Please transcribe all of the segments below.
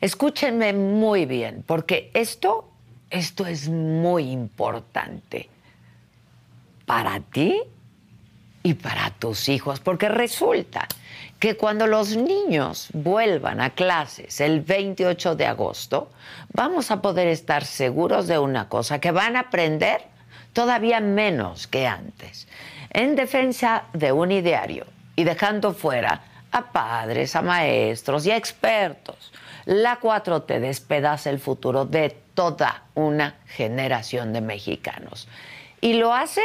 Escúchenme muy bien, porque esto, esto es muy importante para ti y para tus hijos, porque resulta que cuando los niños vuelvan a clases el 28 de agosto, vamos a poder estar seguros de una cosa, que van a aprender todavía menos que antes. En defensa de un ideario y dejando fuera a padres, a maestros y a expertos. La 4T despedaza el futuro de toda una generación de mexicanos. Y lo hace,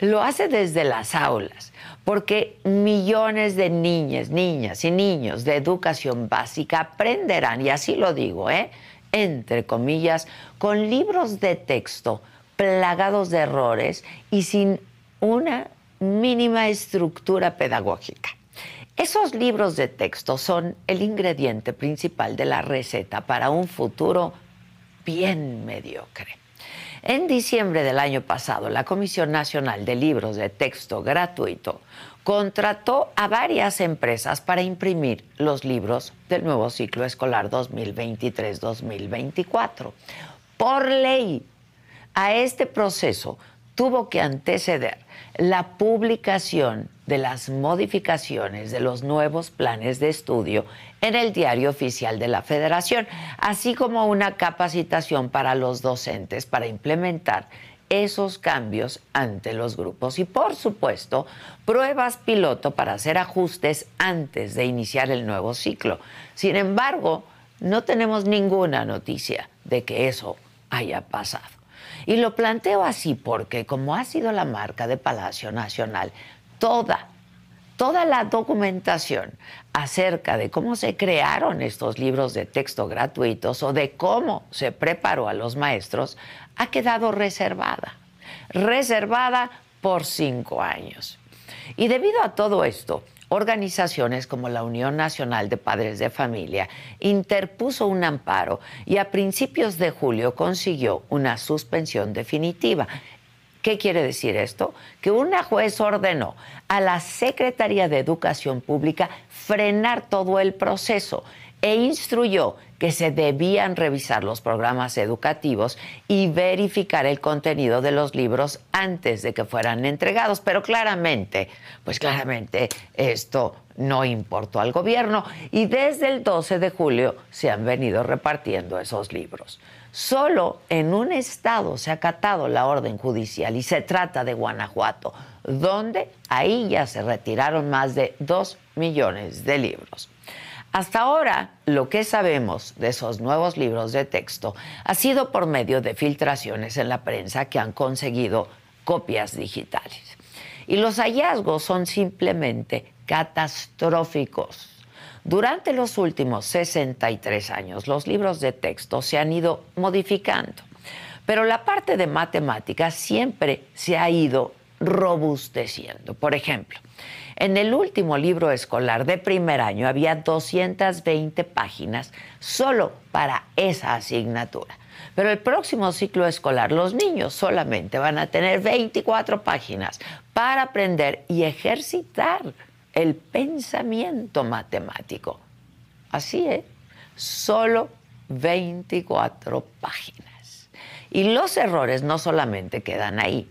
lo hace desde las aulas, porque millones de niñas, niñas y niños de educación básica aprenderán, y así lo digo, ¿eh? entre comillas, con libros de texto plagados de errores y sin una mínima estructura pedagógica. Esos libros de texto son el ingrediente principal de la receta para un futuro bien mediocre. En diciembre del año pasado, la Comisión Nacional de Libros de Texto Gratuito contrató a varias empresas para imprimir los libros del nuevo ciclo escolar 2023-2024. Por ley, a este proceso tuvo que anteceder la publicación de las modificaciones de los nuevos planes de estudio en el diario oficial de la Federación, así como una capacitación para los docentes para implementar esos cambios ante los grupos y, por supuesto, pruebas piloto para hacer ajustes antes de iniciar el nuevo ciclo. Sin embargo, no tenemos ninguna noticia de que eso haya pasado. Y lo planteo así porque, como ha sido la marca de Palacio Nacional, toda, toda la documentación acerca de cómo se crearon estos libros de texto gratuitos o de cómo se preparó a los maestros ha quedado reservada. Reservada por cinco años. Y debido a todo esto, organizaciones como la Unión Nacional de Padres de Familia interpuso un amparo y a principios de julio consiguió una suspensión definitiva. ¿Qué quiere decir esto? Que una juez ordenó a la Secretaría de Educación Pública frenar todo el proceso e instruyó que se debían revisar los programas educativos y verificar el contenido de los libros antes de que fueran entregados. Pero claramente, pues claramente esto no importó al gobierno y desde el 12 de julio se han venido repartiendo esos libros. Solo en un estado se ha acatado la orden judicial y se trata de Guanajuato, donde ahí ya se retiraron más de dos millones de libros. Hasta ahora, lo que sabemos de esos nuevos libros de texto ha sido por medio de filtraciones en la prensa que han conseguido copias digitales. Y los hallazgos son simplemente catastróficos. Durante los últimos 63 años, los libros de texto se han ido modificando, pero la parte de matemáticas siempre se ha ido robusteciendo. Por ejemplo, en el último libro escolar de primer año había 220 páginas solo para esa asignatura. Pero el próximo ciclo escolar los niños solamente van a tener 24 páginas para aprender y ejercitar el pensamiento matemático. Así es, solo 24 páginas. Y los errores no solamente quedan ahí,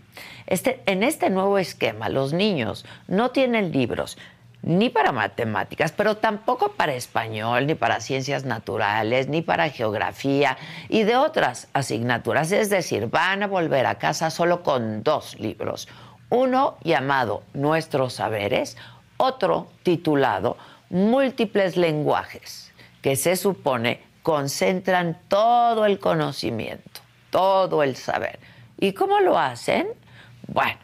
este, en este nuevo esquema, los niños no tienen libros ni para matemáticas, pero tampoco para español, ni para ciencias naturales, ni para geografía y de otras asignaturas. Es decir, van a volver a casa solo con dos libros. Uno llamado Nuestros Saberes, otro titulado Múltiples Lenguajes, que se supone concentran todo el conocimiento, todo el saber. ¿Y cómo lo hacen? Bueno,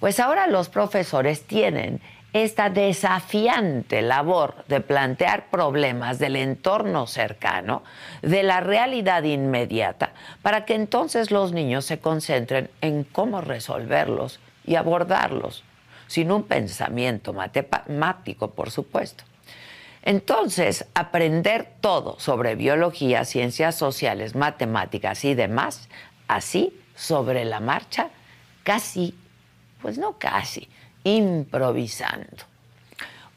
Pues ahora los profesores tienen esta desafiante labor de plantear problemas del entorno cercano, de la realidad inmediata, para que entonces los niños se concentren en cómo resolverlos y abordarlos, sin un pensamiento matemático, por supuesto. Entonces, aprender todo sobre biología, ciencias sociales, matemáticas y demás, así, sobre la marcha, casi, pues no casi, improvisando.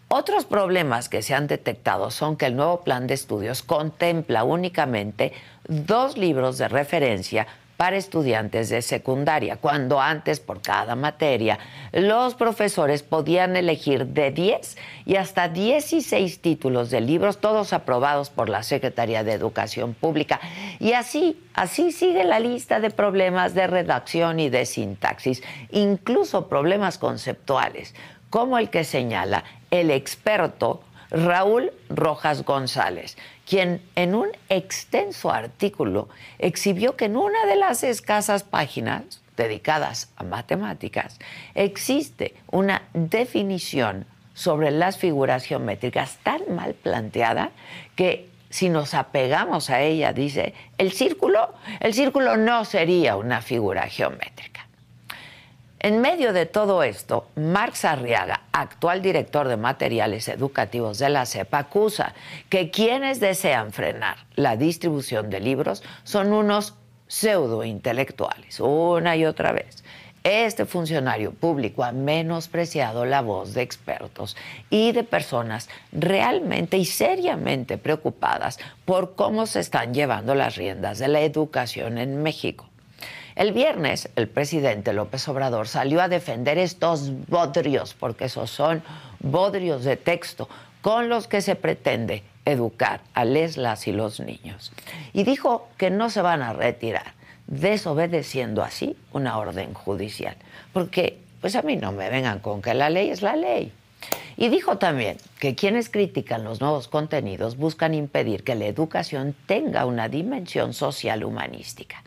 Otros problemas que se han detectado son que el nuevo plan de estudios contempla únicamente dos libros de referencia para estudiantes de secundaria, cuando antes por cada materia los profesores podían elegir de 10 y hasta 16 títulos de libros, todos aprobados por la Secretaría de Educación Pública. Y así, así sigue la lista de problemas de redacción y de sintaxis, incluso problemas conceptuales, como el que señala el experto Raúl Rojas González, quien en un extenso artículo exhibió que en una de las escasas páginas dedicadas a matemáticas existe una definición sobre las figuras geométricas tan mal planteada que si nos apegamos a ella, dice, el círculo, el círculo no sería una figura geométrica. En medio de todo esto, Marx Arriaga, actual director de materiales educativos de la CEP, acusa que quienes desean frenar la distribución de libros son unos pseudointelectuales, una y otra vez. Este funcionario público ha menospreciado la voz de expertos y de personas realmente y seriamente preocupadas por cómo se están llevando las riendas de la educación en México. El viernes, el presidente López Obrador salió a defender estos bodrios, porque esos son bodrios de texto con los que se pretende educar a leslas y los niños. Y dijo que no se van a retirar, desobedeciendo así una orden judicial. Porque, pues a mí no me vengan con que la ley es la ley. Y dijo también que quienes critican los nuevos contenidos buscan impedir que la educación tenga una dimensión social humanística.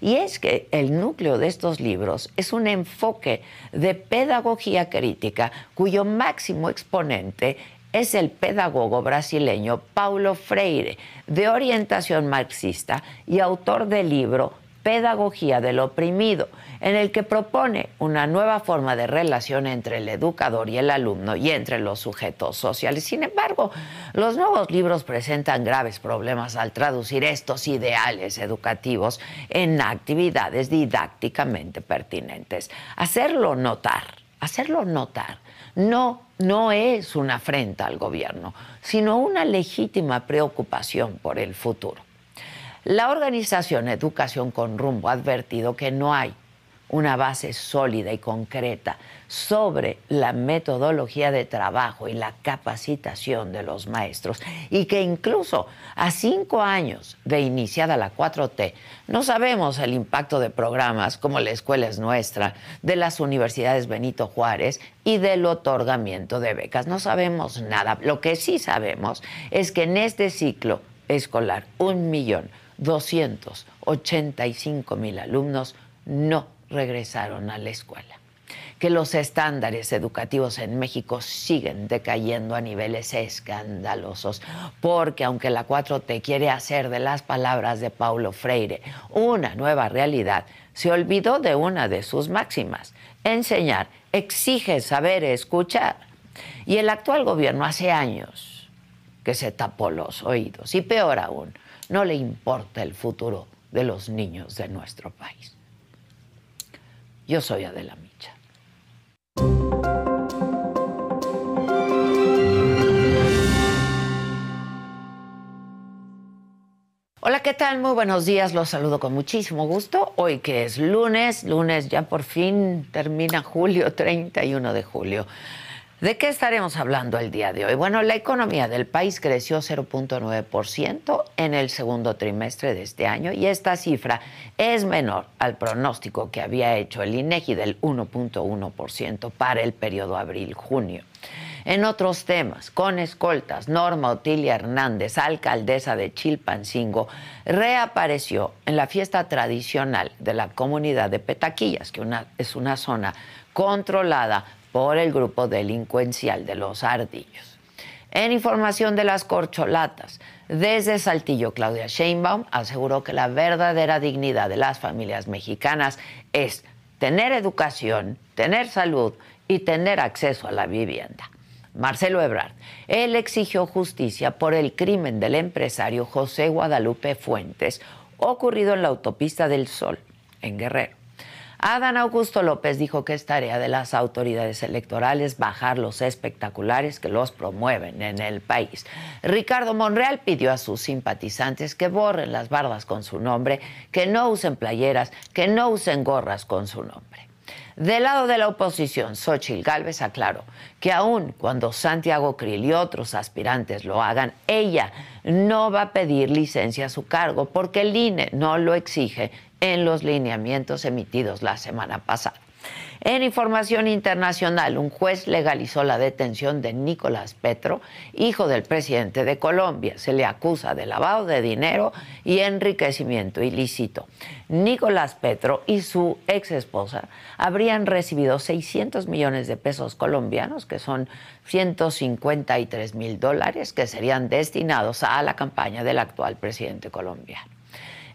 Y es que el núcleo de estos libros es un enfoque de pedagogía crítica cuyo máximo exponente es el pedagogo brasileño Paulo Freire, de orientación marxista y autor del libro Pedagogía del Oprimido, en el que propone una nueva forma de relación entre el educador y el alumno y entre los sujetos sociales. Sin embargo, los nuevos libros presentan graves problemas al traducir estos ideales educativos en actividades didácticamente pertinentes. Hacerlo notar, hacerlo notar, no, no es una afrenta al gobierno, sino una legítima preocupación por el futuro. La organización Educación con Rumbo ha advertido que no hay una base sólida y concreta sobre la metodología de trabajo y la capacitación de los maestros y que incluso a cinco años de iniciada la 4T no sabemos el impacto de programas como la escuela es nuestra, de las universidades Benito Juárez y del otorgamiento de becas. No sabemos nada. Lo que sí sabemos es que en este ciclo escolar un millón doscientos ochenta y cinco mil alumnos no regresaron a la escuela. Que los estándares educativos en México siguen decayendo a niveles escandalosos, porque aunque la 4T quiere hacer de las palabras de Paulo Freire una nueva realidad, se olvidó de una de sus máximas. Enseñar exige saber escuchar. Y el actual gobierno hace años que se tapó los oídos. Y peor aún, no le importa el futuro de los niños de nuestro país. Yo soy Adela Micha. Hola, ¿qué tal? Muy buenos días, los saludo con muchísimo gusto. Hoy que es lunes, lunes ya por fin termina julio, 31 de julio. ¿De qué estaremos hablando el día de hoy? Bueno, la economía del país creció 0.9% en el segundo trimestre de este año y esta cifra es menor al pronóstico que había hecho el INEGI del 1.1% para el periodo abril-junio. En otros temas, con escoltas, Norma Otilia Hernández, alcaldesa de Chilpancingo, reapareció en la fiesta tradicional de la comunidad de Petaquillas, que es una zona controlada por el grupo delincuencial de los ardillos. En información de las corcholatas, desde Saltillo, Claudia Sheinbaum aseguró que la verdadera dignidad de las familias mexicanas es tener educación, tener salud y tener acceso a la vivienda. Marcelo Ebrard, él exigió justicia por el crimen del empresario José Guadalupe Fuentes, ocurrido en la autopista del Sol, en Guerrero. Adán Augusto López dijo que es tarea de las autoridades electorales bajar los espectaculares que los promueven en el país. Ricardo Monreal pidió a sus simpatizantes que borren las bardas con su nombre, que no usen playeras, que no usen gorras con su nombre. Del lado de la oposición, Xochitl Gálvez aclaró que aun cuando Santiago Krill y otros aspirantes lo hagan, ella no va a pedir licencia a su cargo porque el INE no lo exige en los lineamientos emitidos la semana pasada. En información internacional, un juez legalizó la detención de Nicolás Petro, hijo del presidente de Colombia. Se le acusa de lavado de dinero y enriquecimiento ilícito. Nicolás Petro y su ex esposa habrían recibido 600 millones de pesos colombianos, que son 153 mil dólares, que serían destinados a la campaña del actual presidente colombiano.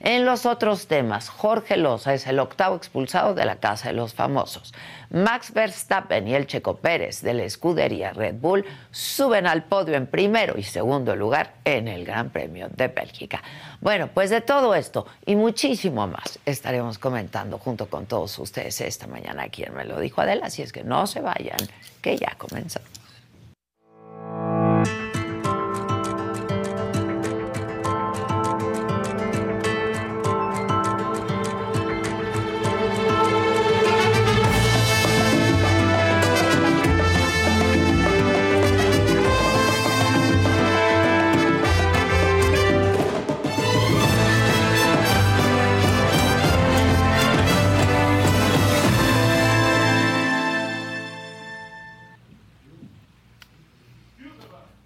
En los otros temas, Jorge Loza es el octavo expulsado de la Casa de los Famosos. Max Verstappen y el Checo Pérez de la escudería Red Bull suben al podio en primero y segundo lugar en el Gran Premio de Bélgica. Bueno, pues de todo esto y muchísimo más estaremos comentando junto con todos ustedes esta mañana aquí Me lo dijo Adela, así es que no se vayan, que ya comenzamos.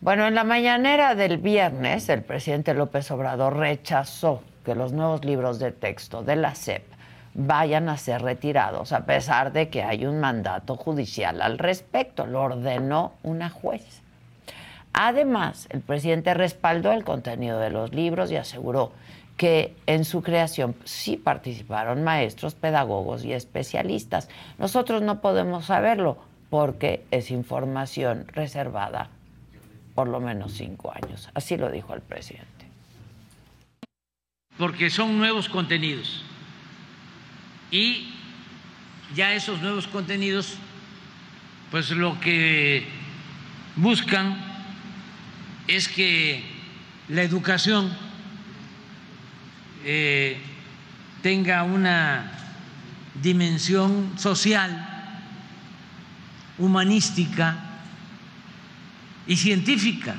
Bueno, en la mañanera del viernes, el presidente López Obrador rechazó que los nuevos libros de texto de la SEP vayan a ser retirados, a pesar de que hay un mandato judicial al respecto. Lo ordenó una juez. Además, el presidente respaldó el contenido de los libros y aseguró que en su creación sí participaron maestros, pedagogos y especialistas. Nosotros no podemos saberlo porque es información reservada por lo menos cinco años. Así lo dijo el presidente. Porque son nuevos contenidos. Y ya esos nuevos contenidos, pues lo que buscan es que la educación eh, tenga una dimensión social, humanística, y científica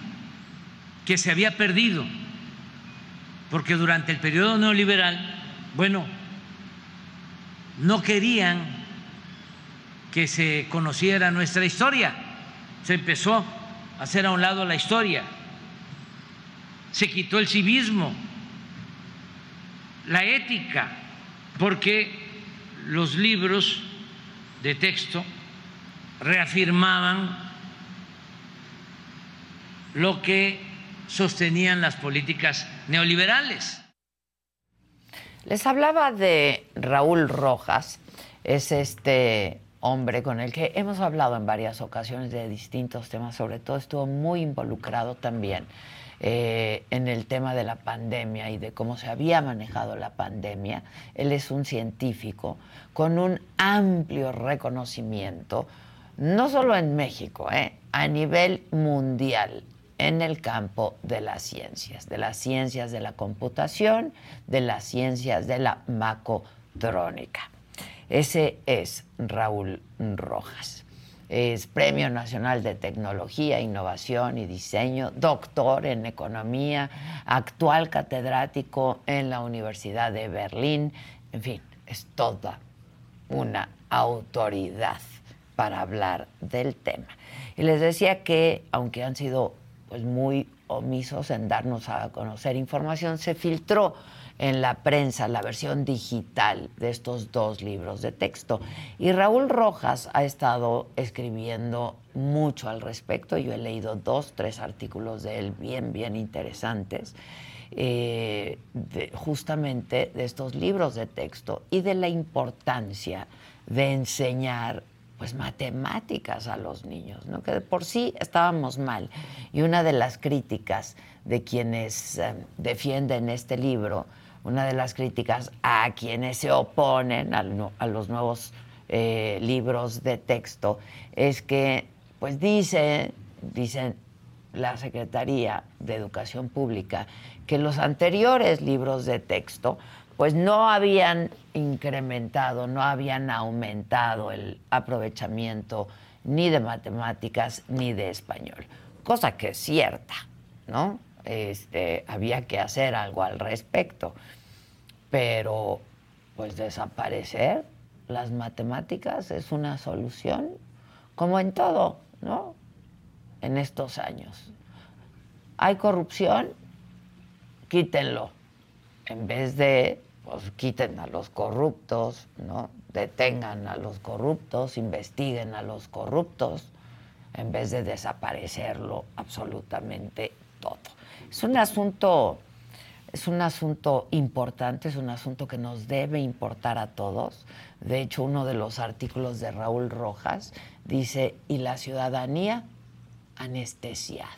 que se había perdido, porque durante el periodo neoliberal, bueno, no querían que se conociera nuestra historia, se empezó a hacer a un lado la historia, se quitó el civismo, la ética, porque los libros de texto reafirmaban lo que sostenían las políticas neoliberales. Les hablaba de Raúl Rojas, es este hombre con el que hemos hablado en varias ocasiones de distintos temas, sobre todo estuvo muy involucrado también eh, en el tema de la pandemia y de cómo se había manejado la pandemia. Él es un científico con un amplio reconocimiento, no solo en México, eh, a nivel mundial en el campo de las ciencias, de las ciencias de la computación, de las ciencias de la macotrónica. Ese es Raúl Rojas. Es Premio Nacional de Tecnología, Innovación y Diseño, doctor en Economía, actual catedrático en la Universidad de Berlín. En fin, es toda una autoridad para hablar del tema. Y les decía que, aunque han sido pues muy omisos en darnos a conocer información, se filtró en la prensa la versión digital de estos dos libros de texto. Y Raúl Rojas ha estado escribiendo mucho al respecto. Yo he leído dos, tres artículos de él bien, bien interesantes. Eh, justamente de estos libros de texto y de la importancia de enseñar pues matemáticas a los niños, que de por sí estábamos mal. Y una de las críticas de quienes eh, defienden este libro, una de las críticas a quienes se oponen a, los nuevos eh, libros de texto, es que, pues dice, dicen la Secretaría de Educación Pública, que los anteriores libros de texto pues no habían incrementado, no habían aumentado el aprovechamiento ni de matemáticas ni de español, cosa que es cierta, ¿no? Este, había que hacer algo al respecto, pero pues desaparecer las matemáticas es una solución, como en todo, ¿no? En estos años. Hay corrupción, quítenlo. En vez de, pues quiten a los corruptos, ¿no? Detengan a los corruptos, investiguen a los corruptos, en vez de desaparecerlo absolutamente todo. Es un asunto, es un asunto importante, es un asunto que nos debe importar a todos. De hecho, uno de los artículos de Raúl Rojas dice, y la ciudadanía anestesiada.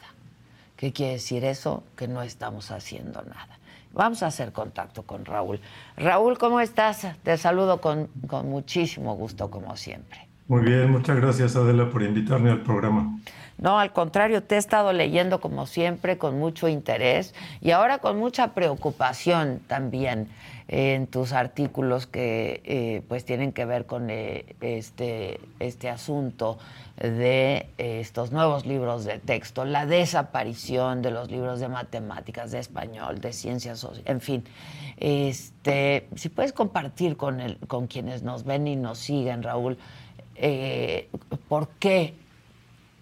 ¿Qué quiere decir eso? Que no estamos haciendo nada. Vamos a hacer contacto con Raúl. Raúl, ¿cómo estás? Te saludo con, con muchísimo gusto, como siempre. Muy bien, muchas gracias Adela por invitarme al programa. No, al contrario, te he estado leyendo como siempre con mucho interés y ahora con mucha preocupación también en tus artículos que eh, pues tienen que ver con eh, este, este asunto de eh, estos nuevos libros de texto, la desaparición de los libros de matemáticas, de español, de ciencias sociales, en fin. Este, si puedes compartir con, el, con quienes nos ven y nos siguen, Raúl, ¿por qué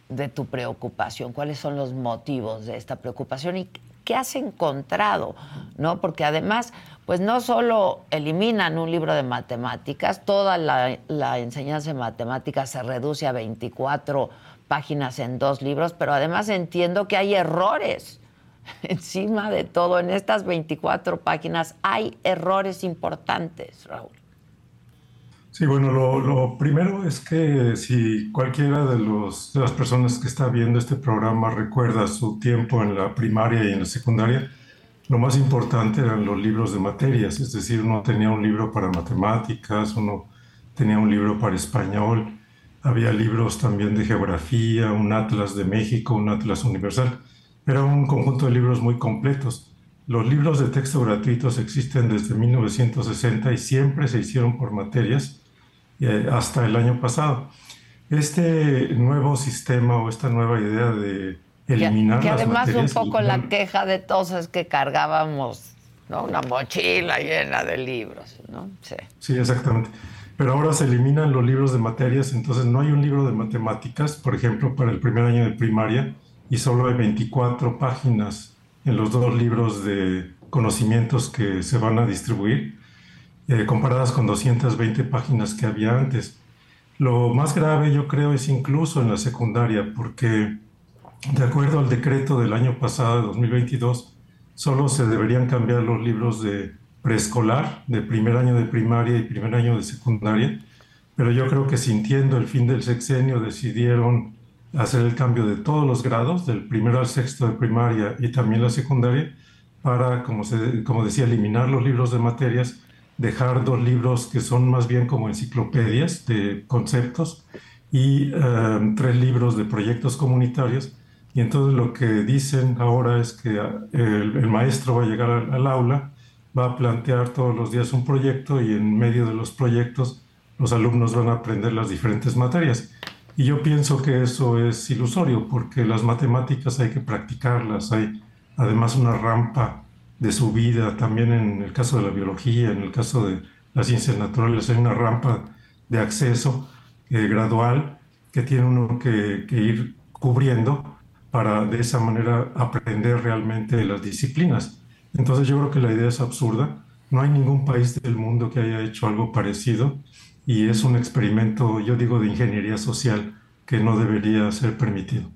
de tu preocupación? ¿Cuáles son los motivos de esta preocupación y qué has encontrado? ¿No? Porque además pues no solo eliminan un libro de matemáticas, toda la, enseñanza de matemáticas se reduce a 24 páginas en dos libros, pero además entiendo que hay errores. Encima de todo, en estas 24 páginas hay errores importantes, Raúl. Sí, bueno, lo, primero es que si cualquiera de, los, de las personas que está viendo este programa recuerda su tiempo en la primaria y en la secundaria, lo más importante eran los libros de materias, es decir, uno tenía un libro para matemáticas, uno tenía un libro para español, había libros también de geografía, un atlas de México, un atlas universal. Era un conjunto de libros muy completos. Los libros de texto gratuitos existen desde 1960 y siempre se hicieron por materias eh, hasta el año pasado. Este nuevo sistema o esta nueva idea de eliminar que, que además un poco la queja de todos es que cargábamos ¿no? una mochila llena de libros, ¿no? Sí. sí, exactamente. Pero ahora se eliminan los libros de materias, entonces no hay un libro de matemáticas, por ejemplo, para el primer año de primaria, y solo hay 24 páginas en los dos libros de conocimientos que se van a distribuir, eh, comparadas con 220 páginas que había antes. Lo más grave, yo creo, es incluso en la secundaria, porque de acuerdo al decreto del año pasado, de 2022, solo se deberían cambiar los libros de preescolar, de primer año de primaria y primer año de secundaria, pero yo creo que sintiendo el fin del sexenio decidieron hacer el cambio de todos los grados, del primero al sexto de primaria y también la secundaria, para, como, se, como decía, eliminar los libros de materias, dejar dos libros que son más bien como enciclopedias de conceptos y eh, tres libros de proyectos comunitarios y entonces lo que dicen ahora es que ah, el, maestro va a llegar al, aula, va a plantear todos los días un proyecto y en medio de los proyectos los alumnos van a aprender las diferentes materias. Y yo pienso que eso es ilusorio porque las matemáticas hay que practicarlas, hay además una rampa de subida, también en el caso de la biología, en el caso de las ciencias naturales hay una rampa de acceso eh, gradual que tiene uno que, que ir cubriendo para de esa manera aprender realmente las disciplinas. Entonces yo creo que la idea es absurda. No hay ningún país del mundo que haya hecho algo parecido y es un experimento, yo digo, de ingeniería social que no debería ser permitido.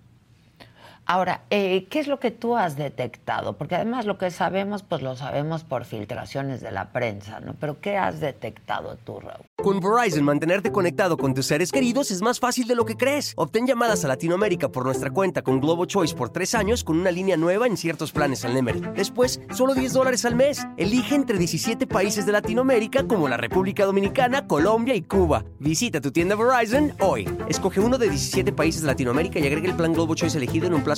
Ahora, eh, ¿qué es lo que tú has detectado? Porque además lo que sabemos, pues lo sabemos por filtraciones de la prensa, ¿no? Pero ¿qué has detectado tú, Raúl? Con Verizon, mantenerte conectado con tus seres queridos es más fácil de lo que crees. Obtén llamadas a Latinoamérica por nuestra cuenta con Globo Choice por tres años con una línea nueva en ciertos planes al Nemery. Después, solo 10 dólares al mes. Elige entre 17 países de Latinoamérica como la República Dominicana, Colombia y Cuba. Visita tu tienda Verizon hoy. Escoge uno de 17 países de Latinoamérica y agrega el plan Globo Choice elegido en un plazo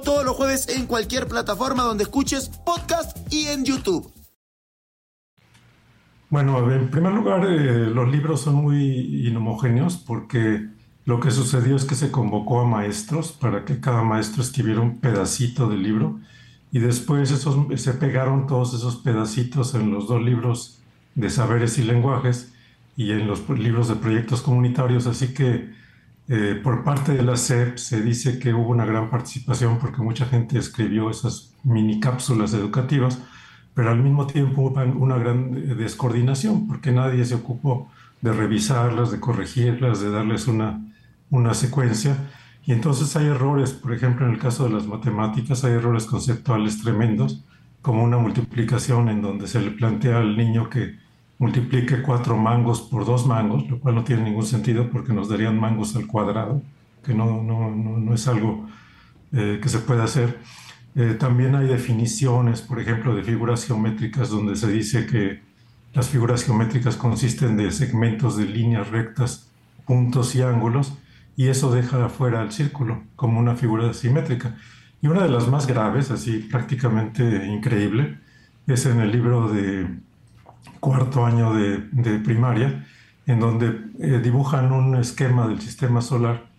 todos los jueves en cualquier plataforma donde escuches podcast y en YouTube. Bueno, en primer lugar, eh, los libros son muy inhomogéneos porque lo que sucedió es que se convocó a maestros para que cada maestro escribiera un pedacito del libro y después esos, se pegaron todos esos pedacitos en los dos libros de saberes y lenguajes y en los libros de proyectos comunitarios, así que eh, por parte de la SEP se dice que hubo una gran participación porque mucha gente escribió esas mini cápsulas educativas, pero al mismo tiempo hubo una gran descoordinación porque nadie se ocupó de revisarlas, de corregirlas, de darles una, una secuencia. Y entonces hay errores, por ejemplo, en el caso de las matemáticas, hay errores conceptuales tremendos, como una multiplicación en donde se le plantea al niño que multiplique cuatro mangos por dos mangos, lo cual no tiene ningún sentido porque nos darían mangos al cuadrado, que no, no, no, es algo eh, que se pueda hacer. Eh, también hay definiciones, por ejemplo, de figuras geométricas donde se dice que las figuras geométricas consisten de segmentos de líneas rectas, puntos y ángulos, y eso deja afuera el círculo como una figura simétrica. Y una de las más graves, así prácticamente increíble, es en el libro de cuarto año de, primaria, en donde eh, dibujan un esquema del sistema solar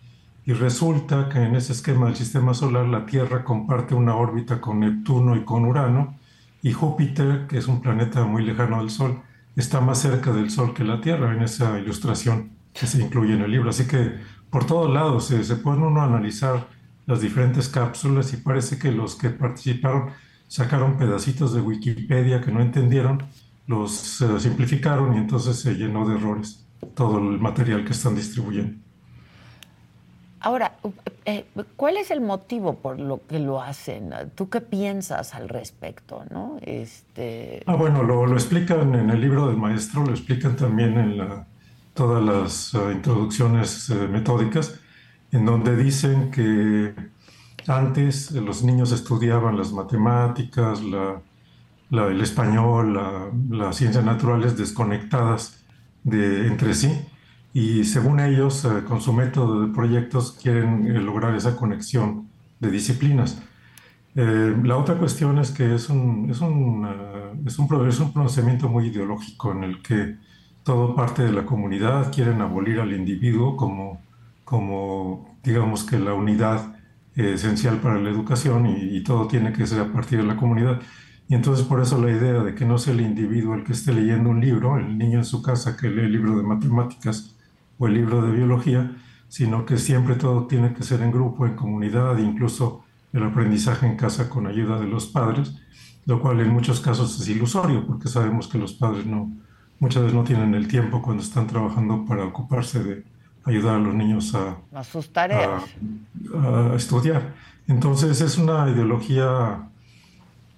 y resulta que en ese esquema del sistema solar la Tierra comparte una órbita con Neptuno y con Urano y Júpiter, que es un planeta muy lejano del Sol, está más cerca del Sol que la Tierra en esa ilustración que se incluye en el libro. Así que por todos lados se, se puede uno analizar las diferentes cápsulas y parece que los que participaron sacaron pedacitos de Wikipedia que no entendieron los eh, simplificaron y entonces se llenó de errores todo el material que están distribuyendo. Ahora, eh, ¿cuál es el motivo por lo que lo hacen? ¿Tú qué piensas al respecto? ¿no? Este... Ah, bueno, lo, lo explican en el libro del maestro, lo explican también en la, todas las eh, introducciones metódicas, en donde dicen que antes los niños estudiaban las matemáticas, la, el español, las ciencias naturales desconectadas de, entre sí. Y según ellos, eh, con su método de proyectos, quieren eh, lograr esa conexión de disciplinas. Eh, la otra cuestión es que es un, es, un, es, un, es un pronunciamiento muy ideológico en el que todo parte de la comunidad, quieren abolir al individuo como, como digamos que la unidad esencial para la educación y, y, todo tiene que ser a partir de la comunidad. Y entonces por eso la idea de que no sea el individuo el que esté leyendo un libro, el niño en su casa que lee el libro de matemáticas o el libro de biología, sino que siempre todo tiene que ser en grupo, en comunidad, incluso el aprendizaje en casa con ayuda de los padres, lo cual en muchos casos es ilusorio, porque sabemos que los padres no, muchas veces no tienen el tiempo cuando están trabajando para ocuparse de ayudar a los niños a, a sus tareas, a, a estudiar. Entonces es una ideología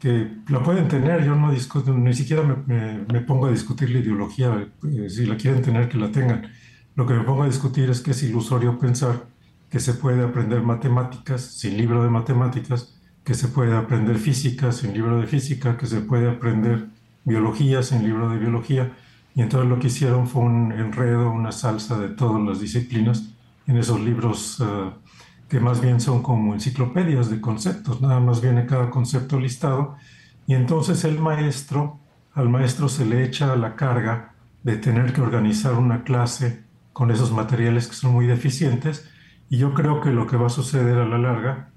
que la pueden tener, yo no discuto, ni siquiera me, me, pongo a discutir la ideología, eh, si la quieren tener, que la tengan. Lo que me pongo a discutir es que es ilusorio pensar que se puede aprender matemáticas sin libro de matemáticas, que se puede aprender física sin libro de física, que se puede aprender biología sin libro de biología, Y entonces lo que hicieron fue un enredo, una salsa de todas las disciplinas en esos libros eh, que más bien son como enciclopedias de conceptos, nada más viene cada concepto listado. Y entonces el maestro, al maestro se le echa la carga de tener que organizar una clase con esos materiales que son muy deficientes. Y yo creo que lo que va a suceder a la larga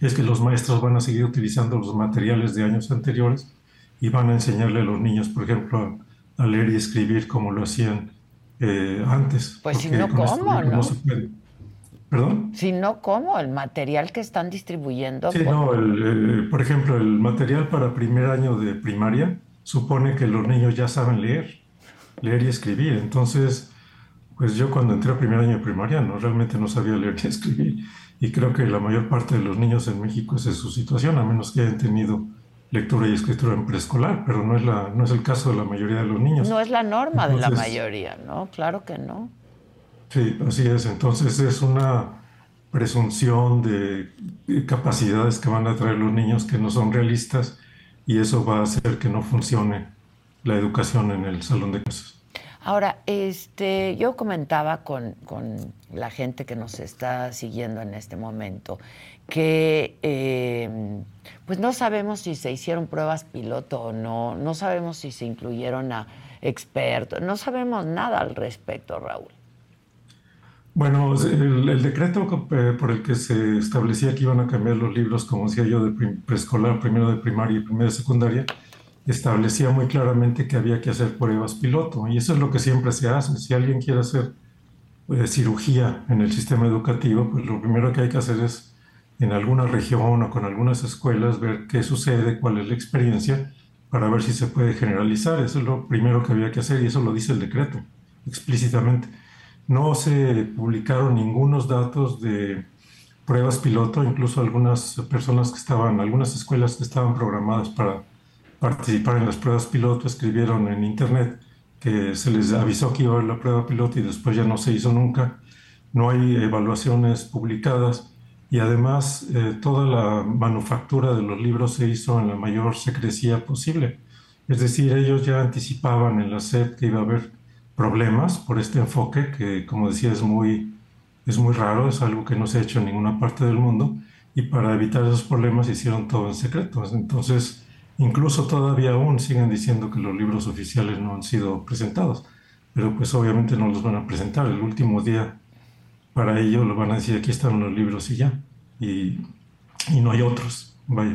es que los maestros van a seguir utilizando los materiales de años anteriores y van a enseñarle a los niños, por ejemplo, a leer y escribir como lo hacían eh, antes. Pues si no, ¿cómo? ¿no? ¿Perdón? Si no, ¿cómo? El material que están distribuyendo. Sí, no, por ejemplo, el material para primer año de primaria supone que los niños ya saben leer, leer y escribir. Entonces, pues yo cuando entré a primer año de primaria no realmente no sabía leer y escribir. Y creo que la mayor parte de los niños en México es su situación, a menos que hayan tenido lectura y escritura en preescolar, pero no es, la, no es el caso de la mayoría de los niños. No es la norma de la mayoría, ¿no? Claro que no. Sí, así es. Entonces es una presunción de capacidades que van a traer los niños que no son realistas y eso va a hacer que no funcione la educación en el salón de clases. Ahora, este, yo comentaba con, la gente que nos está siguiendo en este momento que em, pues no sabemos si se hicieron pruebas piloto o no, no sabemos si se incluyeron a expertos, no sabemos nada al respecto, Raúl. Bueno, el, decreto eh, por el que se establecía que iban a cambiar los libros, como decía yo, de preescolar, primero de primaria y primero de secundaria, establecía muy claramente que había que hacer pruebas piloto. Y eso es lo que siempre se hace. Si alguien quiere hacer eh, cirugía en el sistema educativo, pues lo primero que hay que hacer es en alguna región o con algunas escuelas ver qué sucede, cuál es la experiencia, para ver si se puede generalizar. Eso es lo primero que había que hacer y eso lo dice el decreto explícitamente. No se publicaron ningunos datos de pruebas piloto, incluso algunas personas que estaban, algunas escuelas que estaban programadas para participar en las pruebas piloto escribieron en internet que se les avisó que iba a haber la prueba piloto y después ya no se hizo nunca. No hay evaluaciones publicadas y además eh, toda la manufactura de los libros se hizo en la mayor secrecía posible. Es decir, ellos ya anticipaban en la SEP que iba a haber problemas por este enfoque que, como decía, es muy, es muy raro, es algo que no se ha hecho en ninguna parte del mundo y para evitar esos problemas hicieron todo en secreto. Entonces, Incluso todavía aún siguen diciendo que los libros oficiales no han sido presentados, pero pues obviamente no los van a presentar. El último día para ello lo van a decir aquí están los libros y ya. Y, y no hay otros, vaya.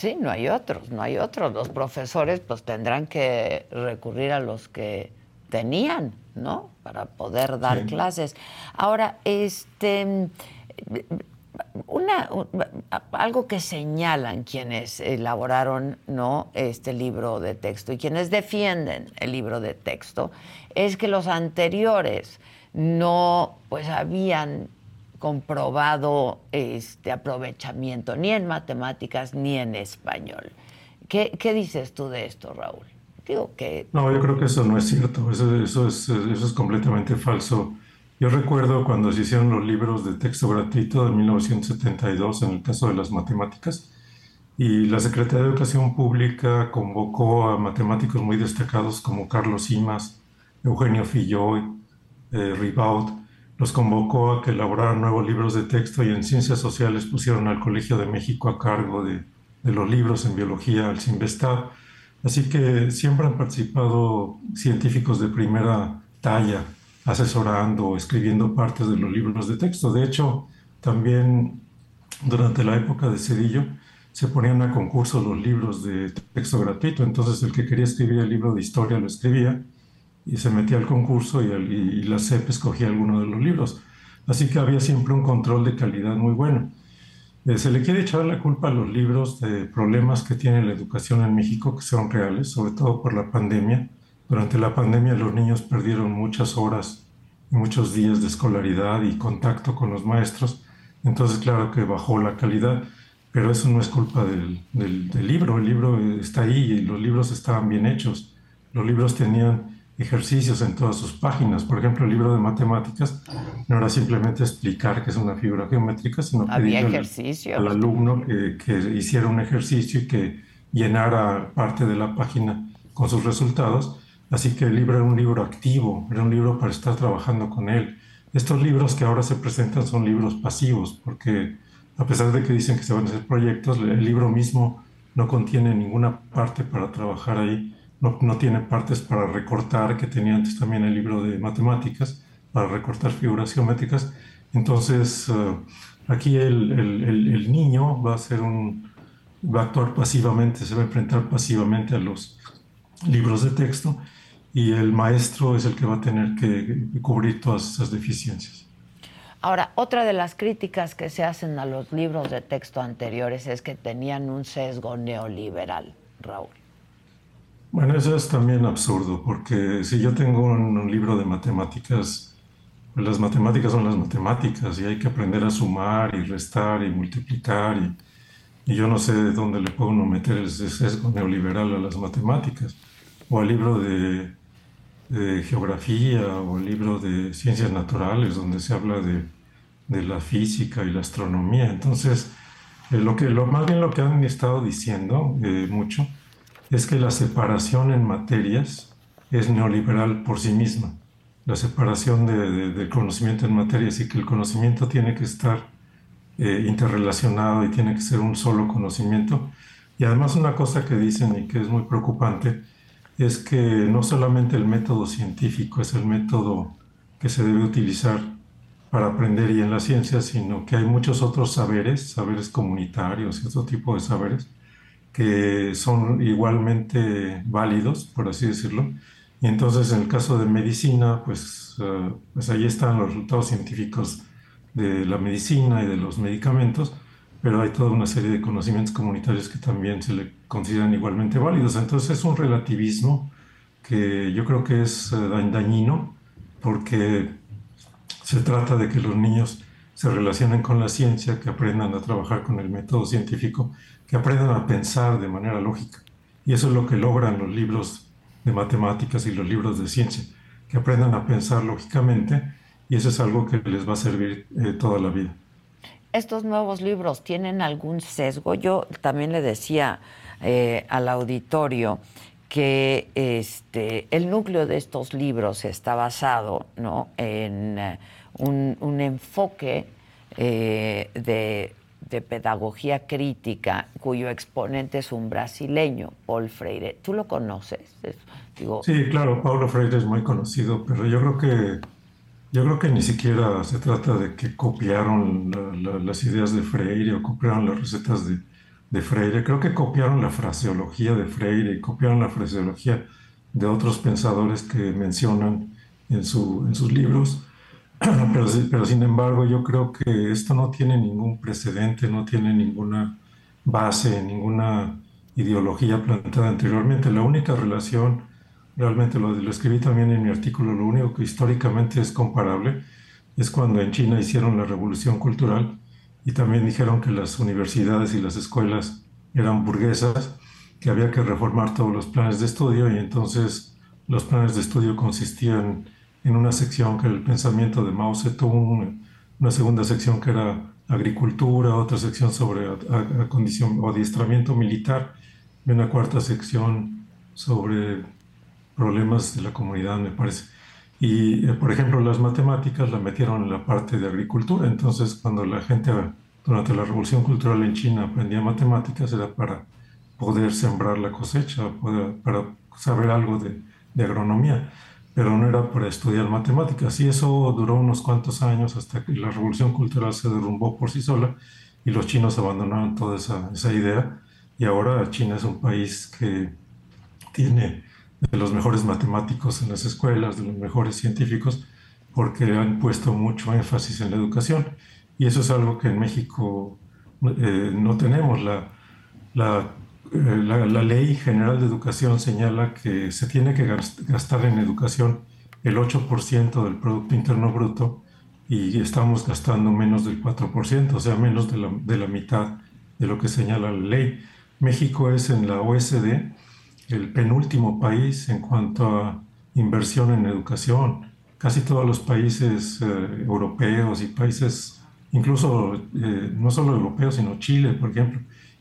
Sí, no hay otros, no hay otros. Los profesores pues tendrán que recurrir a los que tenían, ¿no? Para poder dar clases. Ahora, este una, algo que señalan quienes elaboraron ¿no? este libro de texto y quienes defienden el libro de texto es que los anteriores no pues habían comprobado este aprovechamiento ni en matemáticas ni en español. ¿Qué, qué dices tú de esto, Raúl? Digo que... No, yo creo que eso no es cierto, eso, eso, es, eso es completamente falso. Yo recuerdo cuando se hicieron los libros de texto gratuito de 1972 en el caso de las matemáticas y la Secretaría de Educación Pública convocó a matemáticos muy destacados como Carlos Simas, Eugenio Filloy, eh, Ribaud, los convocó a que elaboraran nuevos libros de texto y en ciencias sociales pusieron al Colegio de México a cargo de, los libros en biología al CIMBESTAD. Así que siempre han participado científicos de primera talla asesorando o escribiendo partes de los libros de texto. De hecho, también durante la época de Cedillo se ponían a concurso los libros de texto gratuito. Entonces el que quería escribir el libro de historia lo escribía y se metía al concurso y, la CEP escogía alguno de los libros. Así que había siempre un control de calidad muy bueno. Eh, se le quiere echar la culpa a los libros de problemas que tiene la educación en México, que son reales, sobre todo por la pandemia durante la pandemia los niños perdieron muchas horas y muchos días de escolaridad y contacto con los maestros, entonces claro que bajó la calidad, pero eso no es culpa del, del, libro, el libro está ahí y los libros estaban bien hechos, los libros tenían ejercicios en todas sus páginas, por ejemplo el libro de matemáticas no era simplemente explicar qué es una figura geométrica, sino pedirle al, al alumno que, que hiciera un ejercicio y que llenara parte de la página con sus resultados. Así que el libro era un libro activo, era un libro para estar trabajando con él. Estos libros que ahora se presentan son libros pasivos, porque a pesar de que dicen que se van a hacer proyectos, el libro mismo no contiene ninguna parte para trabajar ahí, no, no tiene partes para recortar, que tenía antes también el libro de matemáticas, para recortar figuras geométricas. Entonces, eh, aquí el, el, el, niño va a, ser un, va a actuar pasivamente, se va a enfrentar pasivamente a los libros de texto y el maestro es el que va a tener que cubrir todas esas deficiencias. Ahora, otra de las críticas que se hacen a los libros de texto anteriores es que tenían un sesgo neoliberal, Raúl. Bueno, eso es también absurdo, porque si yo tengo un, libro de matemáticas, pues las matemáticas son las matemáticas y hay que aprender a sumar y restar y multiplicar y, yo no sé de dónde le puedo uno meter ese sesgo neoliberal a las matemáticas o al libro de de geografía o el libro de ciencias naturales donde se habla de, de la física y la astronomía. Entonces, eh, lo que, lo, más bien lo que han estado diciendo eh, mucho es que la separación en materias es neoliberal por sí misma. La separación de, del conocimiento en materias y que el conocimiento tiene que estar eh, interrelacionado y tiene que ser un solo conocimiento. Y además una cosa que dicen y que es muy preocupante es que no solamente el método científico es el método que se debe utilizar para aprender y en la ciencia, sino que hay muchos otros saberes, saberes comunitarios y otro tipo de saberes, que son igualmente válidos, por así decirlo. Y entonces en el caso de medicina, pues, eh, pues ahí están los resultados científicos de la medicina y de los medicamentos, pero hay toda una serie de conocimientos comunitarios que también se le consideran igualmente válidos. Entonces es un relativismo que yo creo que es eh, dañino porque se trata de que los niños se relacionen con la ciencia, que aprendan a trabajar con el método científico, que aprendan a pensar de manera lógica. Y eso es lo que logran los libros de matemáticas y los libros de ciencia, que aprendan a pensar lógicamente y eso es algo que les va a servir eh, toda la vida estos nuevos libros tienen algún sesgo. Yo también le decía eh, al auditorio que este, el núcleo de estos libros está basado ¿no? en eh, un, enfoque de, pedagogía crítica cuyo exponente es un brasileño, Paul Freire. ¿Tú lo conoces? sí, claro, Paulo Freire es muy conocido, pero yo creo que yo creo que ni siquiera se trata de que copiaron las ideas de Freire o copiaron las recetas de, de, Freire. Creo que copiaron la fraseología de Freire y copiaron la fraseología de otros pensadores que mencionan en, su, en sus libros. Pero, sin embargo, yo creo que esto no tiene ningún precedente, no tiene ninguna base, ninguna ideología planteada anteriormente. La única relación realmente lo, lo escribí también en mi artículo, lo único que históricamente es comparable es cuando en China hicieron la revolución cultural y también dijeron que las universidades y las escuelas eran burguesas, que había que reformar todos los planes de estudio y entonces los planes de estudio consistían en una sección que era el pensamiento de Mao Zedong, una segunda sección que era agricultura, otra sección sobre condición o adiestramiento militar y una cuarta sección sobre problemas de la comunidad, me parece. Y, eh, por ejemplo, las matemáticas la metieron en la parte de agricultura. Entonces, cuando la gente durante la revolución cultural en China aprendía matemáticas, era para poder sembrar la cosecha, para saber algo de, de, agronomía, pero no era para estudiar matemáticas. Y eso duró unos cuantos años hasta que la revolución cultural se derrumbó por sí sola y los chinos abandonaron toda esa, esa idea. Y ahora China es un país que tiene de los mejores matemáticos en las escuelas, de los mejores científicos, porque han puesto mucho énfasis en la educación. Y eso es algo que en México eh, no tenemos. La, la, la, la, Ley General de Educación señala que se tiene que gastar en educación el 8% del Producto Interno Bruto y estamos gastando menos del 4%, o sea, menos de la, de la mitad de lo que señala la ley. México es en la OSD el penúltimo país en cuanto a inversión en educación. Casi todos los países eh, europeos y países, incluso eh, no solo europeos, sino Chile, por ejemplo,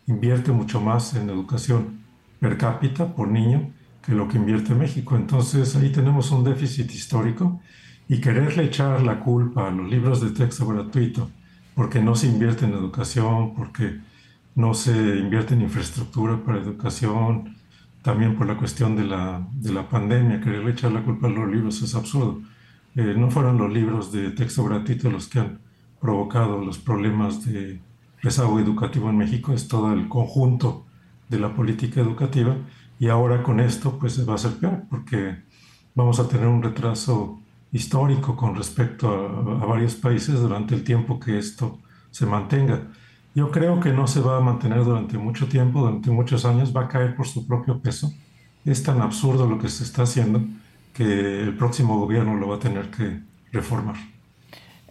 invierte mucho más en educación per cápita por niño que lo que invierte México. Entonces ahí tenemos un déficit histórico y quererle echar la culpa a los libros de texto gratuito porque no se invierte en educación, porque no se invierte en infraestructura para educación, también por la cuestión de la, de la pandemia, quererle echar la culpa a los libros es absurdo. Eh, no fueron los libros de texto gratuito los que han provocado los problemas de rezago educativo en México, es todo el conjunto de la política educativa y ahora con esto pues va a ser peor porque vamos a tener un retraso histórico con respecto a, a varios países durante el tiempo que esto se mantenga. Yo creo que no se va a mantener durante mucho tiempo, durante muchos años, va a caer por su propio peso. Es tan absurdo lo que se está haciendo que el próximo gobierno lo va a tener que reformar.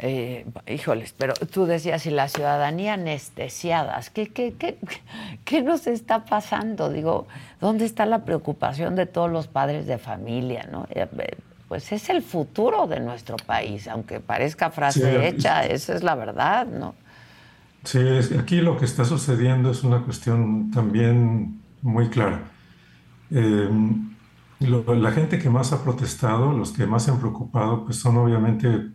Eh, híjoles, pero tú decías, y la ciudadanía anestesiadas, ¿qué, qué, qué, ¿qué, nos está pasando? Digo, ¿dónde está la preocupación de todos los padres de familia? ¿no? Eh, eh, pues es el futuro de nuestro país, aunque parezca frase hecha, esa es la verdad, ¿no? Sí, aquí lo que está sucediendo es una cuestión también muy clara. la gente que más ha protestado, los que más se han preocupado, pues son obviamente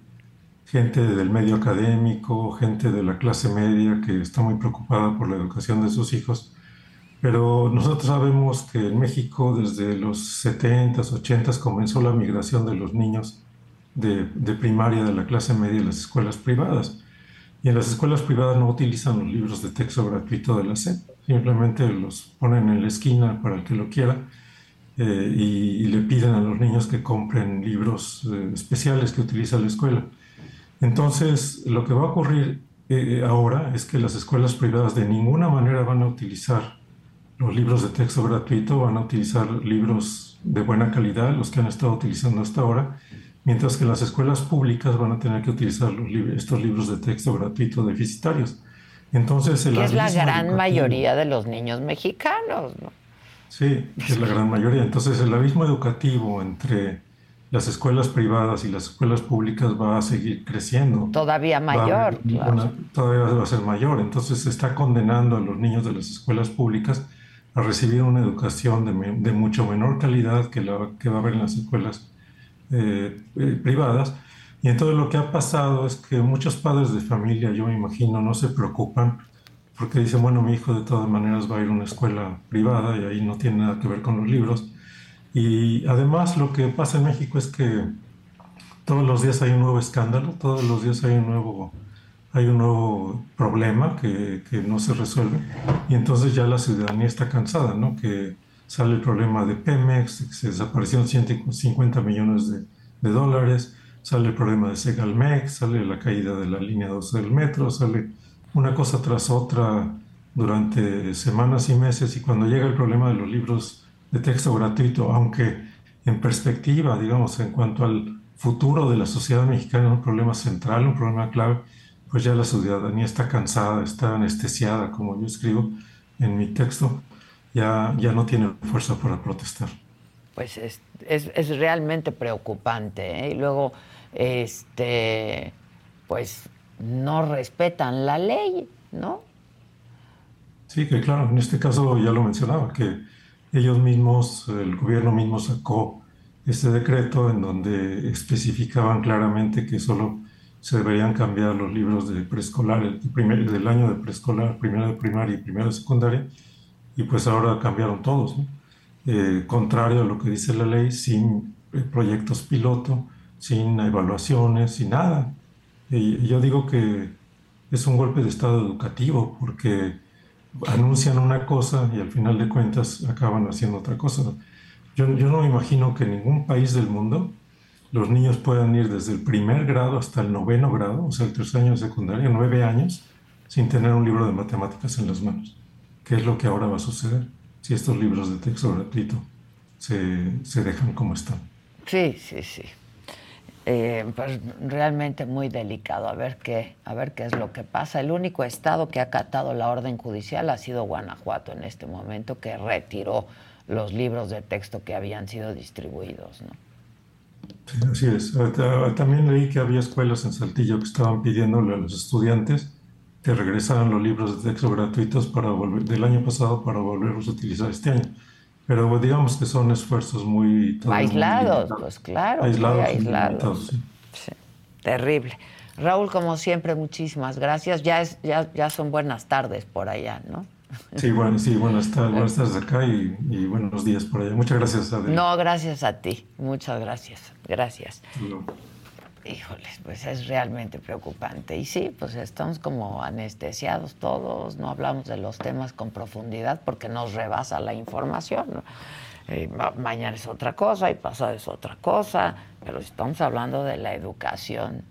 gente del medio académico, gente de la clase media que está muy preocupada por la educación de sus hijos. Pero nosotros sabemos que en México desde los 70s, 80s comenzó la migración de los niños de, de, primaria de la clase media a las escuelas privadas. Y en las escuelas privadas no utilizan los libros de texto gratuito de la SEP, simplemente los ponen en la esquina para el que lo quiera eh, y, le piden a los niños que compren libros eh, especiales que utiliza la escuela. Entonces, lo que va a ocurrir eh, ahora es que las escuelas privadas de ninguna manera van a utilizar los libros de texto gratuito, van a utilizar libros de buena calidad, los que han estado utilizando hasta ahora, mientras que las escuelas públicas van a tener que utilizar estos libros de texto gratuito deficitarios. Entonces, el es la gran mayoría de los niños mexicanos, ¿no? Sí, es la gran mayoría. Entonces, el abismo educativo entre las escuelas privadas y las escuelas públicas va a seguir creciendo. Todavía mayor. todavía va a ser mayor. Entonces se está condenando a los niños de las escuelas públicas a recibir una educación de, mucho menor calidad que la que va a haber en las escuelas eh, eh, privadas. Y entonces lo que ha pasado es que muchos padres de familia, yo me imagino, no se preocupan porque dicen, bueno, mi hijo de todas maneras va a ir a una escuela privada y ahí no tiene nada que ver con los libros y además lo que pasa en México es que todos los días hay un nuevo escándalo, todos los días hay un nuevo, hay un nuevo problema que, que no se resuelve y entonces ya la ciudadanía está cansada, ¿no? Que sale el problema de Pemex, que se desaparecieron 150 millones de, de dólares, sale el problema de Segalmex, sale la caída de la línea 12 del metro, sale una cosa tras otra durante semanas y meses y cuando llega el problema de los libros de texto gratuito, aunque en perspectiva, digamos, en cuanto al futuro de la sociedad mexicana un problema central, un problema clave, pues ya la ciudadanía está cansada, está anestesiada, como yo escribo en mi texto, ya, ya no tiene fuerza para protestar. Pues es, es, es realmente preocupante. ¿eh? Y luego, este, pues no respetan la ley, ¿no? Sí, que claro, en este caso ya lo mencionaba, que ellos mismos, el gobierno mismo sacó este decreto en donde especificaban claramente que solo se deberían cambiar los libros de preescolar, primer, del año de preescolar, primero de primaria y primero de secundaria, y pues ahora cambiaron todos, eh, contrario a lo que dice la ley, sin eh, proyectos piloto, sin evaluaciones, sin nada. Yo digo que es un golpe de estado educativo, porque anuncian una cosa y al final de cuentas acaban haciendo otra cosa. Yo, yo no me imagino que en ningún país del mundo los niños puedan ir desde el primer grado hasta el noveno grado, o sea, el tercer año de secundaria, nueve años, sin tener un libro de matemáticas en las manos. ¿Qué es lo que ahora va a suceder si estos libros de texto gratuito se, se dejan como están? Sí, sí, sí. Eh, pues realmente muy delicado a ver qué a ver qué es lo que pasa. El único estado que ha acatado la orden judicial ha sido Guanajuato en este momento que retiró los libros de texto que habían sido distribuidos ¿no? Sí, así es. También leí que había escuelas en Saltillo que estaban pidiéndole a los estudiantes que regresaran los libros de texto gratuitos para volver del año pasado para volverlos a utilizar este año pero digamos que son esfuerzos muy... Aislados, pues claro. Aislados. aislados. Sí. Terrible. Raúl, como siempre, muchísimas gracias. Ya, es, ya, ya son buenas tardes por allá, ¿no? Sí, bueno, sí, buenas tardes, buenas tardes acá y, buenos días por allá. Muchas gracias, Adel. No, gracias a ti. Muchas gracias. Gracias. Híjoles, pues es realmente preocupante. Y sí, pues estamos como anestesiados todos, no hablamos de los temas con profundidad porque nos rebasa la información. mañana es otra cosa y pasado es otra cosa, pero estamos hablando de la educación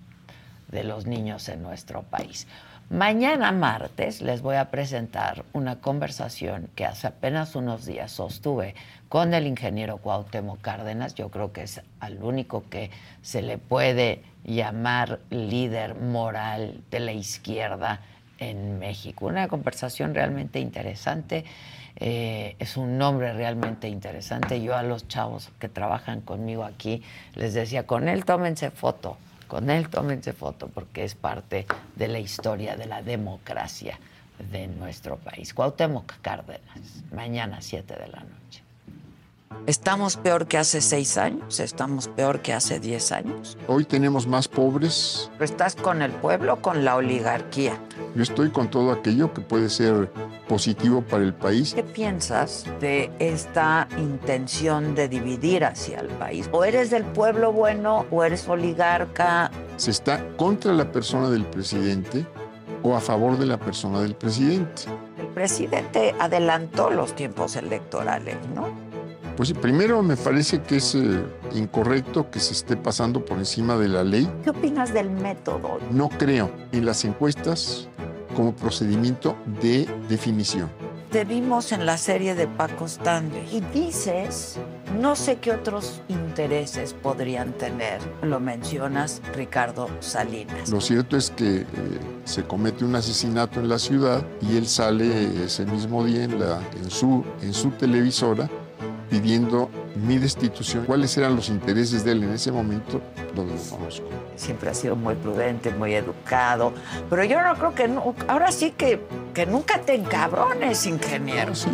de los niños en nuestro país. Mañana martes les voy a presentar una conversación que hace apenas unos días sostuve con el ingeniero Cuauhtémoc Cárdenas. Yo creo que es al único que se le puede llamar líder moral de la izquierda en México. Una conversación realmente interesante. Eh, es un nombre realmente interesante. Yo a los chavos que trabajan conmigo aquí les decía, con él tómense foto, con él tómense foto, porque es parte de la historia de la democracia de nuestro país. Cuauhtémoc Cárdenas, mañana 7 de la noche. ¿Estamos peor que hace seis años? ¿Estamos peor que hace diez años? Hoy tenemos más pobres. ¿Estás con el pueblo o con la oligarquía? Yo estoy con todo aquello que puede ser positivo para el país. ¿Qué piensas de esta intención de dividir hacia el país? ¿O eres del pueblo bueno o eres oligarca? Se está contra la persona del presidente o a favor de la persona del presidente. El presidente adelantó los tiempos electorales, ¿no? Pues primero me parece que es eh, incorrecto que se esté pasando por encima de la ley. ¿Qué opinas del método? No creo en las encuestas como procedimiento de definición. Te vimos en la serie de Paco Stanley y dices, no sé qué otros intereses podrían tener. Lo mencionas Ricardo Salinas. Lo cierto es que eh, se comete un asesinato en la ciudad y él sale ese mismo día en, la, en, su, en su televisora pidiendo mi destitución. ¿Cuáles eran los intereses de él en ese momento? No lo conozco. Siempre ha sido muy prudente, muy educado, pero yo no creo que no, ahora sí que, que nunca te encabrones, ingeniero. Sí,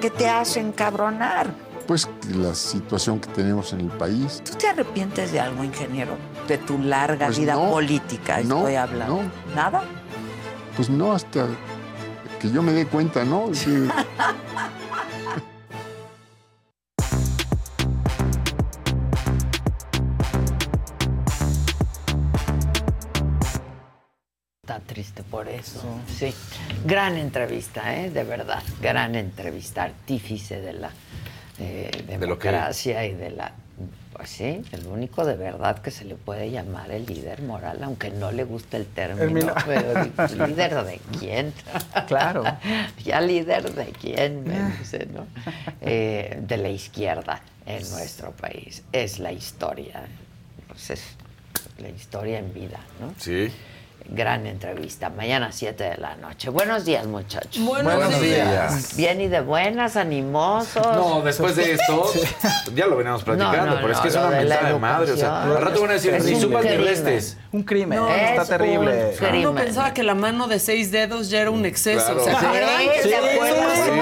¿Qué te hace encabronar? Pues la situación que tenemos en el país. ¿Tú te arrepientes de algo, ingeniero? De tu larga pues vida política, estoy hablando. No. ¿Nada? Pues no, hasta que yo me dé cuenta, ¿no? triste por eso. Sí. Gran entrevista, ¿eh? de verdad. Gran entrevista. Artífice de la eh, democracia y de la. Pues sí, el único de verdad que se le puede llamar el líder moral, aunque no le guste el término. Pero, ¿Líder de quién? Claro. ya líder de quién, me dice, ¿no? Eh, de la izquierda en nuestro país. Es la historia. Pues es la historia en vida, ¿no? Sí gran entrevista. Mañana 7 de la noche. Buenos días, muchachos. Buenos, días. Bien y de buenas, animosos. No, después de esto, ya lo veníamos platicando, pero es que es una mentada de, madre. O sea, al rato van a decir, ni supas ni restes. Un crimen, está terrible. Uno pensaba que la mano de seis dedos ya era un exceso. O sea, sí, ¿se acuerdan?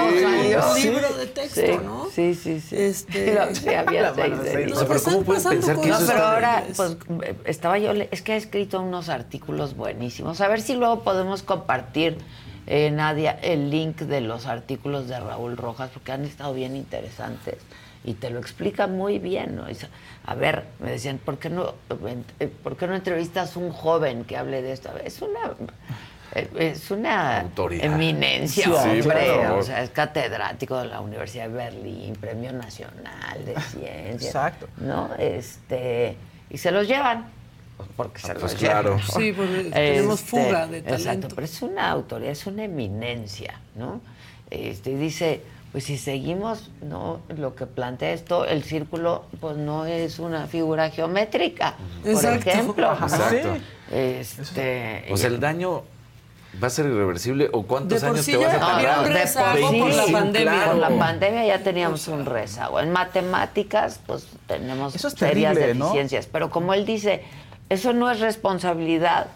Un libro de texto, ¿no? Sí, sí, sí. Este... Sí, había seis dedos. O sea, pero ¿cómo puedes pensar que eso No, pero ahora, pues, estaba yo, es que ha escrito unos artículos buenísimos. A ver si luego podemos compartir, eh, Nadia, el link de los artículos de Raúl Rojas, porque han estado bien interesantes y te lo explica muy bien. ¿no? A ver, me decían, ¿por qué no, eh, ¿por qué no entrevistas a un joven que hable de esto? Es una eh, es una eminencia, hombre. O sea, es catedrático de la Universidad de Berlín, Premio Nacional de Ciencias. Exacto. ¿No? Este, y se los llevan. Porque se ah, pues claro. Sí, porque tenemos este, fuga de talento. Exacto, pero es una autoridad, es una eminencia, ¿no? Este, y dice, pues si seguimos no lo que plantea esto, el círculo pues no es una figura geométrica, por ejemplo. Exacto. Este, o sea, el daño va a ser irreversible o cuántos años te vas a tardar? de por, por la pandemia. Por la pandemia ya teníamos un rezago. En matemáticas, pues tenemos es serias terrible, deficiencias. Pero como él dice, eso no es responsabilidad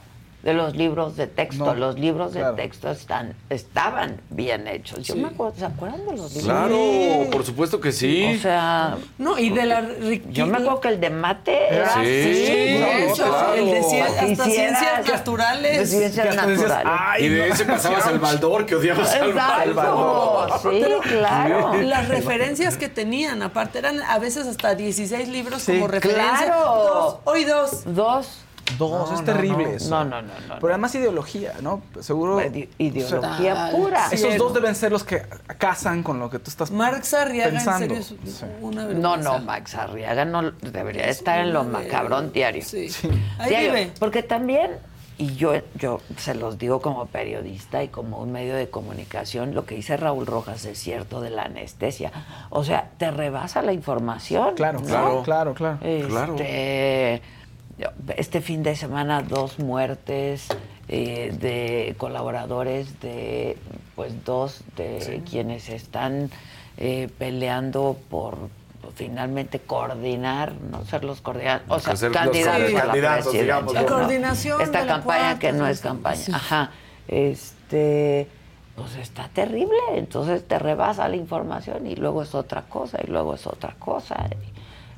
de los libros de texto. los libros de texto están, estaban bien hechos. Yo me acuerdo, ¿se acuerdan de los libros? Claro, por supuesto que sí. O sea, no, y de la Yo me acuerdo que el de mate era sí, así. el de hasta ciencias naturales. De ciencias naturales. y de ese pasabas al Baldor que odiabas al Baldor. Sí, claro. Las referencias que tenían, aparte, eran a veces hasta 16 libros como referencia. Claro. hoy dos. Dos. Dos, es terrible eso. No, no, no, no. Pero además ideología, ¿no? Seguro. ideología pura. Esos dos deben ser los que casan con lo que tú estás Marx Arriaga, pensando. en serio, es una No, no, Max Arriaga no debería estar en lo macabrón diario. Sí. Ahí vive. Porque también, y yo, yo se los digo como periodista y como un medio de comunicación, lo que dice Raúl Rojas es cierto de la anestesia. O sea, te rebasa la información. Claro, ¿no? claro, claro, claro. Este, este fin de semana dos muertes eh, de colaboradores de pues dos de quienes están eh, peleando por finalmente coordinar, no ser los coordinadores, o sea, candidatos a la presidencia, La coordinación Esta campaña que no es campaña. Ajá. Este pues está terrible, entonces te rebasa la información y luego es otra cosa y luego es otra cosa.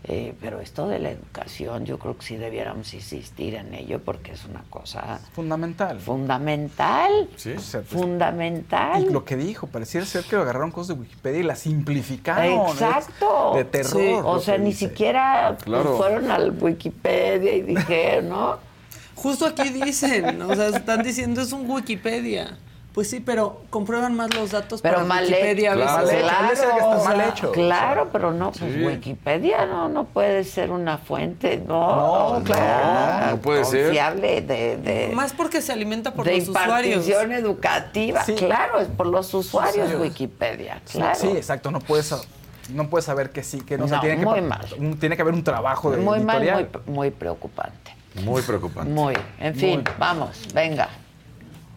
Eh, pero esto de la educación, yo creo que sí debiéramos insistir en ello porque es una cosa fundamental. Fundamental. Sí. Fundamental. Y lo que dijo, pareciera ser que lo agarraron cosas de Wikipedia y las simplificaron. Exacto. De terror. O sea, ni siquiera fueron al Wikipedia y dijeron, ¿no? Justo aquí dicen, o sea, están diciendo es un Wikipedia. Pues sí, pero comprueban más los datos pero para mal Wikipedia. Hecho, a veces. claro, claro, mal hecho. Claro, pero no, pues Wikipedia no, no puede ser una fuente, no, no claro, no puede ser confiable de, de más porque se alimenta por de los usuarios. De educativa, claro, es por los usuarios Wikipedia, claro. Sí, exacto, no puedes no puedes saber que sí, que no, se tiene muy que mal. tiene que haber un trabajo de muy editorial. mal, muy, muy preocupante. Muy preocupante. Muy, en fin, vamos, venga.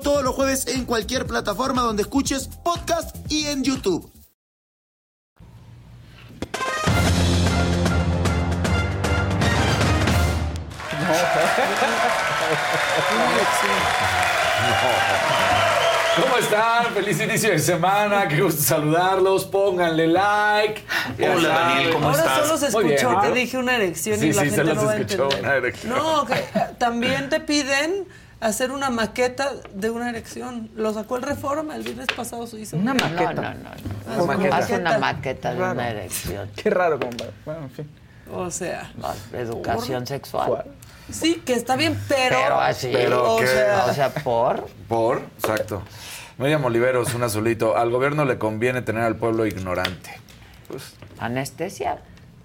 todos los jueves en cualquier plataforma donde escuches podcast y en YouTube. ¿Cómo están? Feliz inicio de semana, qué gusto saludarlos, pónganle like. Hola Daniel, ¿cómo Ahora estás? solo se escuchó que dije una erección Sí, y la sí, gente solo no se va a escuchó entender. una erección. No, que eh, también te piden hacer una maqueta de una erección. Lo sacó el Reforma, el viernes pasado se hizo. Una maqueta. No, no, no. No. maqueta. Haz una maqueta de Raro. una erección. Qué raro, compadre. Bueno, en fin. O sea, No, educación sexual. sí, que está bien, pero... Pero así. Pero o que- sea, O sea, por. Por, exacto. Miriam Oliveros, un azulito. Al gobierno le conviene tener al pueblo ignorante. Pues, Anestesia.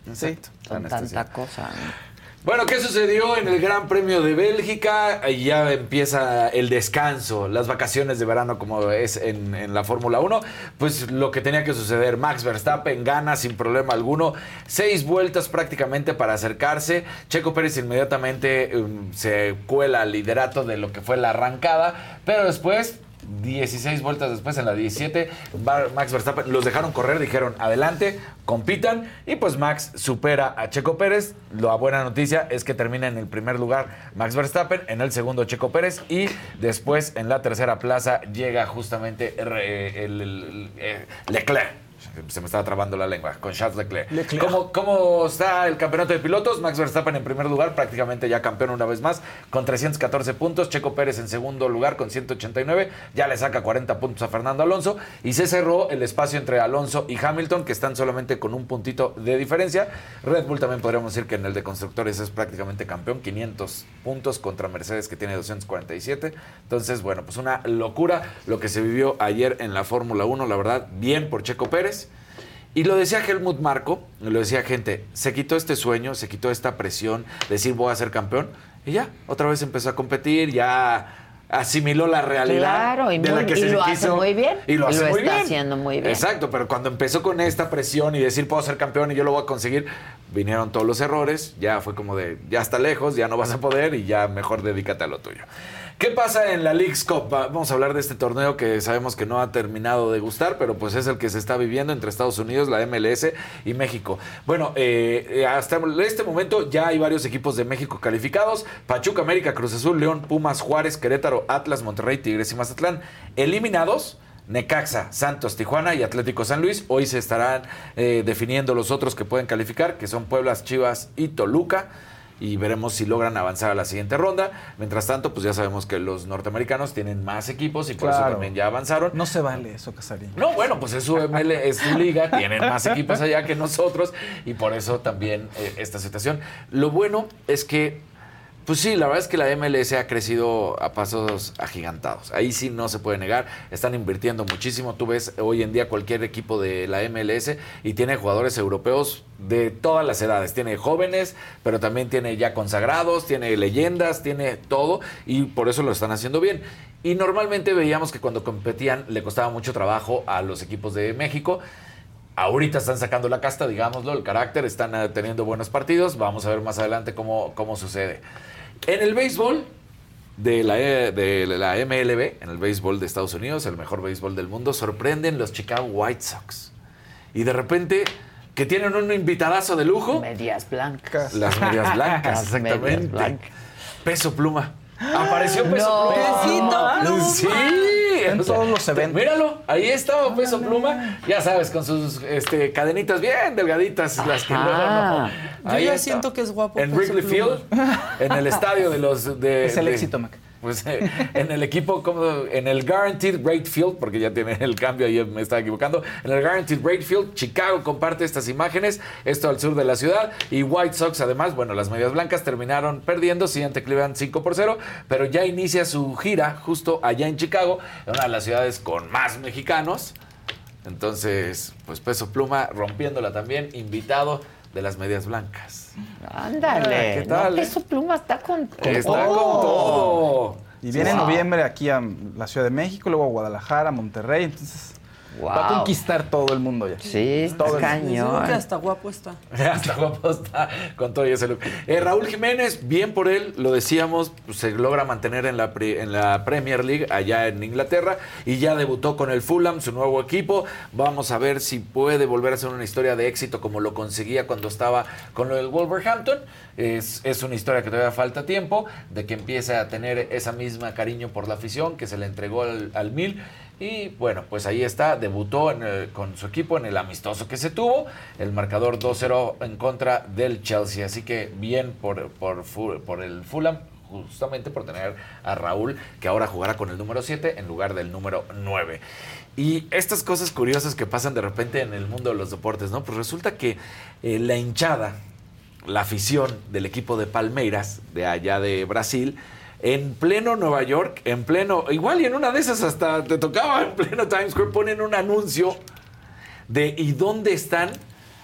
exacto. Con anestesia. tanta cosa. ¿no? Bueno, ¿qué sucedió en el Gran Premio de Bélgica? Ya empieza el descanso, las vacaciones de verano como es en, en la Fórmula 1. Pues lo que tenía que suceder, Max Verstappen gana sin problema alguno, seis vueltas prácticamente para acercarse. Checo Pérez inmediatamente um, se cuela al liderato de lo que fue la arrancada, pero después... 16 vueltas después, en la 17, va- Max Verstappen los dejaron correr, dijeron adelante, compitan y pues Max supera a Checo Pérez. La buena noticia es que termina en el primer lugar Max Verstappen, en el segundo Checo Pérez y después en la tercera plaza llega justamente el- eh, Leclerc. Se me estaba trabando la lengua con Charles Leclerc. Leclerc. ¿Cómo, ¿Cómo está el campeonato de pilotos? Max Verstappen en primer lugar, prácticamente ya campeón una vez más, con 314 puntos. Checo Pérez en segundo lugar con 189. Ya le saca 40 puntos a Fernando Alonso. Y se cerró el espacio entre Alonso y Hamilton, que están solamente con un puntito de diferencia. Red Bull también podríamos decir que en el de constructores es prácticamente campeón, 500 puntos contra Mercedes que tiene 247. Entonces, bueno, pues una locura lo que se vivió ayer en la Fórmula 1, la verdad, bien por Checo Pérez. Y lo decía Helmut Marco, lo decía gente, se quitó este sueño, se quitó esta presión, de decir voy a ser campeón, y ya, otra vez empezó a competir, ya asimiló la realidad Claro, y de muy- la que y se lo hace muy bien, Y lo y hace lo muy está bien. haciendo muy bien. Exacto, pero cuando empezó con esta presión y decir puedo ser campeón y yo lo voy a conseguir, vinieron todos los errores, ya fue como de ya está lejos, ya no vas a poder y ya mejor dedícate a lo tuyo. ¿Qué pasa en la League's Cup? Va- Vamos a hablar de este torneo que sabemos que no ha terminado de gustar, pero pues es el que se está viviendo entre Estados Unidos, la MLS y México. Bueno, eh, eh, hasta este momento ya hay varios equipos de México calificados. Pachuca, América, Cruz Azul, León, Pumas, Juárez, Querétaro, Atlas, Monterrey, Tigres y Mazatlán. Eliminados. Necaxa, Santos, Tijuana y Atlético San Luis. Hoy se estarán eh, definiendo los otros que pueden calificar, que son Pueblas, Chivas y Toluca y veremos si logran avanzar a la siguiente ronda. Mientras tanto, pues ya sabemos que los norteamericanos tienen más equipos y por eso también ya avanzaron. No se vale eso, Casarín. No, bueno, pues es su ML, es su liga, tienen más equipos allá que nosotros y por eso también eh, esta situación. Lo bueno es que, pues sí, la verdad es que la MLS ha crecido a pasos agigantados. Ahí sí no se puede negar, están invirtiendo muchísimo. Tú ves hoy en día cualquier equipo de la MLS y tiene jugadores europeos de todas las edades. Tiene jóvenes, pero también tiene ya consagrados, tiene leyendas, tiene todo y por eso lo están haciendo bien. Y normalmente veíamos que cuando competían le costaba mucho trabajo a los equipos de México. Ahorita están sacando la casta, digámoslo, el carácter, están eh, teniendo buenos partidos. Vamos a ver más adelante cómo, cómo sucede. En el béisbol de la, E- de la MLB, en el béisbol de Estados Unidos, el mejor béisbol del mundo, sorprenden los Chicago White Sox. Y de repente, que tienen un invitadazo de lujo, Medias blancas. las medias blancas, Las medias exactamente. blancas. Peso pluma. Apareció Peso No. Pluma. Pesito Pluma. Sí. En o sea, todos los eventos. Míralo, ahí estaba Peso Pluma. Ya sabes, con sus este, cadenitas bien delgaditas, las que luego no. Yo ya está. siento que es guapo. En Peso Wrigley Pluma. Field, en el estadio de los. De, Es el de- éxito, Mac. Pues en el equipo, como en el Guaranteed Rate Field, porque ya tiene el cambio, ahí me estaba equivocando. En el Guaranteed Rate Field, Chicago comparte estas imágenes, esto al sur de la ciudad. Y White Sox, además, bueno, las medias blancas terminaron perdiendo, ante Cleveland 5 por 0, pero ya inicia su gira justo allá en Chicago, en una de las ciudades con más mexicanos. Entonces, pues Peso Pluma rompiéndola también, invitado de las medias blancas. Ándale. Ah, ¿qué tal, No, eh? Peso Pluma está con, con Está con todo. Y viene en Wow. noviembre aquí a la Ciudad de México, luego a Guadalajara, Monterrey. Entonces va a conquistar todo el mundo ya. Sí, está Todo digo que cañón. hasta guapo está. Hasta guapo está con todo y ese look. Eh, Raúl Jiménez, bien por él, lo decíamos, pues, se logra mantener en la, pri- en la Premier League allá en Inglaterra y ya debutó con el Fulham, su nuevo equipo. Vamos a ver si puede volver a ser una historia de éxito como lo conseguía cuando estaba con lo del Wolverhampton. Es, es una historia que todavía falta tiempo de que empiece a tener esa misma cariño por la afición que se le entregó al, al Mil. Y bueno, pues ahí está, debutó con su equipo en el amistoso que se tuvo, el marcador 2-0 en contra del Chelsea. Así que bien por, por el Fulham, justamente por tener a Raúl, que ahora jugará con el número 7 en lugar del número 9. Y estas cosas curiosas que pasan de repente en el mundo de los deportes, ¿no? Pues resulta que eh, la hinchada, la afición del equipo de Palmeiras, de allá de Brasil, en pleno Nueva York, en pleno, igual y en una de esas hasta te tocaba, en pleno Times Square, ponen un anuncio de ¿y dónde están?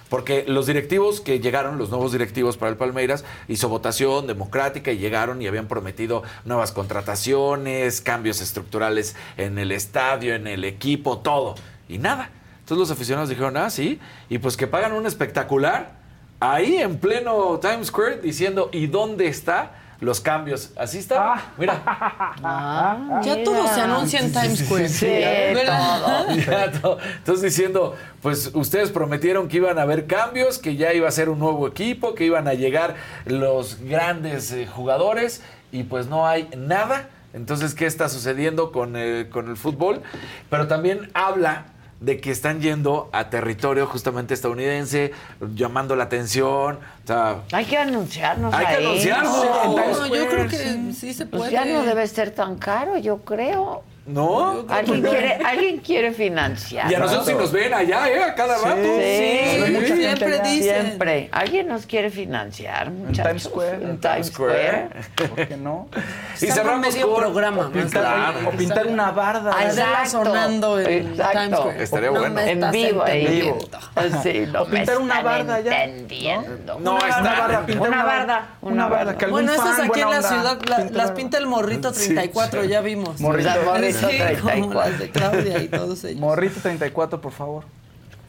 Porque los directivos que llegaron, los nuevos directivos para el Palmeiras, hizo votación democrática y llegaron y habían prometido nuevas contrataciones, cambios estructurales en el estadio, en el equipo, todo. Y nada. Entonces los aficionados dijeron, ah, sí, y pues que pagan un espectacular ahí en pleno Times Square diciendo, ¿y dónde está? Los cambios. Así está. Mira. Ah, Ya todo se anuncia en Times Square. Sí. Ya, todo. Entonces diciendo, pues ustedes prometieron que iban a haber cambios, que ya iba a ser un nuevo equipo, que iban a llegar los grandes eh, jugadores y pues no hay nada. Entonces, ¿qué está sucediendo con el, con el fútbol? Pero también habla de que están yendo a territorio justamente estadounidense, llamando la atención. O sea, Hay que anunciarnos Hay que ahí. anunciarnos. No, yo creo que sí se Pues puede. ya no debe ser tan caro, yo creo. ¿No? ¿Alguien quiere, ¿alguien quiere financiar? Y a nosotros sí nos ven allá, ¿eh? A cada rato. Sí, Sí, siempre dicen. Siempre. ¿Alguien nos quiere financiar, muchachos? Times Square. En En Times Square. ¿Por qué no? Y cerramos medio con- programa. o pintar- bien. O pintar una barda. Ah, Exacto. sonando en Exacto. Times Square. Estaría No bueno. En vivo, ahí. entendiendo. Sí, no O pintar me una barda ya. entendiendo. No, Una está- barda, pintar Una barda, una barda. Bueno, esas aquí en la ciudad las una- pinta el Morrito 34, ya vimos. Morrito. O sea, Morrito Sí, como 34. las de Claudia y todos ellos. Morrito 34, por favor.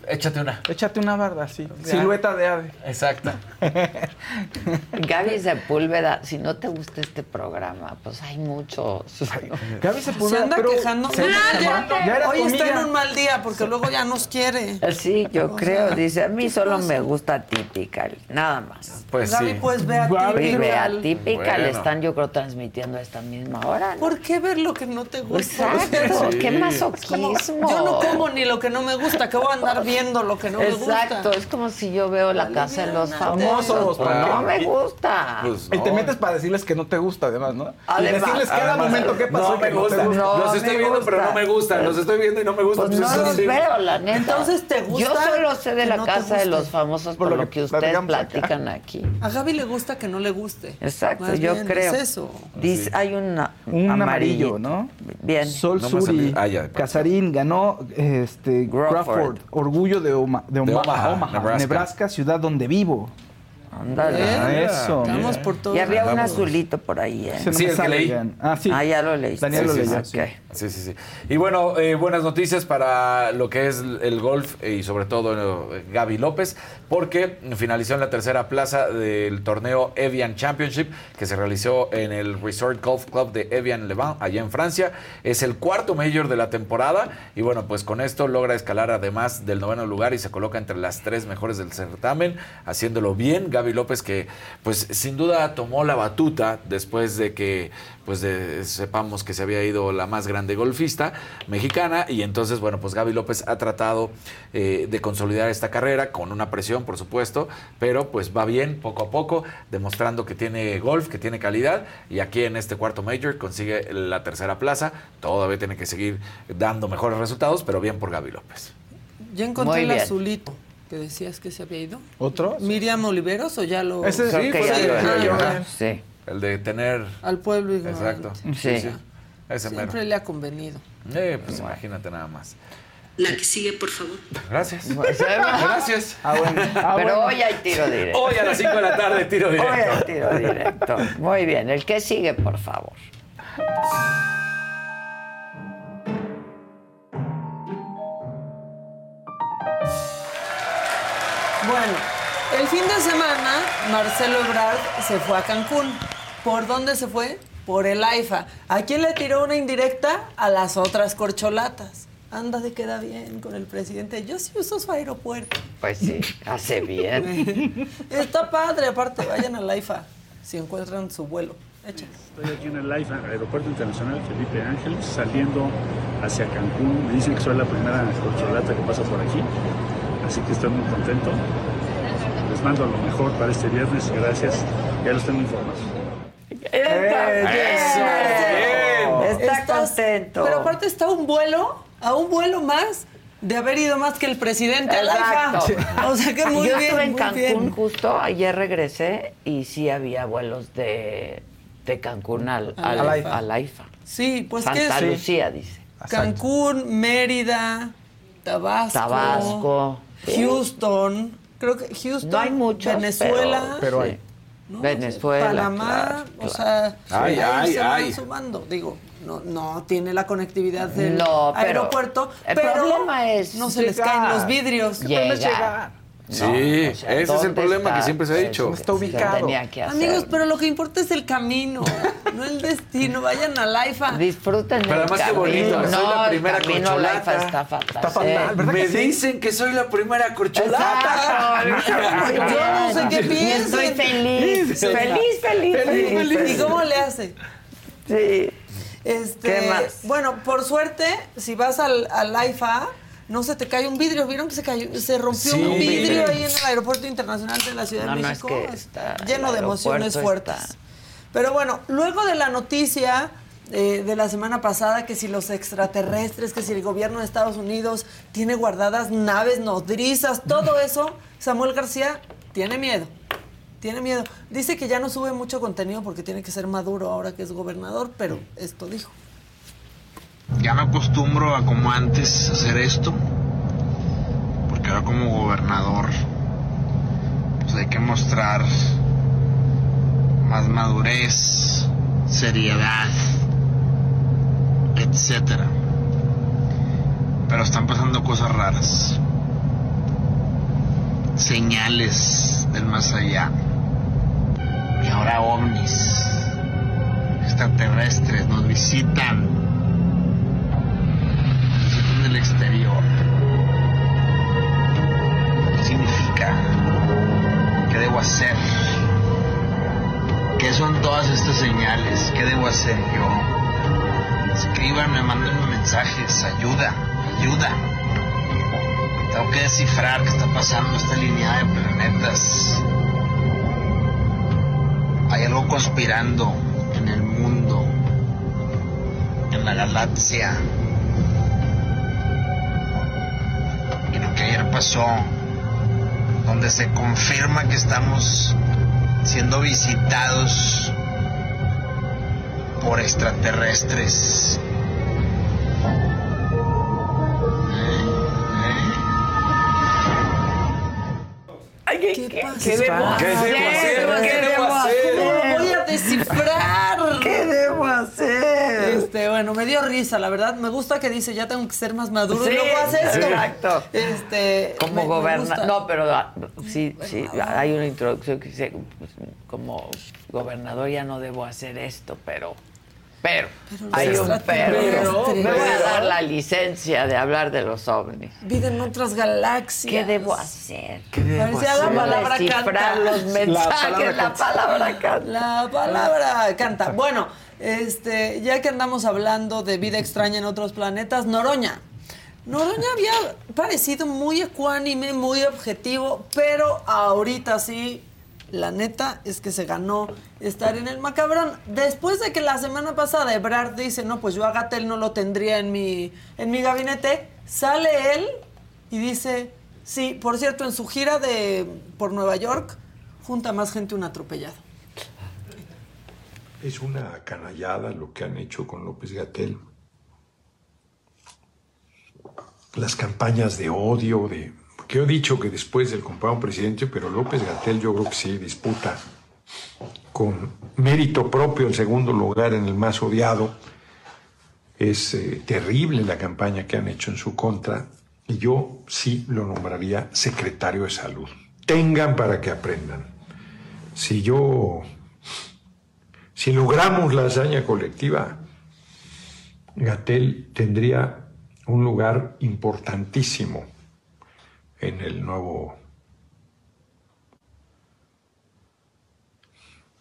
Échate una. Échate una barda, sí. Ya. Silueta de ave. Exacto. Gaby Sepúlveda, si no te gusta este programa, pues hay muchos. Gaby Se Sepúlveda, anda pero quejando. se- ya, Hoy está en un mal día porque luego ya nos quiere. Sí, yo O creo. sea, Dice, a mí ¿qué solo pasa? me gusta Typical, nada más. Pues Gaby, sí. pues ve a Gaby, Typical Bueno. están, yo creo, transmitiendo a esta misma hora. ¿no? ¿Por qué ver lo que no te gusta? Exacto, Sí. qué Como, masoquismo. yo no como ni lo que no me gusta, que voy a andar viendo lo que no me gusta. Exacto, es como si yo veo la casa de los famosos, no me gusta. Pues Y te metes para decirles que no te gusta, además, ¿no? Además. y decirles cada Además, momento qué pasó. No me que te gusta. No los estoy viendo, pero gusta. no me gustan. Los estoy viendo y no me gustan. Pues no los sí. veo, la neta. Entonces, ¿te gusta Yo solo sé de la casa de los famosos por, Por lo que que ustedes acá. platican aquí. A Gaby le gusta que no le guste. Exacto, Más yo bien, creo. Es eso. Dice, hay una, Un amarillo. ¿no? Bien. Sol Suri. Ah. Casarín ganó este, Crawford. Crawford. Orgullo de, Oma- de, Oma- Omaha, Omaha, Nebraska. Nebraska. ciudad donde vivo. Ándale. Ah, eso. Estamos por todos Y había un azulito por ahí, ¿eh? Sí, el que leí. Ah, sí. Ah, ya lo leíste. Daniel lo Sí, leyó, sí. Sí, sí, sí. Y bueno, eh, buenas noticias para lo que es el golf eh, y sobre todo eh, Gaby López, porque finalizó en la tercera plaza del torneo Evian Championship que se realizó en el Resort Golf Club de Evian Levant, allá en Francia. Es el cuarto mayor de la temporada y bueno, pues con esto logra escalar además del noveno lugar y se coloca entre las tres mejores del certamen, haciéndolo bien. Gaby López que pues sin duda tomó la batuta después de que pues de- sepamos que se había ido la más grande golfista mexicana y entonces bueno pues Gaby López ha tratado eh, de consolidar esta carrera con una presión por supuesto pero pues va bien poco a poco demostrando que tiene golf que tiene calidad y aquí en este cuarto major consigue la tercera plaza. Todavía tiene que seguir dando mejores resultados pero bien por Gaby López. Ya encontré Muy el bien. azulito que decías que se había ido. ¿Otro? Miriam Oliveros o ya lo. Ese sí, que pues, ya sí, lo sí, Ah, Sí. el de tener Al pueblo ignorante. exacto Sí. ese mero Siempre le ha convenido. Eh, pues imagínate nada más La que sigue, por favor. gracias gracias Ah, bueno. Ah, Pero bueno. hoy hay tiro directo. Hoy a las 5 de la tarde tiro Hoy directo. hay tiro directo. Muy bien. El que sigue, por favor. Bueno, el fin de semana Marcelo Ebrard se fue a Cancún. ¿Por dónde se fue? Por el AIFA. ¿A quién le tiró una indirecta? A las otras corcholatas. Anda, se queda bien con el presidente. Yo sí uso su aeropuerto. Pues sí, hace bien. Está padre, aparte, vayan al AIFA si encuentran su vuelo. Échale. Estoy aquí en el AIFA, Aeropuerto Internacional Felipe Ángeles, saliendo hacia Cancún. Me dicen que soy la primera corcholata que pasa por aquí, así que estoy muy contento. Les mando lo mejor para este viernes, gracias. Ya los tengo informados. Está bien. Está Estás- contento. Pero aparte está un vuelo, a un vuelo más de haber ido más que el presidente al. Exacto. O sea que muy Yo bien, estuve en Cancún bien. justo, ayer regresé y sí había vuelos de, de Cancún al, Al al, AIFA. al AIFA. Sí, pues que Santa sí. Lucía, dice. Cancún, Mérida, Tabasco, Tabasco. Houston, creo que Houston, No hay muchos, Venezuela, pero sí. hay. ¿no? Venezuela, Panamá, claro, o sea, Ay, ahí ay, se van ay. sumando. Digo, no, no tiene la conectividad del No, pero aeropuerto, el pero problema es no se les llegar. caen los vidrios. Llegar. Sí, No, o sea, ese es el ¿dónde problema que siempre se ha Sí, dicho. Está ubicado. tenía que hacer. Amigos, pero lo que importa es el camino, no el destino. Vayan al AIFA. Disfruten Pero el además qué bonito, soy la primera corcholata. Está fatal. Está fatal. ¿verdad Me que sí? dicen que soy la primera corcholata. Yo no sé qué Y piensen. Estoy feliz. Feliz, feliz, feliz. ¿Y cómo le hace? Sí. Este, ¿Qué más? Bueno, por suerte, si vas al, al AIFA, no se te cae un vidrio. ¿Vieron que se cayó, se rompió Sí. un vidrio ahí en el aeropuerto internacional de la Ciudad No, de no, es México? que Está lleno de emociones fuertes. Pero bueno, luego de la noticia eh, de la semana pasada, que si los extraterrestres, que si el gobierno de Estados Unidos tiene guardadas naves nodrizas, todo eso, Samuel García tiene miedo. Tiene miedo. Dice que ya no sube mucho contenido porque tiene que ser maduro ahora que es gobernador, pero esto dijo. Ya me acostumbro a como antes hacer esto, porque ahora como gobernador pues hay que mostrar más madurez, seriedad, etcétera. Pero están pasando cosas raras. Señales del más allá. Y ahora ovnis extraterrestres nos visitan visitan del exterior. ¿Qué significa? ¿Qué debo hacer? ¿Qué son todas estas señales? ¿Qué debo hacer yo? Escríbanme, mándenme mensajes, ayuda, ayuda. Tengo que descifrar qué está pasando esta línea de planetas. Hay algo conspirando en el mundo, en la galaxia. Que ayer pasó, donde se confirma que estamos siendo visitados por extraterrestres. Ay, ¿qué, qué, pasa? qué debo ¿Qué hacer? debo hacer? ¿Qué debo hacer? ¿Cómo lo voy a descifrar? ¿Qué debo hacer? Este, bueno, me dio risa, la verdad. Me gusta que dice, ya tengo que ser más maduro. Sí, y luego hace esto. exacto. Este, Como gobernador. No, pero ah, sí, sí, hay una introducción que dice, pues, como gobernador ya no debo hacer esto, pero. Pero, Pero hay un pero. Me voy a dar la licencia de hablar de los ovnis. Vida en otras galaxias. ¿Qué debo hacer? Parecía la ¿Cómo palabra descifrar canta. los mensajes? La palabra canta. La palabra canta. Bueno, este, ya que andamos hablando de vida extraña en otros planetas, Noroña. Noroña había parecido muy ecuánime, muy objetivo, pero ahorita sí, la neta es que se ganó estar en el macabrón. Después de que la semana pasada Ebrard dice, no, pues yo a Gatel no lo tendría en mi, en mi gabinete, sale él y dice, sí, por cierto, en su gira de por Nueva York, junta más gente un atropellado. Es una canallada lo que han hecho con López Gatel. Las campañas de odio, de. Porque he dicho que después del comprado presidente, pero López Gatel yo creo que sí disputa con mérito propio el segundo lugar en el más odiado. Es eh, terrible la campaña que han hecho en su contra y yo sí lo nombraría secretario de salud. Tengan para que aprendan. Si yo si logramos la hazaña colectiva, Gatel tendría un lugar importantísimo en el nuevo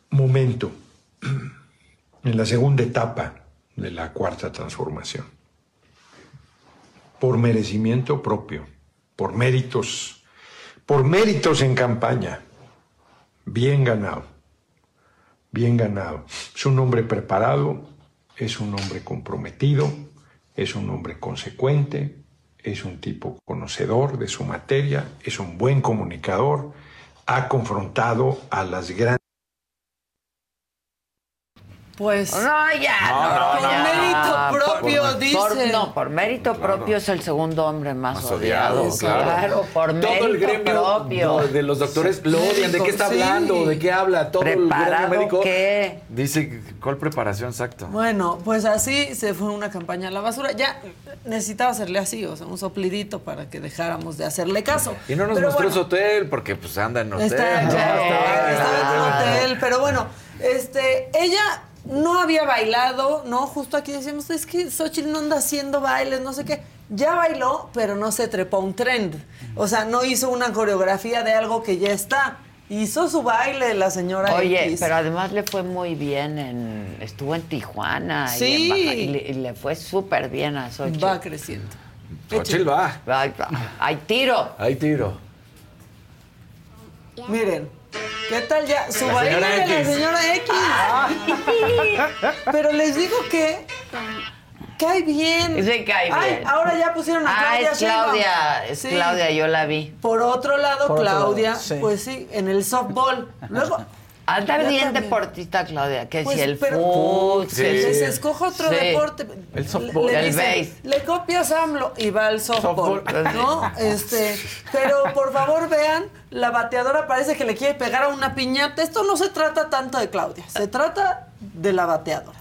momento, en la segunda etapa de la cuarta transformación. Por merecimiento propio, por méritos, por méritos en campaña, bien ganado bien ganado. Es un hombre preparado, es un hombre comprometido, es un hombre consecuente, es un tipo conocedor de su materia, es un buen comunicador, ha confrontado a las grandes... Pues. No, ya, No, no, por ya. mérito propio, Por- dice. por- no, por mérito propio es el segundo hombre más, Más odiado. odiado, claro. claro. por Todo el mérito gremio propio. de los doctores lo odian. ¿De qué está Sí. hablando? ¿De qué habla? Todo el ¿Preparado gremio médico qué? dice, ¿cuál preparación exacto? Bueno, pues así se fue una campaña a la basura. Ya necesitaba hacerle así, o sea, un soplidito para que dejáramos de hacerle caso. Y no nos Pero mostró bueno, su hotel porque pues anda en hotel. Está, ¿no? claro, Está- estaba en un hotel, pero bueno, este, ella no había bailado, ¿no? Justo aquí decíamos, es que Xochitl no anda haciendo bailes, no sé qué. Ya bailó, pero no se trepó a un trend. O sea, no hizo una coreografía de algo que ya está. Hizo su baile la señora Oye, X. pero además le fue muy bien en... Estuvo en Tijuana. y Sí. en Baja- Y, le, y le fue súper bien a Xochitl. Va creciendo. Xochitl va. Hay tiro. Hay tiro. Miren, ¿qué tal ya? Su La de la señora X. Pero les digo que cae bien. Sí, cae Ay, bien. ahora ya pusieron a Ah, Claudia es. Claudia, es Sí. Claudia, yo la vi. Por otro lado, Por otro lado, Claudia, sí. pues sí, en el softball. Luego, Anda Ya bien también. deportista, Claudia, que Pues, si el fútbol, Sí. Les escojo otro Sí. deporte. El softball. Le, El dicen, base. le copias a AMLO y va al softball, Softball. ¿no? Este, pero por favor vean, la bateadora parece que le quiere pegar a una piñata. Esto no se trata tanto de Claudia, se trata de la bateadora.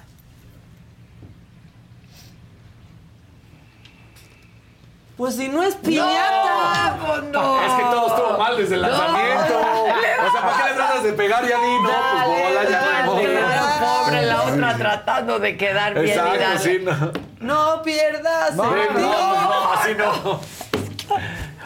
Pues si no es piñata. pues no. Es que todo estuvo mal desde el No. lanzamiento. O sea, ¿para qué le tratas de pegar ya ni no? Pues bola ya claro, pobre la otra tratando de quedar bien y Exacto, sí, no. No pierdas. No, el no, tiro. no, así no.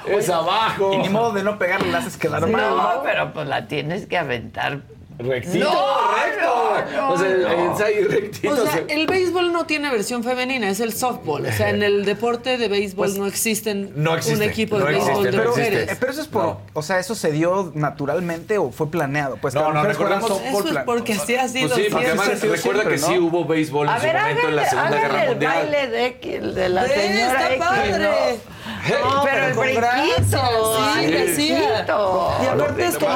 Es abajo. Y ni modo de no pegarle, la haces quedar mal. No, pero pues la tienes que aventar. Rectito, No, recto. no, o sea, el no. ensayo rectito. O sea, se- el béisbol no tiene versión femenina, es el softball. O sea, en el deporte de béisbol no existen no un equipo de béisbol de pero, mujeres. pero eso es por, o sea, eso se dio naturalmente o fue planeado. Pues No, no, recordemos- softball Eso es porque así ha sido Pues sí, porque siempre. además recuerda que sí hubo béisbol en A su ver, momento en la Segunda Guerra háganle el Mundial. baile de, de la Ve, señora está X, padre. ¿No? Pero el brinquito. sí, el brinquito. Y aparte es como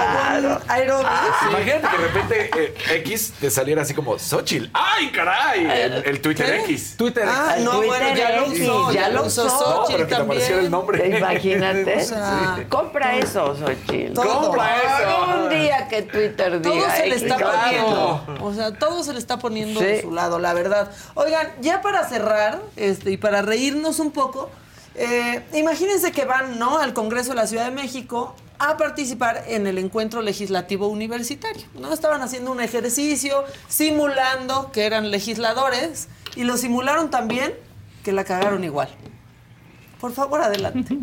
aerobic. Imagínate que de repente eh, X te saliera así como Xochitl. ¡Ay, caray! El, el Twitter ¿Qué? X. Twitter Ah, El no, Twitter bueno, ya lo X, usó, ya lo usó usó. No, Xochitl pero que te apareciera el nombre. Imagínate. O sea, Compra eso, Xochitl. Todo. Compra eso. Un día que Twitter diga. Todo se le X, está claro. poniendo. O sea, todo se le está poniendo Sí. de su lado, la verdad. Oigan, ya para cerrar, este, y para reírnos un poco, eh, imagínense que van, ¿no? Al Congreso de la Ciudad de México a participar en el encuentro legislativo universitario. ¿No? Estaban haciendo un ejercicio, simulando que eran legisladores, y lo simularon también que la cagaron igual. Por favor, adelante.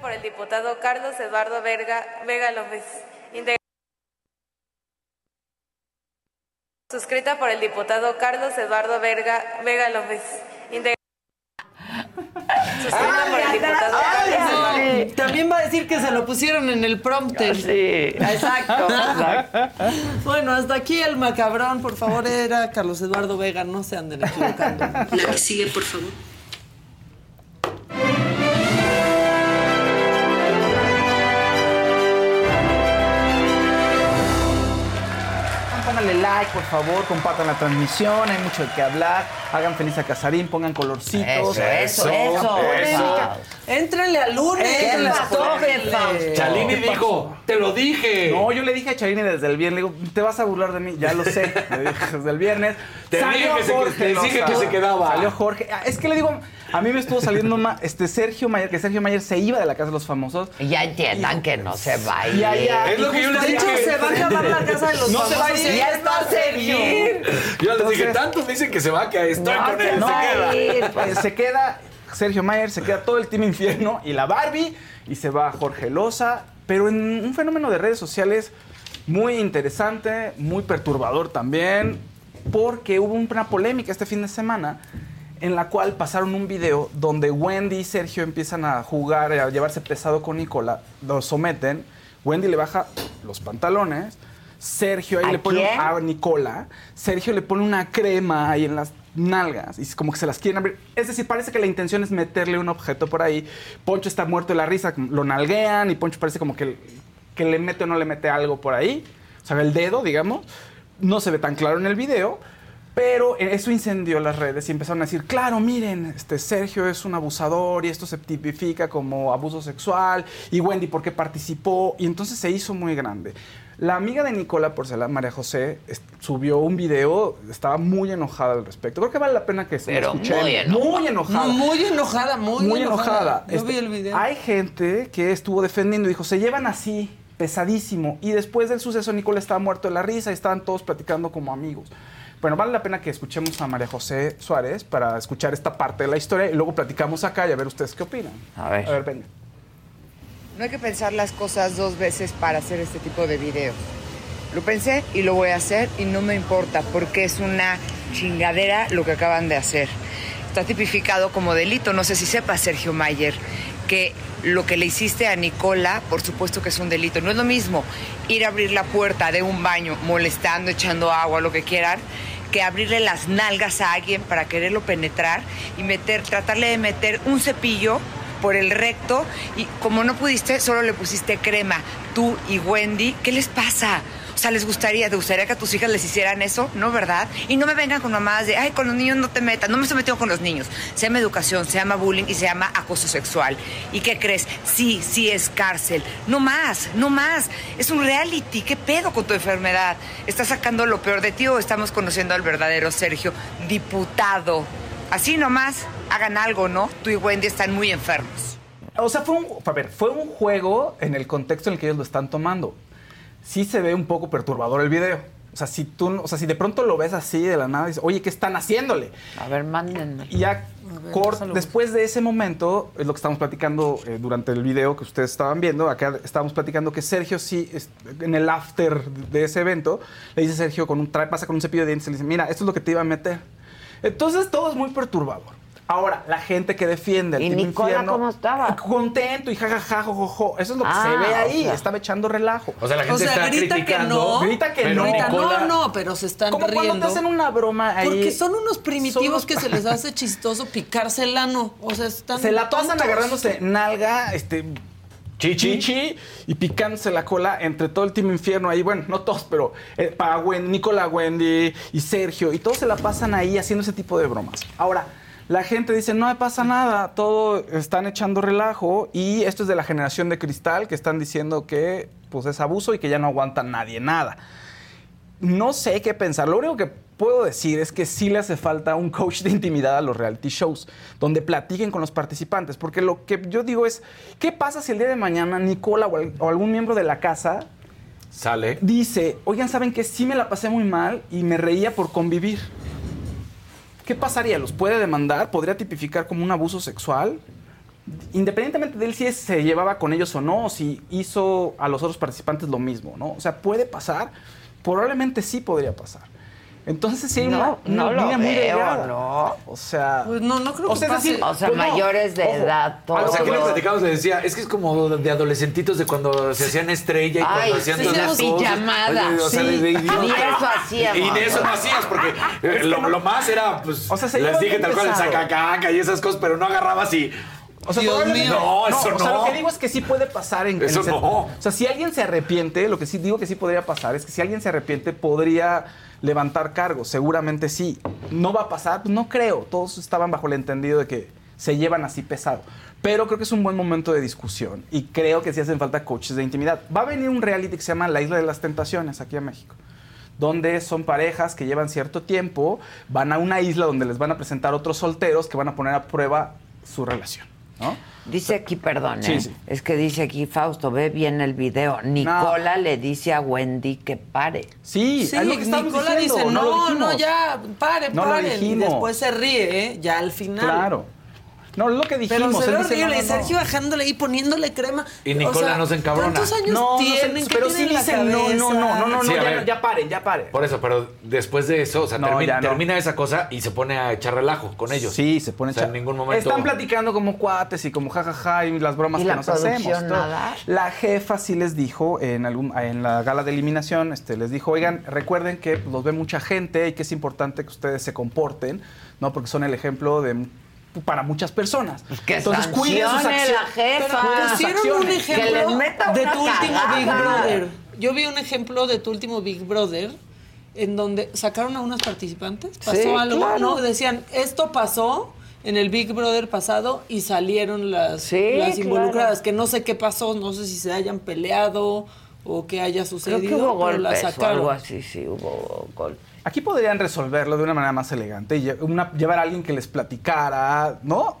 Por el diputado Carlos Eduardo Verga, Vega López. Suscrita por el diputado Carlos Eduardo Verga, Vega López. También va a decir que se lo pusieron en el prompter. Sí, exacto, exacto. Bueno, hasta aquí el macabrón, por favor, era Carlos Eduardo Vega, no se anden equivocando. La que sigue, por favor. Pónganle like, por favor, compartan la transmisión, hay mucho de qué hablar, hagan feliz a Casarín, pongan colorcitos. Eso, eso, eso, polémica. Éntrenle al lunes. ¿Qué les pasó, tóquenle. Fausto? Chalini dijo, te lo dije. No, yo le dije a Charini desde el viernes, le digo, te vas a burlar de mí, ya lo sé, le dije desde el viernes. Te dije que se- te dije que se quedaba. Salió Jorge. Es que le digo, a mí me estuvo saliendo ma- este Sergio Mayer, que Sergio Mayer se iba de la casa de los famosos. Ya entiendan que no se va a ir. Ya, ya. Es lo que yo les De hecho, dije. se va a acabar la casa de los No se va a famosos. ir. Ya está Sergio. Yo les dije, tantos dicen que se va, que estoy No, con él, no se va a queda. ir. Eh, se queda Sergio Mayer, se queda todo el Team Infierno y la Barbie, y se va Jorge Loza, pero en un fenómeno de redes sociales muy interesante, muy perturbador también, porque hubo una polémica este fin de semana en la cual pasaron un video donde Wendy y Sergio empiezan a jugar, a llevarse pesado con Nicola, lo someten, Wendy le baja los pantalones, Sergio ahí ¿A le pone quién? a Nicola, Sergio le pone una crema ahí en las nalgas y como que se las quieren abrir. Es decir, parece que la intención es meterle un objeto por ahí. Poncho está muerto de la risa, lo nalguean y Poncho parece como que, que le mete o no le mete algo por ahí. O sea, el dedo, digamos. No se ve tan claro en el video, pero eso incendió las redes y empezaron a decir, claro, miren, este Sergio es un abusador y esto se tipifica como abuso sexual y Wendy por qué participó y entonces se hizo muy grande. La amiga de Nicola Porcela, María José, subió un video, estaba muy enojada al respecto. Creo que vale la pena que se Pero escuchen. muy enojada. Muy enojada. No, muy enojada, muy, Muy enojada. Yo Este, vi el video. Hay gente que estuvo defendiendo y dijo, se llevan así, pesadísimo. Y después del suceso, Nicola estaba muerto de la risa y estaban todos platicando como amigos. Bueno, vale la pena que escuchemos a María José Suárez para escuchar esta parte de la historia y luego platicamos acá y a ver ustedes qué opinan. A ver. A ver, venga. No hay que pensar las cosas dos veces para hacer este tipo de videos. Lo pensé y lo voy a hacer y no me importa porque es una chingadera lo que acaban de hacer. está tipificado como delito. No sé si sepa, Sergio Mayer, que lo que le hiciste a Nicola, por supuesto que es un delito. No es lo mismo ir a abrir la puerta de un baño molestando, echando agua, lo que quieran, que abrirle las nalgas a alguien para quererlo penetrar y meter, tratarle de meter un cepillo por el recto y como no pudiste, solo le pusiste crema. Tú y Wendy, ¿qué les pasa? Sea, ¿les gustaría, te gustaría que a tus hijas les hicieran eso? ¿No, verdad? Y no me vengan con mamadas de, ay, con los niños no te metas. No me estoy metiendo con los niños. Se llama educación, se llama bullying y se llama acoso sexual. ¿Y qué crees? Sí, sí es cárcel. No más, no más. Es un reality. ¿Qué pedo con tu enfermedad? ¿Estás sacando lo peor de ti o estamos conociendo al verdadero Sergio, diputado? Así nomás, hagan algo, ¿no? Tú y Wendy están muy enfermos. O sea, fue un, a ver, fue un juego en el contexto en el que ellos lo están tomando. Sí se ve un poco perturbador el video. O sea, si tú, o sea, si de pronto lo ves así de la nada, dices, oye, ¿qué están haciéndole? A ver, mándenme. Y ya, cort- después de ese momento, es lo que estamos platicando eh, durante el video que ustedes estaban viendo. Acá estábamos platicando que Sergio, sí, es- en el after de ese evento, le dice Sergio, con un, trae, pasa con un cepillo de dientes y le dice, mira, esto es lo que te iba a meter. Entonces, todo es muy perturbador. Ahora, la gente que defiende al ¿Y Team Nicola Infierno, cómo estaba? Contento y jajaja, jojojo. Eso es lo que Ah, se ve o ahí. sea. Estaba echando relajo. O sea, la O gente sea, está grita que criticando. no. Grita que pero no. Grita, Nicola- no, no, pero se están Como riendo. cuando te hacen una broma ahí. Porque son unos primitivos Son- que se les hace chistoso picarse el ano. O sea, están Se la pasan tontos. agarrándose nalga, este. Chichi. Chichi y picándose la cola entre todo el Team Infierno ahí. Bueno, no todos, pero eh, para Wendy, Nicola Wendy y Sergio. Y todos se la pasan ahí haciendo ese tipo de bromas. Ahora, la gente dice, no me pasa nada, todo están echando relajo. Y esto es de la generación de cristal que están diciendo que pues, es abuso y que ya no aguanta nadie nada. No sé qué pensar. Lo único que puedo decir es que sí le hace falta un coach de intimidad a los reality shows, donde platiquen con los participantes. Porque lo que yo digo es, ¿qué pasa si el día de mañana Nicola o, o algún miembro de la casa Sale. dice, oigan, ¿saben que Sí me la pasé muy mal y me reía por convivir. ¿Qué pasaría? ¿Los puede demandar? ¿Podría tipificar como un abuso sexual? Independientemente de él si se llevaba con ellos o no, o si hizo a los otros participantes lo mismo, ¿no? O sea, ¿puede pasar? Probablemente sí podría pasar. Entonces sí hay No, una, una no lo línea muy veo, delgada. ¿no? O sea... Pues no, no creo o que sea, pase. decir, O sea, pues no, mayores de ojo, edad, lo O sea, que le que- platicamos, le decía, es que es como de adolescentitos de cuando se hacían estrella y Ay, cuando hacían sí, todas una las pijamada. O sea, Sí. de, de idiota. Ni eso hacíamos. Y de eso no hacías, porque eh, lo, lo más era, pues, O sea, se les dije tal cual el sacacaca y esas cosas, pero no agarrabas y... O sea, Dios mío. No, eso o sea, no. lo que digo es que sí puede pasar en Eso no. O sea, si alguien se arrepiente, lo que sí digo que sí podría pasar es que si alguien se arrepiente podría levantar cargos, seguramente sí. No va a pasar, pues no creo. Todos estaban bajo el entendido de que se llevan así pesado. Pero creo que es un buen momento de discusión y creo que sí hacen falta coaches de intimidad. Va a venir un reality que se llama La Isla de las Tentaciones aquí a México donde son parejas que llevan cierto tiempo, van a una isla donde les van a presentar otros solteros que van a poner a prueba su relación, ¿no? Dice aquí, perdón, Sí, ¿eh? sí. es que dice aquí Fausto, ve bien el video. Nicola le dice a Wendy que pare. Sí, Sí, es lo que Nicola diciendo, dice, no, no, ya, pare, pare. Y después se ríe, ¿eh? Ya al final. Claro. No, es lo que dijimos. Pero se él ve dice, no, horrible. no. Sergio bajándole y poniéndole crema. Y Nicola no se encabrona. ¿Cuántos años No, no sé, tienen? ¿Qué pero tienen sí dicen, no, no, no, no, no, Sí, a ya, ver. ya paren, ya paren. Por eso, pero después de eso, o sea, termina esa cosa y se pone a echar relajo con ellos. Sí, se pone O sea, cha- en ningún momento... Están platicando como cuates y como jajaja y las bromas ¿Y que la nos hacemos. nada? La jefa sí les dijo en algún en la gala de eliminación, este, les dijo, oigan, recuerden que pues, los ve mucha gente y que es importante que ustedes se comporten, ¿no? Porque son el ejemplo de para muchas personas. que Entonces cuiden sus acciones. la jefa. Pusieron un acciones. Que les ejemplo meta de tu último cagada. Big Brother. Yo vi un ejemplo de tu último Big Brother en donde sacaron a unas participantes, pasó Sí, algo, claro. no, decían, esto pasó en el Big Brother pasado y salieron las, Sí, las claro. involucradas, que no sé qué pasó, no sé si se hayan peleado o qué haya Creo sucedido, que hubo pero golpes o sacaron. algo así, sí, hubo golpes. Aquí podrían resolverlo de una manera más elegante y una- llevar a alguien que les platicara, ¿no?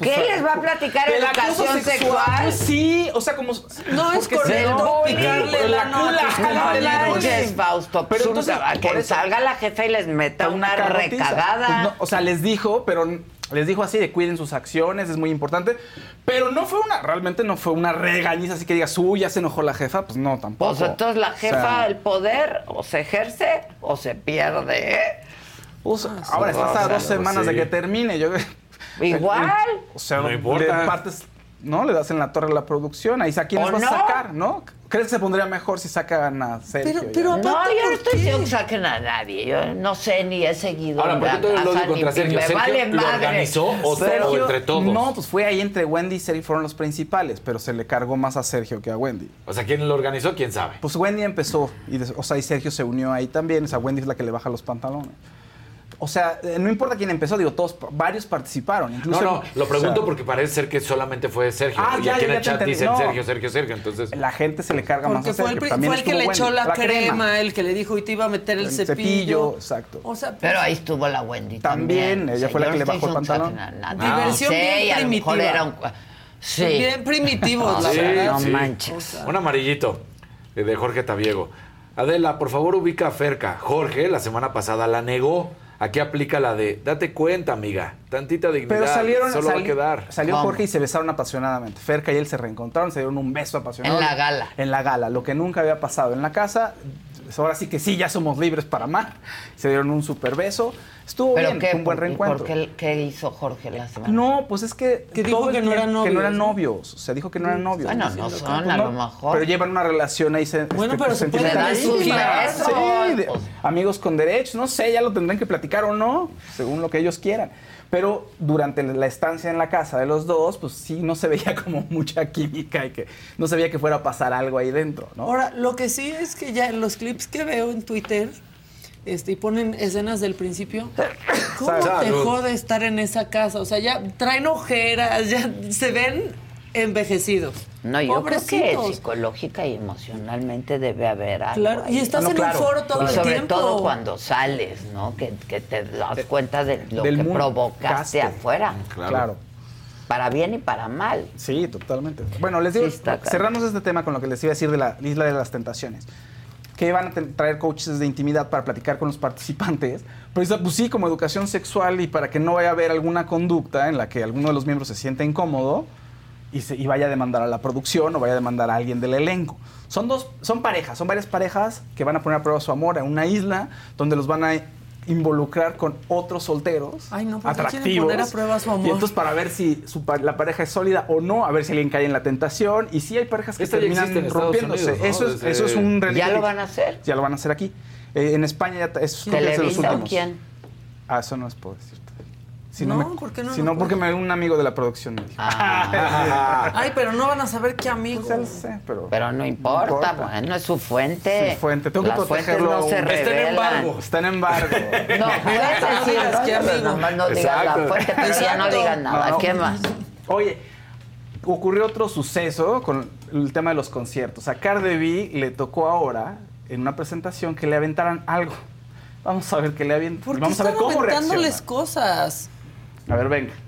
¿Qué les va a platicar? El acoso ¿Educación sexual? Pues sí, o sea, como... No es correcto picarle la ano a cula, Fausto. Pero entonces, que salga la jefa y les meta una recagada. Pues o sea, les dijo, pero les dijo así de cuiden sus acciones, es muy importante. Pero no fue una, realmente no fue una regañiza así que digas, uy, ya se enojó la jefa. Pues no, tampoco. Pues entonces la O jefa, sea, el poder, o se ejerce o se pierde. Pues, ahora estás a dos semanas de que termine. Yo, Igual. O sea, No importa. partes, ¿no? Le das en la torre a la producción. Ahí a quiénes ¿O vas no? a sacar, ¿no? ¿Crees que se pondría mejor si sacan a Sergio? Pero- pero ya? No, aparte, yo no ¿por estoy diciendo que saquen a nadie. Yo no sé ni he seguido. Ahora, ¿por qué todo el odio contra. Sergio? ¿Sergio vale lo madre. organizó o- Pero- o entre todos? No, pues fue ahí entre Wendy y Sergio fueron los principales, pero se le cargó más a Sergio que a Wendy. O sea, ¿quién lo organizó? ¿Quién sabe? Pues Wendy empezó, y o sea, y Sergio se unió ahí también. O sea, Wendy es la que le baja los pantalones. O sea, eh, no importa quién empezó, digo, todos, varios participaron. No, Incluso, no, lo pregunto o sea, porque parece ser que solamente fue Sergio. Ah, y ya, aquí en el chat dicen No. Sergio, Sergio, Sergio. Entonces, La gente se le carga más Porque a fue Sergio. el, pri- también fue el que le echó la, crema, el que le dijo y te iba a meter el, El cepillo. cepillo, exacto. O sea, pues, Pero ahí estuvo la Wendy También, también. ella fue la que le bajó el pantalón. saquen a nadie. Diversión Sí, bien primitiva. era un- Sí. bien primitivos, la Sí, verdad. no manches. Un amarillito eh, de Jorge Tabiego. Adela, por favor ubica a Ferca. Jorge la semana pasada la negó. Aquí aplica la de, date cuenta, amiga. Tantita dignidad. Pero salieron, Solo va a quedar. salió. Jorge y se besaron apasionadamente. Ferca y él se reencontraron, se dieron un beso apasionado. En la gala. En la gala, lo que nunca había pasado. En la casa, pues ahora sí que sí, ya somos libres para amar. Se dieron un super beso. Estuvo ¿Pero bien, qué? fue un buen ¿Por- reencuentro. ¿Por qué, qué hizo Jorge la semana? No, pues es que. Que dijo que no eran tiempo- Que no eran novios, novios. O sea, dijo que no eran novios. Bueno, no son, a lo mejor. Pero llevan una relación ahí. se- Bueno, este, pero se puede dar sus Sí, de- Pues. amigos con derechos, no sé, ya lo tendrán que platicar o no, según lo que ellos quieran. Pero durante la estancia en la casa de los dos, pues sí, no se veía como mucha química y que no se veía que fuera a pasar algo ahí dentro, ¿no? Ahora, lo que sí es que ya en los clips que veo en Twitter este, y ponen escenas del principio, ¿cómo Salud. te jode estar en esa casa? O sea, ya traen ojeras, ya se ven envejecidos. No, yo creo que Pobrecitos. psicológica y emocionalmente debe haber algo. Claro, y ahí. estás No, en claro, un foro todo Y el sobre tiempo. todo cuando sales, ¿no? Que, que te das cuenta de lo del que provocaste Gasto. afuera. claro. Para bien y para mal. Sí, totalmente. Bueno, les digo, Sí, está claro. cerramos este tema con lo que les iba a decir de la Isla de las Tentaciones. Que van a traer coaches de intimidad para platicar con los participantes. Pero pues sí, como educación sexual y para que no vaya a haber alguna conducta en la que alguno de los miembros se sienta incómodo y, se- y vaya a demandar a la producción o vaya a demandar a alguien del elenco. Son dos, son parejas, son varias parejas que van a poner a prueba su amor en una isla donde los van a involucrar con otros solteros Ay, no, ¿por qué quieren atractivos. poner a prueba su amor? Y entonces para ver si su la pareja es sólida o no, a ver si alguien cae en la tentación. Y sí hay parejas que Esto ya terminan rompiéndose. Unidos, ¿no? eso, es, Desde- eso es un reality. ¿Ya lo van a hacer? Ya lo van a hacer aquí. Eh, en España ya ta- es creo que es de los ¿Televisa o últimos. quién? Ah, eso no es por decirte. Si No, me- ¿por qué no Si no, porque me, un amigo de la producción me dijo. Ah, Ay, pero no van a saber qué amigo. Ya lo sé, pero... pero no importa, importa. bueno, es su fuente. Su fuente, tengo que protegerlo no se. Está en embargo. Está en embargo. No, puedes no decir, digas no, qué no, amigo. nomás no digas la Exacto. fuente, pero ya no Exacto. digas nada. No, no. ¿Qué más? Oye, ocurrió otro suceso con el tema de los conciertos. A Cardi B le tocó ahora, en una presentación, que le aventaran algo. Vamos a ver qué le avientan. ¿Por y qué vamos a ver cómo reacciona. cosas? A ver, venga.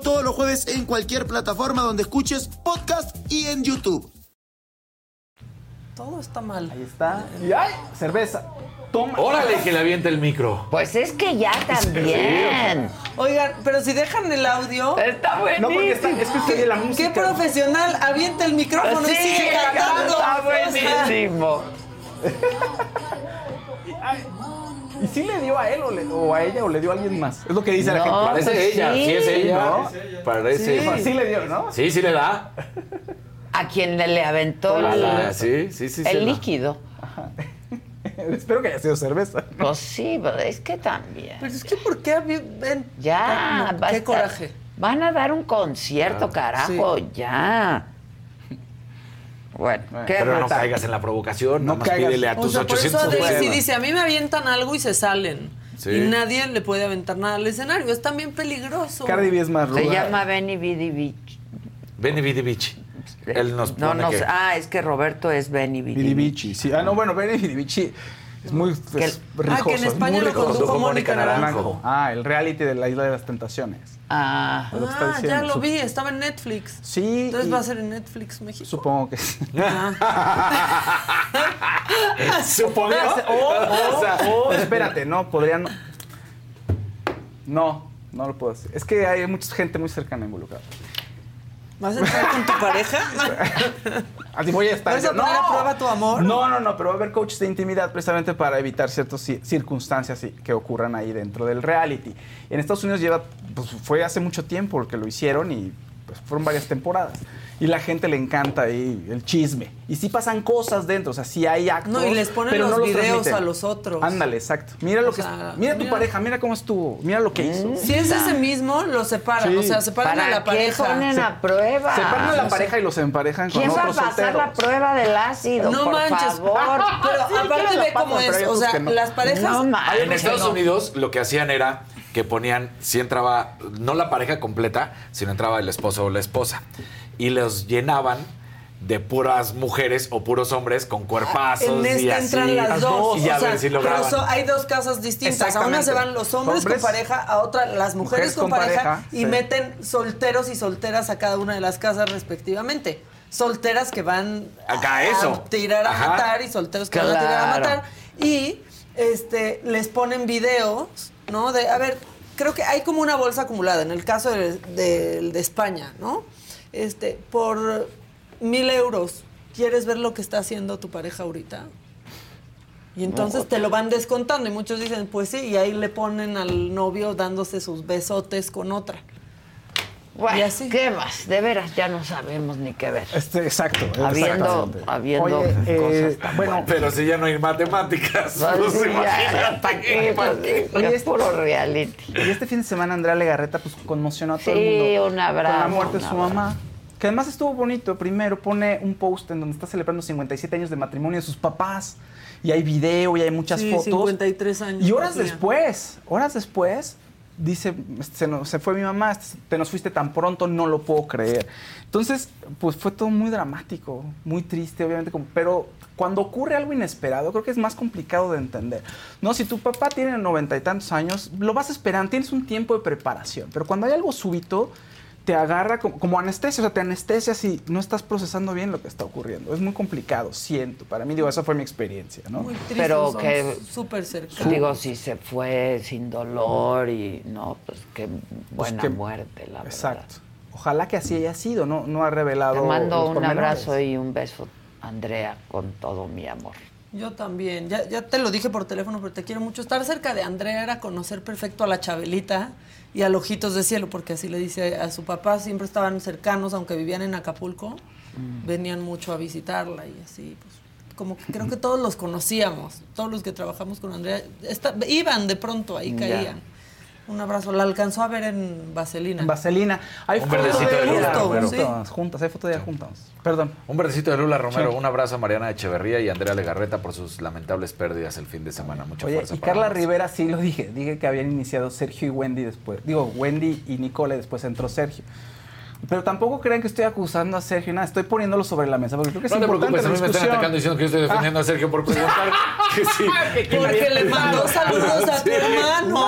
todos los jueves en cualquier plataforma donde escuches podcast y en YouTube. Todo está mal. Ahí está. Y ¡ay! Cerveza. Toma. Órale, que le avienta el micro. Pues es que ya también. Oigan, pero si dejan el audio. Está buenísimo. No, porque está, es que la música. Qué profesional, avienta el micrófono y Sí, sigue cantando. está O sea, buenísimo. ¿Y sí le dio a él o, le- o a ella o le dio a alguien más? Es lo que dice la No, gente. Parece pues ella, sí. sí es ella. ¿no? Parece. Sí, sí le dio, ¿no? Sí, sí le da. A quien le, le aventó el, la- sí, sí, sí. se el da. líquido. Espero que haya sido cerveza. Pues sí, pero es que también. Pues es que, ¿por qué? Ven. Ya, No, va a qué coraje. Van a dar un concierto, carajo, ya. Bueno, qué Pero no caigas en la provocación, No más caigas. pídele a O tus sea, por eso 800 Adele sí pesos. dice, a mí me avientan algo y se salen. Sí. Y nadie le puede aventar nada al escenario. Es también peligroso. Cardi B es más ruda. Se llama Benny Bidi Beach. Benny Vidi Beach. Él nos No, pone no, que... ah, es que Roberto es Benny Bidi Bidi sí. Ah, no, bueno, Benny Bidi es muy es Que- rijoso. Ah, que en es España muy lo condujo Mónica Mónica Naranjo. Naranjo. Ah, el reality de la Isla de las Tentaciones. Ah, lo Ah, ya lo vi, estaba en Netflix. Sí. Entonces y va a ser en Netflix México. Supongo que sí. Supongo. O, O sea, o- espérate, no, podrían. No, no lo puedo decir. Es que hay mucha gente muy cercana involucrada. ¿Vas a entrar con tu pareja? Así voy a estar. ¿Vas a yo. poner a prueba tu amor? No, no, no, pero va a haber coaches de intimidad precisamente para evitar ciertas ci- circunstancias que ocurran ahí dentro del reality. En Estados Unidos lleva, pues fue hace mucho tiempo que lo hicieron y pues fueron varias temporadas. Y la gente le encanta ahí el chisme. Y sí pasan cosas dentro, o sea, sí hay actos. No, y les ponen pero los no videos transmiten. a los otros. Ándale, exacto. Mira lo O que sea, mira tu pareja, mira cómo estuvo, mira lo que hizo. Si es ese mismo, lo separan. Sí. O sea, separan ¿Para a la qué pareja. ponen Se- a prueba? Separan a la pareja y los emparejan con ¿Quién va a otros pasar la solteros. prueba del ácido? No por manches. favor. Pero Sí, aparte ve cómo es. O otros sea, no. las parejas. No En. Estados no. Unidos lo que hacían era que ponían, si entraba, no la pareja completa, sino entraba el esposo o la esposa. Y los llenaban de puras mujeres o puros hombres con cuerpazos En y esta así. entran las dos. Y a o sea, ver si pero so- hay dos casas distintas. A una se van los hombres, Hombres. con pareja, a otra las mujeres, Mujeres con, con pareja, pareja, y sí. meten solteros y solteras a cada una de las casas respectivamente. Solteras que van Acá eso. tirar a Ajá. matar y solteros que van a tirar a matar. Y este les ponen videos, ¿no? De, a ver, creo que hay como una bolsa acumulada en el caso de, de- de España, ¿no? Este, por mil euros, ¿quieres ver lo que está haciendo tu pareja ahorita? Y entonces te lo van descontando y muchos dicen, pues sí, y ahí le ponen al novio dándose sus besotes con otra. Bueno, Y así. ¿qué más? De veras, ya no sabemos ni qué ver. Este, exacto. Habiendo, habiendo Oye, eh, cosas tan bueno, buenas. Pero si ya no hay matemáticas, Pues pues sí, imagínate. ¿para qué? ¿para Pues qué? sí, Oye, es puro reality. Y este fin de semana Andrea Legarreta pues conmocionó a todo Sí, el mundo. un abrazo, Con la muerte de su mamá. Que además estuvo bonito. Primero pone un post en donde está celebrando 57 años de matrimonio de sus papás. Y hay video y hay muchas Sí, fotos. 53 años. Y horas después, horas después, dice, se, nos- se fue mi mamá, te nos fuiste tan pronto, no lo puedo creer. Entonces, pues fue todo muy dramático, muy triste, obviamente, como- pero cuando ocurre algo inesperado, creo que es más complicado de entender. No, si tu papá tiene noventa y tantos años, lo vas esperando, tienes un tiempo de preparación, pero cuando hay algo súbito, te agarra como, como anestesia, o sea, te anestesia si no estás procesando bien lo que está ocurriendo. Es muy complicado, siento. Para mí, digo, esa fue mi experiencia, ¿no? Muy tristes, Pero que- súper cercanos. Digo, si se fue sin dolor y no, pues qué buena que- muerte, la verdad. Exacto. Ojalá que así haya sido, no, no ha revelado. Te mando los un pormenores. abrazo y un beso, Andrea, con todo mi amor. Yo también. Ya, ya te lo dije por teléfono, pero te quiero mucho. Estar cerca de Andrea era conocer perfecto a la Chabelita y al Ojitos de Cielo, porque así le dice a su papá. Siempre estaban cercanos, aunque vivían en Acapulco. Venían mucho a visitarla y así, pues. Como que creo que todos los conocíamos, todos los que trabajamos con Andrea, esta- iban de pronto ahí, caían. Un abrazo. La alcanzó a ver en Vaselina. En Vaselina. Hay Un fotos verdecito de Lula Romero. juntas, juntas, hay fotos de ellas juntas. Perdón. Un verdecito de Lula Romero, Sí. un abrazo a Mariana Echeverría y Andrea Legarreta por sus lamentables pérdidas el fin de semana. Mucha Oye, fuerza y para Carla ambas. Rivera sí lo dije. Dije que habían iniciado Sergio y Wendy después. Digo, Wendy y Nicole, después entró Sergio. Pero tampoco crean que estoy acusando a Sergio, nada, estoy poniéndolo sobre la mesa, porque creo que es No te importante preocupes, a la mí me están discusión. atacando diciendo que yo estoy defendiendo a Sergio por preguntar que sí. Porque le mandó saludos a tu hermano.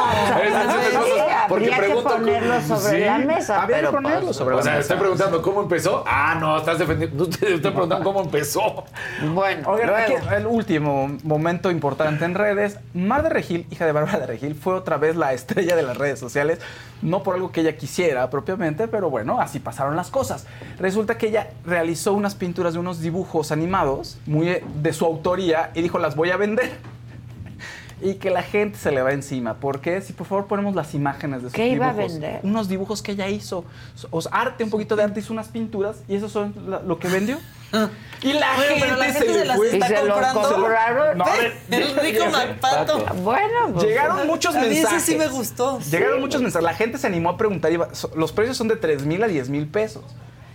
Porque Habría que pregunto cómo- ponerlo sobre Sí, la mesa, habría que ponerlo pues, sobre O la sea, mesa. estoy preguntando cómo empezó. Ah, no, estás defendiendo. No te estoy preguntando cómo empezó. Bueno, Oigan, luego. aquí el último momento importante en redes. Mar de Regil, hija de Bárbara de Regil, fue otra vez la estrella de las redes sociales. No por algo que ella quisiera propiamente, pero bueno, así pasaron las cosas. Resulta que ella realizó unas pinturas de unos dibujos animados, muy eh, de su autoría, y dijo, las voy a vender. Y que la gente se le va encima. Porque si por favor ponemos las imágenes de sus ¿Qué iba a dibujos. vender? Unos dibujos que ella hizo. O sea, arte, un poquito de arte, hizo unas pinturas y eso son la- lo que vendió. Y la Bueno, gente, pero la gente se, se le las fue. está ¿Y se lo comprando. compraron? No, ver, El rico Macpato. Bueno, pues, Llegaron muchos A mí ese mensajes. sí me gustó. Llegaron muchos mensajes. La gente se animó a preguntar. iba- so- los precios son de 3 mil a 10 mil pesos.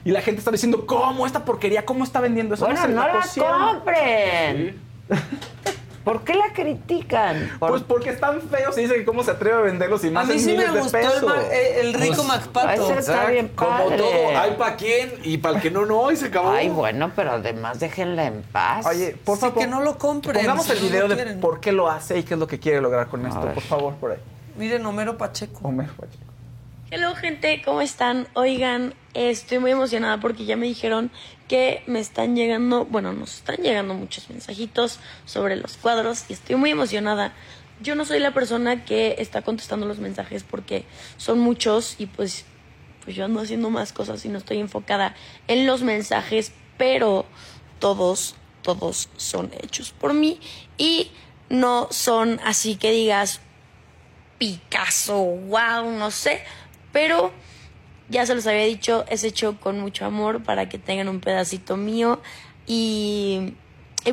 Y la gente está diciendo, ¿cómo esta porquería? ¿Cómo está vendiendo eso? bueno, se no la pusieron". compren. ¿Por qué la critican? Por- Pues porque están feos y dicen que cómo se atreve a venderlos y A más mí en sí me miles gustó el, pesos. ma- eh, el rico Pues, Macpato. ese está bien Como padre. todo, hay para quién y para el que no, no, y se acabó. Ay, bueno, pero además déjenla en paz. Oye, por Sí, favor. que no lo compren. Pongamos si el video de por qué lo hace y qué es lo que quiere lograr con esto. ver. Por favor, por ahí. Miren, Homero Pacheco. Homero Pacheco. Hello gente, ¿cómo están? Oigan, estoy muy emocionada porque ya me dijeron que me están llegando, bueno, nos están llegando muchos mensajitos sobre los cuadros y estoy muy emocionada. Yo no soy la persona que está contestando los mensajes porque son muchos y pues, pues yo ando haciendo más cosas y no estoy enfocada en los mensajes, pero todos, todos son hechos por mí y no son así que digas, Picasso, wow, no sé, pero ya se los había dicho, es hecho con mucho amor para que tengan un pedacito mío y,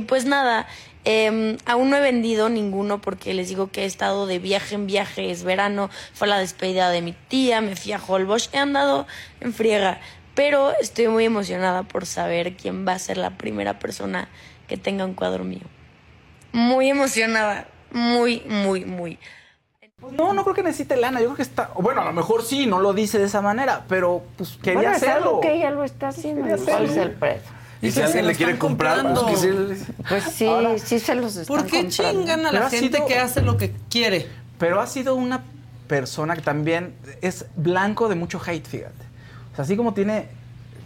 pues nada, em, aún no he vendido ninguno porque les digo que he estado de viaje en viaje, es verano, fue la despedida de mi tía, me fui a Holbox, he andado en friega, pero estoy muy emocionada por saber quién va a ser la primera persona que tenga un cuadro mío. Muy emocionada, muy, muy, muy. Pues no, no creo que necesite lana. Yo creo que está. Bueno, a lo mejor sí, no lo dice de esa manera, pero pues quería Bueno, es hacerlo. algo que ella lo está haciendo. ¿Cuál es el precio? Y si se alguien le quiere comprar, pues se- Pues sí, Ahora, sí se los están ¿Por qué comprando. chingan a Pero la ha gente sido- que hace lo que quiere? Pero ha sido una persona que también es blanco de mucho hate, fíjate. O sea, así como tiene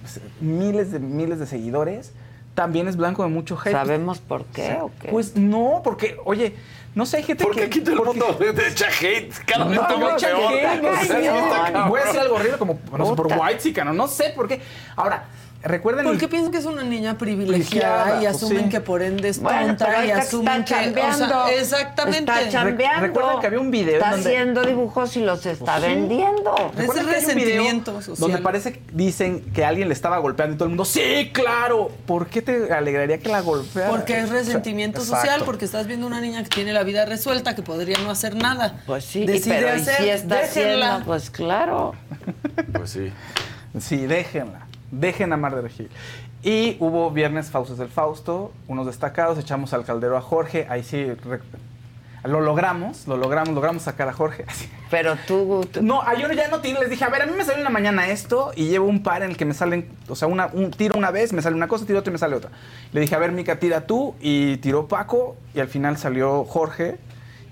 pues, miles de miles de seguidores, también es blanco de mucho hate. ¿Sabemos por qué o qué? Pues no, porque, oye, no sé, hay gente ¿Por que. qué aquí todo el mundo te echa hate? Cada vez No, echa hate, O sea, no. Voy a decir algo horrible como no sé, por white chica, no sé por qué. Ahora, recuerden ¿Por el- qué piensan que es una niña privilegiada Privilegiada, y pues asumen sí. que por ende es Bueno, tonta y asumen está que. o chambeando. sea, exactamente. Está chambeando. recuerdan que había un video Está donde- haciendo dibujos y los está Sí. vendiendo. Ese ¿Recuerdan que hay un video resentimiento social. Donde parece que dicen que alguien le estaba golpeando y todo el mundo, sí, claro. ¿Por qué te alegraría que la golpeara? Porque es O sea, resentimiento exacto. social, porque estás viendo una niña que tiene la vida resuelta, que podría no hacer nada. Pues sí, Decide pero ¿y hacer, si está déjenla. haciendo? Pues claro. Pues sí. Sí, déjenla. Dejen a Mar de Regil. Y hubo viernes Faustos del Fausto, unos destacados, echamos al caldero a Jorge, ahí sí lo logramos, lo logramos, logramos sacar a Jorge. Pero tú... tú- No, a yo ya no les dije, a ver, a mí me salió en la mañana esto y llevo un par en el que me salen, o sea, una, un tiro una vez, me sale una cosa, tiro otra y me sale otra. Le dije, a ver, Mica, tira tú y tiró Paco y al final salió Jorge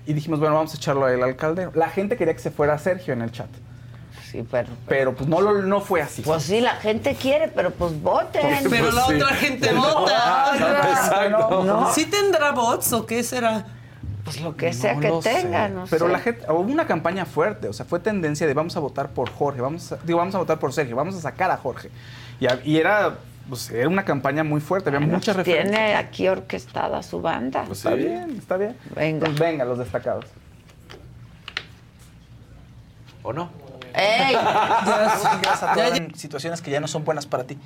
y dijimos, bueno, vamos a echarlo a él al caldero. La gente quería que se fuera Sergio en el chat, Sí, pero... pero pues no, lo- no fue así. Pues sí, la gente quiere, pero pues voten. Pero la sí. otra gente vota. Exacto. No. ¿Sí tendrá bots o qué será? Pues lo que sea No que tenga, sé. no Pero sé. la gente, hubo una campaña fuerte, o sea, fue tendencia de vamos a votar por Jorge, vamos a, digo, vamos a votar por Sergio, vamos a sacar a Jorge. Y, a- y era, pues, era una campaña muy fuerte, había Bueno, muchas pues referencias. Tiene aquí orquestada su banda. Pues Está sí. bien, está bien. Venga. Pues venga, los destacados. ¿O no? ¡Ey! Ya, en situaciones que ya no son buenas para ti.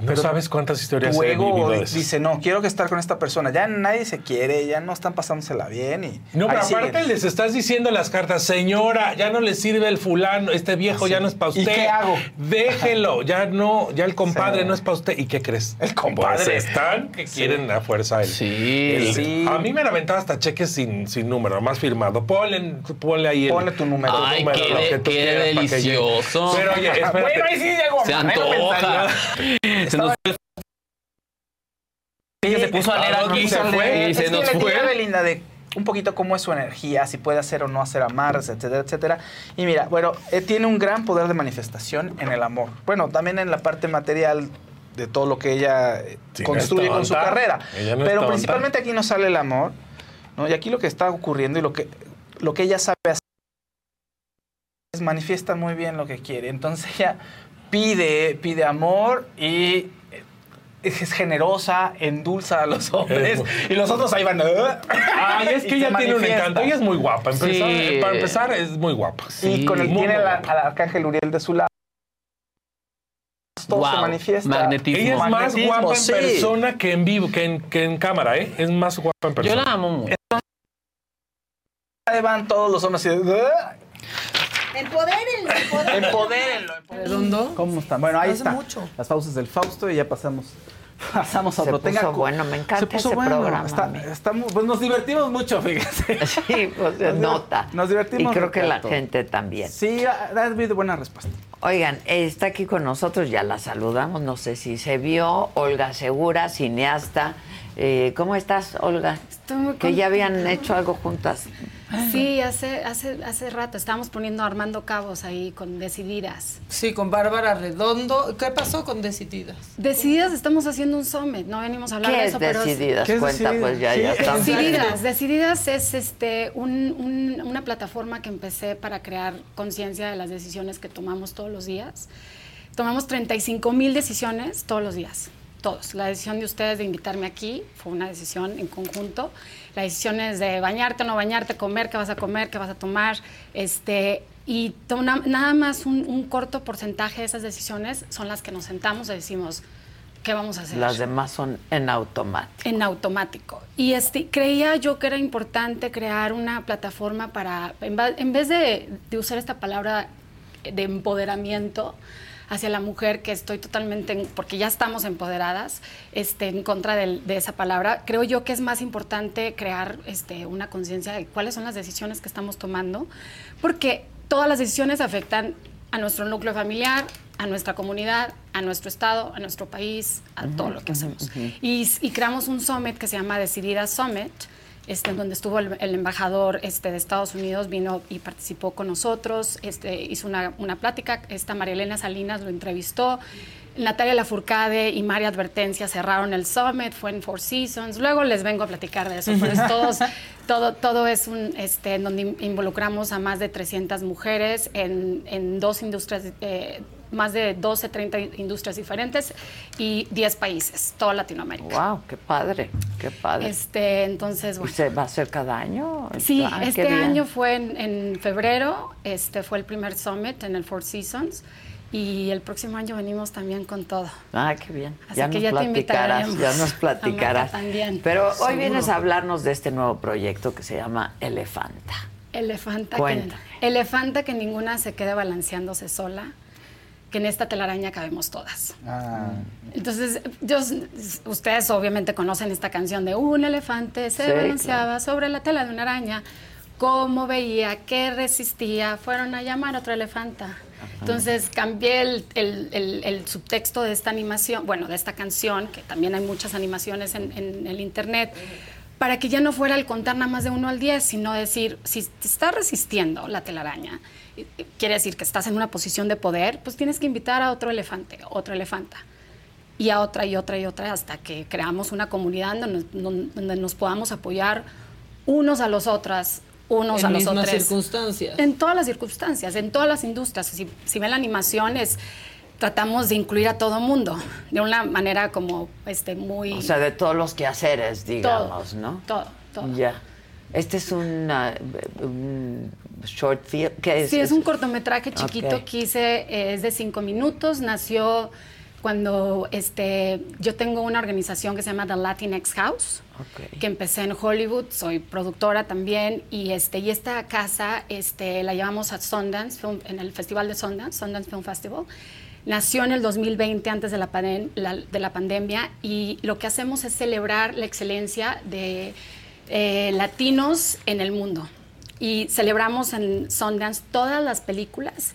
No sabes cuántas historias Tu ego dice, no, quiero que estar con esta persona. Ya nadie se quiere, ya no están pasándosela bien y No, pero siguen. aparte les estás diciendo las cartas, señora, ya no le sirve el fulano, este viejo ya no es para ¿Y usted. qué hago? Déjelo, ya no, ya el compadre Sí. no es para usted. ¿Y qué crees? El compadre. Pues están que quieren a fuerza el, Sí, el- sí. A mí me han aventado hasta cheques sin, sin número, más firmado. Ponle, ponle ahí el, Ponle tu número. tu Ay, número, qué de- que tú qué que delicioso. Pero oye, espérate. Bueno, ahí sí llegó. Se antoja. Se nos fue. Ella se puso a leer ¿a dónde aquí se fue? y Es se nos fue. Belinda de un poquito cómo es su energía, si puede hacer o no hacer amarse, etcétera, etcétera. Y mira, bueno, eh, tiene un gran poder de manifestación en el amor. Bueno, también en la parte material de todo lo que ella eh, no construye con su carrera. Ella no es Pero principalmente aquí nos sale el amor, ¿no? Y aquí lo que está ocurriendo y lo que, lo que ella sabe hacer es manifiesta muy bien lo que quiere. Entonces ella pide, pide amor y eh, es generosa, endulza a los hombres y los otros ahí van. Ay, es que y ella tiene un encanto. Ella es muy guapa. Empezar- Sí. Para empezar, es muy guapa. Y con el Muy tiene la- al arcángel Uriel de su lado. todo Wow. se manifiesta. Magnetismo. Ella es más Magnetismo, guapa en sí. persona que en vivo, que en, que en cámara, ¿eh? Es más guapa en persona. amo mucho. Ahí van todos los hombres así de... Empodérenlo, Empodérenlo. ¿Redondo? ¿Cómo están? Bueno, ahí está. mucho. Las pausas del Fausto y ya pasamos. Pasamos a Se otro. puso bueno, me encanta Se puso ese bueno. programa, Está- pues nos divertimos mucho, fíjate. Sí, pues se nota. Nos divertimos. Y creo que la gente también. Sí, ha habido buena respuesta. Oigan, está aquí con nosotros, ya la saludamos, no sé si se vio, Olga Segura, cineasta. Eh, ¿Cómo estás, Olga? Estoy muy Que ya habían hecho algo juntas. Sí, hace, hace, hace rato estábamos poniendo armando cabos ahí con Decididas. Sí, con Bárbara Redondo. ¿Qué pasó con Decididas? Decididas estamos haciendo un summit, no venimos a hablar ¿Qué de es eso, pero Decididas? ¿Qué es Cuenta, Decididas? pues, ya, ya estamos. Decididas, Decididas es este un- un- una plataforma que empecé para crear conciencia de las decisiones que tomamos todos los días. Tomamos 35 mil decisiones todos los días, todos. La decisión de ustedes de invitarme aquí fue una decisión en conjunto. La decisión es de bañarte o no bañarte, comer, qué vas a comer, qué vas a tomar, este, y nada más un, un corto porcentaje de esas decisiones son las que nos sentamos y decimos, ¿qué vamos a hacer? Las demás son en automático. en automático. Y este, creía yo que era importante crear una plataforma para, en, en vez de, de usar esta palabra de empoderamiento hacia la mujer, que estoy totalmente, en- porque ya estamos empoderadas, este, en contra del- de esa palabra, creo yo que es más importante crear este, una conciencia de cuáles son las decisiones que estamos tomando, porque todas las decisiones afectan a nuestro núcleo familiar, a nuestra comunidad, a nuestro estado, a nuestro país, a todo lo que hacemos. Y, y creamos un summit que se llama Decidida Summit, este, donde estuvo el, el embajador este, de Estados Unidos, vino y participó con nosotros, este, hizo una, una plática, esta María Elena Salinas lo entrevistó, Natalia Lafourcade y María Advertencia cerraron el summit, fue en Four Seasons, luego les vengo a platicar de eso, pero es todos, todo, todo es un, este, en donde in- involucramos a más de 300 mujeres en, en dos industrias, eh, más de 12, 30 industrias diferentes y 10 países, toda Latinoamérica. Wow, qué padre, qué padre. Este, entonces, ¿Y bueno. se va a hacer cada año? Sí, Ah, este año fue en, en febrero, este fue el primer summit en el Four Seasons y el próximo año venimos también con todo. Ah, qué bien. Así ya que nos ya te platicarás, invitaremos. ya nos platicarás. También. Pero hoy Seguro. vienes a hablarnos de este nuevo proyecto que se llama Elefanta. Elefanta que, Cuéntame. elefanta que ninguna se quede balanceándose sola, que en esta telaraña cabemos todas. Entonces, yo, ustedes obviamente conocen esta canción de un elefante se Sí, balanceaba sobre la tela de una araña. Cómo veía, qué resistía, fueron a llamar a otro elefanta. Entonces cambié el, subtexto de esta animación, bueno, de esta canción, que también hay muchas animaciones en, el internet, para que ya no fuera el contar nada más de uno al 10, sino decir, si te está resistiendo la telaraña, quiere decir que estás en una posición de poder, pues tienes que invitar a otro elefante, otra elefanta. Y a otra y otra y otra hasta que creamos una comunidad donde, donde- nos podamos apoyar unos a los otros, unos En a los otros. circunstancias. En todas las circunstancias, en todas las industrias. Si, si ven la animación, es, tratamos de incluir a todo mundo de una manera como este, muy... O sea, de todos los quehaceres, digamos, ¿no? todo, todo. Ya. Este es un, ah, un short film. ¿Qué es? Sí, es un cortometraje chiquito que hice, es de cinco minutos, nació cuando este, yo tengo una organización que se llama The Latinx House, Que empecé en Hollywood, soy productora también, y, este, y esta casa este, la llevamos a Sundance, Film- en el Festival de Sundance, Sundance Film Festival. Nació en el 2020, antes de la, paden- la- de la pandemia, y lo que hacemos es celebrar la excelencia de eh, latinos en el mundo. Y celebramos en Sundance todas las películas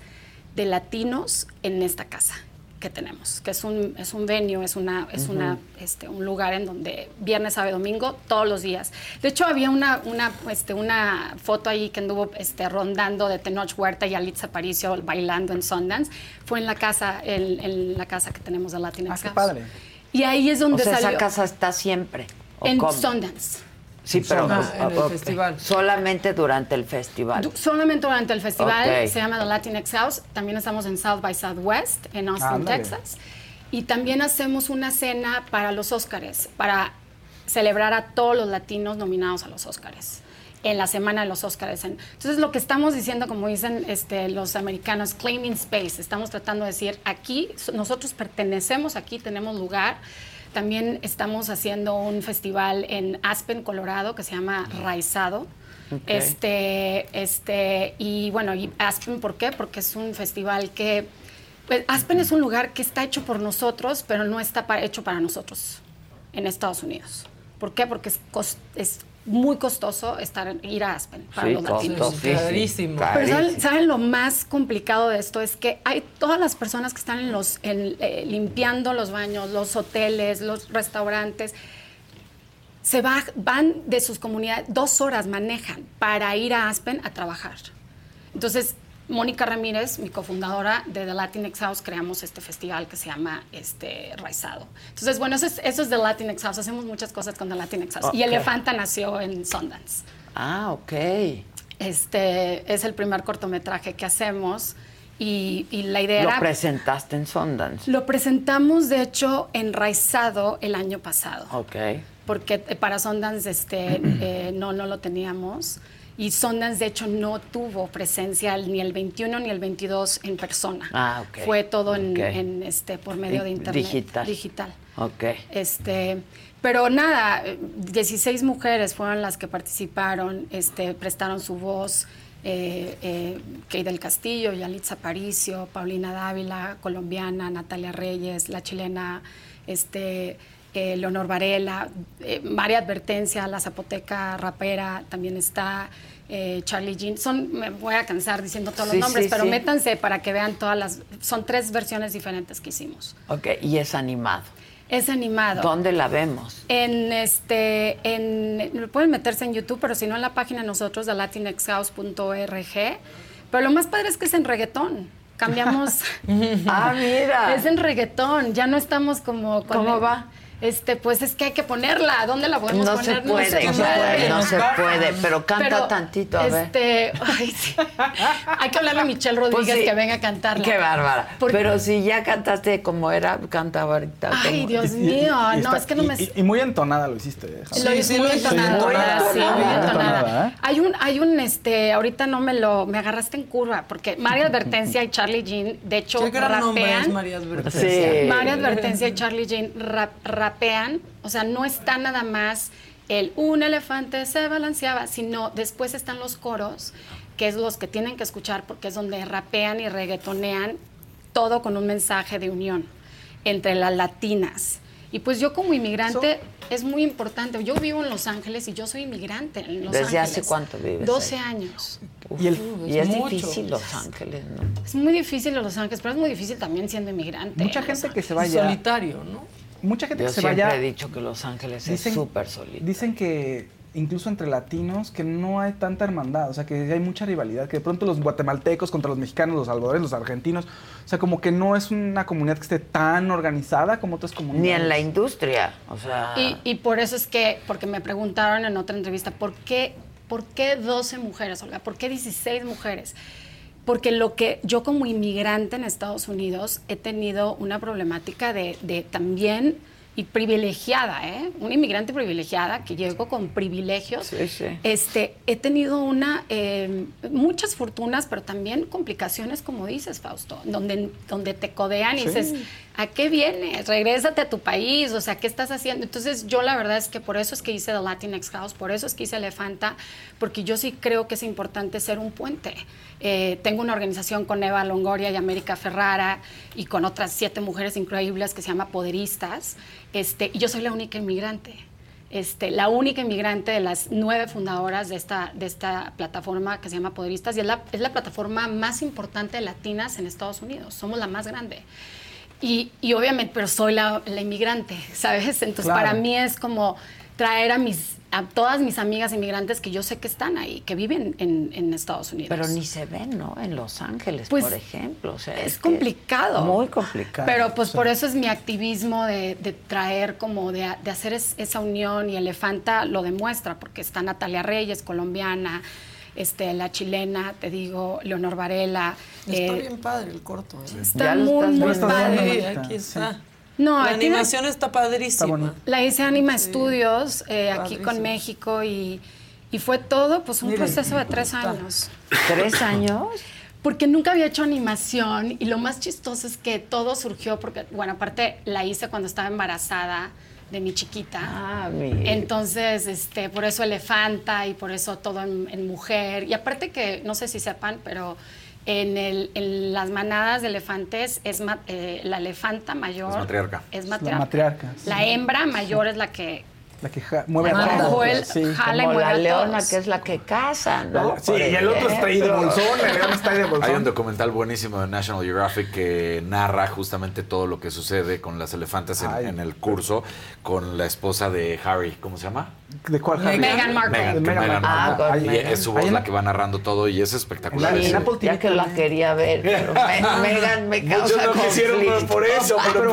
de latinos en esta casa que tenemos, que es un, es un venue, es, una, es una, Ujú. este, un lugar en donde viernes, sábado, domingo, todos los días. De hecho, había una, una, este, una foto ahí que anduvo este, rondando de Tenoch Huerta y Alitza Aparicio bailando en Sundance. Fue en la casa, en, en la casa que tenemos de Latinx Ah, qué padre. Y ahí es donde o sea, salió. esa casa está siempre. ¿o en cómo? Sundance. Sí, pero Ah, en el ok. festival. Solamente durante el festival. Du- Solamente durante el festival Ok. se llama The Latinx House. También estamos en South by Southwest, en Austin, Ándale. Texas. Y también hacemos una cena para los Óscares, para celebrar a todos los latinos nominados a los Óscares. en la semana de los Oscars. Entonces lo que estamos diciendo, como dicen este, los americanos, claiming space, estamos tratando de decir, aquí nosotros pertenecemos, aquí tenemos lugar. También estamos haciendo un festival en Aspen, Colorado, que se llama Raizado. Este, este, y bueno, y Aspen, ¿por qué? Porque es un festival que pues, Aspen es un lugar que está hecho por nosotros, pero no está hecho para nosotros en Estados Unidos. ¿Por qué? Porque es, es muy costoso estar ir a Aspen para los latinos. Carísimo. Pero ¿saben, lo más complicado de esto? Es que hay todas las personas que están en los, eh, limpiando los baños, los hoteles, los restaurantes. Se van de sus comunidades, dos horas manejan para ir a Aspen a trabajar. Entonces, Mónica Ramírez, mi cofundadora de The Latinx House, creamos este festival que se llama este, Raizado. Entonces, bueno, eso es, eso es The Latinx House. Hacemos muchas cosas con The Latinx House. Y Elefanta nació en Sundance. Ah, ok. Este es el primer cortometraje que hacemos. Y, la idea ¿Lo era... presentaste en Sundance? Lo presentamos, de hecho, en Raizado el año pasado. Ok. Porque para Sundance este, eh, no, no lo teníamos y Sundance de hecho no tuvo presencia ni el 21 ni el 22 en persona. Ah, ok. Fue todo en, este por medio de internet. Digital. Digital. Ok. Este, pero nada, 16 mujeres fueron las que participaron, este, prestaron su voz. Eh, eh, Kay del Castillo, Yalitza Aparicio, Paulina Dávila, colombiana, Natalia Reyes, la chilena, este, eh, Leonor Varela, eh, María Advertencia, la zapoteca rapera también está, eh, Charlie Jean. Son, me voy a cansar diciendo todos los nombres, pero métanse para que vean todas las. Son tres versiones diferentes que hicimos. Ok, y es animado. Es animado. ¿Dónde la vemos? En este, en, pueden meterse en YouTube, pero si no en la página nosotros de latinexhouse.org. Pero lo más padre es que es en reggaetón. Cambiamos. ah, mira. Es en reggaetón. Ya no estamos como. ¿Cómo va? Este, pues es que hay que ponerla. ¿Dónde la podemos no poner? Se puede, no, se puede, no se puede, pero canta tantito, a este, ver. Ay, sí. Hay que hablarle a Michelle pues Rodríguez que venga a cantarla. Qué bárbara. Pero si ya cantaste como era, canta ahorita. Ay, Dios mío, no, es que no me... Y, muy entonada lo hiciste. Sí, lo hice muy entonada. Sí, muy entonada. Hay un, hay un, este, ahorita no me lo, me agarraste en curva, porque María Advertencia y Charlie Jean, de hecho, Qué gran rapean. es María Advertencia. Sí. María Advertencia y Charlie Jean rap, rapean, o sea, no está nada más el un elefante se balanceaba, sino después están los coros, que es los que tienen que escuchar porque es donde rapean y reggaetonean todo con un mensaje de unión entre las latinas. Y pues yo como inmigrante es muy importante. Yo vivo en Los Ángeles y yo soy inmigrante en Los ¿Desde Ángeles. hace cuánto vives? 12 años. y, es, difícil Los Ángeles, ¿no? Es muy difícil Los Ángeles, pero es muy difícil también siendo inmigrante. Mucha gente que se vaya. Solitario, ¿no? Mucha gente Yo que se siempre vaya. he dicho que Los Ángeles es súper solitario. Dicen que incluso entre latinos que no hay tanta hermandad, o sea, que hay mucha rivalidad, que de pronto los guatemaltecos contra los mexicanos, los salvadoreños, los argentinos, o sea, como que no es una comunidad que esté tan organizada como otras comunidades. Ni en la industria, o sea... Y, y por eso es que, porque me preguntaron en otra entrevista, ¿por qué, ¿por qué 12 mujeres, Olga? ¿Por qué 16 mujeres? Porque lo que yo como inmigrante en Estados Unidos he tenido una problemática de, de también y privilegiada, ¿eh? Una inmigrante privilegiada que llegó con privilegios. Sí, sí. Este, he tenido una eh, muchas fortunas, pero también complicaciones, como dices, Fausto, donde, donde te codean y Sí. dices, ¿a qué vienes? Regrésate a tu país, o sea, ¿qué estás haciendo? Entonces, yo la verdad es que por eso es que hice The Latinx House, por eso es que hice Elefanta, porque yo sí creo que es importante ser un puente. Eh, tengo una organización con Eva Longoria y América Ferrara y con otras siete mujeres increíbles que se llama Poderistas, este, y yo soy la única inmigrante. Este, la única inmigrante de las nueve fundadoras de esta, de esta plataforma que se llama Poderistas y es la, es la plataforma más importante de latinas en Estados Unidos. Somos la más grande. Y, y obviamente, pero soy la, la inmigrante, ¿sabes? Entonces, Claro. para mí es como traer a mis a todas mis amigas inmigrantes que yo sé que están ahí, que viven en, en Estados Unidos. Pero ni se ven, ¿no? En Los Ángeles, Pues, por ejemplo. O sea, es complicado. Muy complicado. Pero pues Sí. por eso es mi activismo de, de traer como de, de hacer es- esa unión y Elefanta lo demuestra porque está Natalia Reyes, colombiana, este, la chilena, te digo, Leonor Varela. Está eh, bien padre el corto. ¿eh? Está muy, muy padre. Sí, aquí está. No, la animación está padrísima. La hice Anima Studios eh, aquí con México y, Y fue todo, pues, un Miren, proceso de tres años. ¿Tres años? Porque nunca había hecho animación y lo más chistoso es que todo surgió porque, bueno, aparte la hice cuando estaba embarazada de mi chiquita. Ah, mi- Entonces, este, por eso elefanta y por eso todo en, en mujer. Y aparte que, no sé si sepan, pero en, el- en las manadas de elefantes es ma- eh, la elefanta mayor. Es matriarca. Es La matriarca. matriarca. sí. La hembra mayor es la que La que ja- mueve a La que todos. juel- Sí. jala y mueve la a leona, que es la que caza, ¿no? Sí, y el otro está ahí de bolsón, el león está ahí de Hay un bolsón. documental buenísimo de National Geographic que narra justamente todo lo que sucede con las elefantes en el curso con la esposa de Harry, ¿cómo se llama? ¿De cuál Harry? Meghan Markle. Meghan, Meghan Meghan Markle. Markle. Ah, Meghan. es su voz en la la- que va narrando todo y es espectacular. En ese- Apple TV Ya que la quería ver, pero Me- causa Muchos no quisieron conflicto. por eso, pero,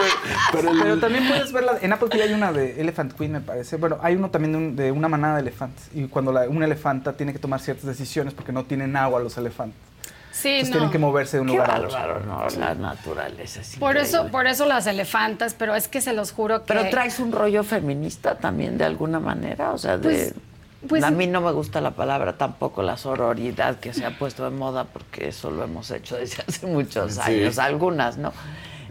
pero, el- Pero también puedes verla, en Apple TV hay una de Elephant Queen, me parece. Bueno, hay uno también de, un- de una manada de elefantes. Y cuando la, una elefanta tiene que tomar ciertas decisiones porque no tienen agua los elefantes. Sí, Entonces no. tienen que moverse de un Qué lugar a otro. ¿no? La naturaleza es Por eso, por eso las elefantas, pero es que se los juro que. Pero traes un rollo feminista también de alguna manera, o sea, de... Pues- pues- a mí no me gusta la palabra tampoco la sororidad que se ha puesto de moda porque eso lo hemos hecho desde hace muchos Sí. años, algunas, ¿no?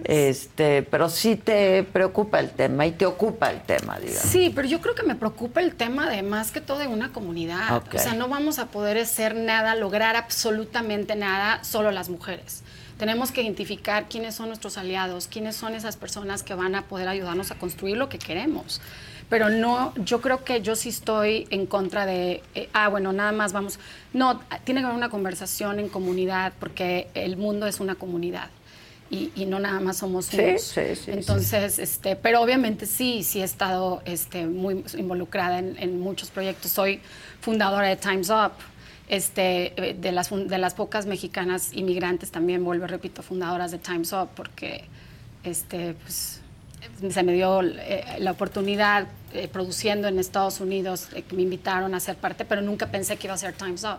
Este, pero sí te preocupa el tema y te ocupa el tema, digamos. Sí, pero yo creo que me preocupa el tema de más que todo de una comunidad. O sea, no vamos a poder hacer nada, lograr absolutamente nada solo las mujeres. Tenemos que identificar quiénes son nuestros aliados, quiénes son esas personas que van a poder ayudarnos a construir lo que queremos. Pero no, yo creo que yo sí estoy en contra de, eh, ah, bueno, nada más vamos. No, tiene que haber una conversación en comunidad porque el mundo es una comunidad. Y, y no nada más somos Sí, unos. sí, sí. Entonces, este, pero obviamente sí, sí he estado este, muy involucrada en, en muchos proyectos. Soy fundadora de Times Up, este, eh, de, las, de las pocas mexicanas inmigrantes también, vuelvo, repito, fundadoras de Times Up, porque este, pues, se me dio eh, la oportunidad eh, produciendo en Estados Unidos, eh, que me invitaron a ser parte, pero nunca pensé que iba a ser Times Up.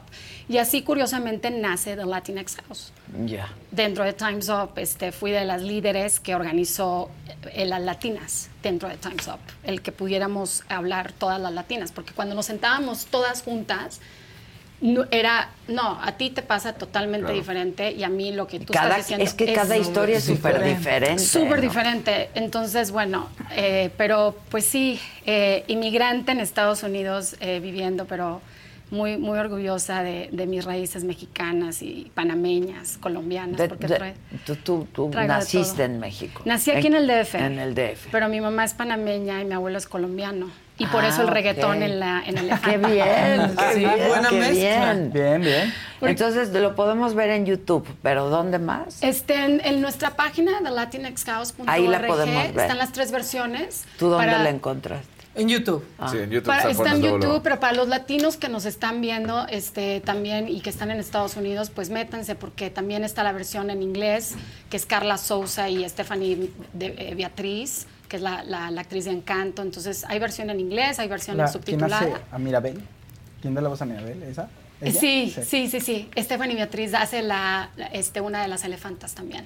Y así, curiosamente, nace The Latinx House Ya. dentro de Times Up este, fui de las líderes que organizó eh, las latinas dentro de Times Up, el que pudiéramos hablar todas las latinas, porque cuando nos sentábamos todas juntas, no, era, no, a ti te pasa totalmente Claro. diferente y a mí lo que tú Cada- estás diciendo es que cada historia es súper diferente, Súper ¿no? diferente. Entonces, bueno, eh, pero pues sí, eh, inmigrante en Estados Unidos eh, viviendo, pero muy, muy orgullosa de, de mis raíces mexicanas y panameñas, colombianas, De- porque de- tú naciste en México. Nací aquí en el DF. En el DF. Pero mi mamá es panameña y mi abuelo es colombiano. Y por Ah, eso el ok. reggaetón en la en el Qué bien, qué Sí, bien, buena qué mezcla. bien. Bien, bien. Entonces lo podemos ver en YouTube, pero ¿dónde más? Este, en, en nuestra página de latinexhouse.org Ahí la podemos ver. están las tres versiones. ¿Tú dónde para- la encontraste? En YouTube. Sí, en YouTube Para- está, en YouTube, pero para los latinos que nos están viendo este, también y que están en Estados Unidos, pues métanse porque también está la versión en inglés, que es Carla Souza y Stephanie de- eh, Beatriz, que es la, la- la actriz de Encanto. Entonces hay versión en inglés, hay versión La- en ¿Quién subtitulada. hace a Mirabel? ¿Quién da la voz a Mirabel? ¿Esa? ¿Ella? Sí, sí, sí, sí. Stephanie Beatriz hace la, este, una de las elefantas también.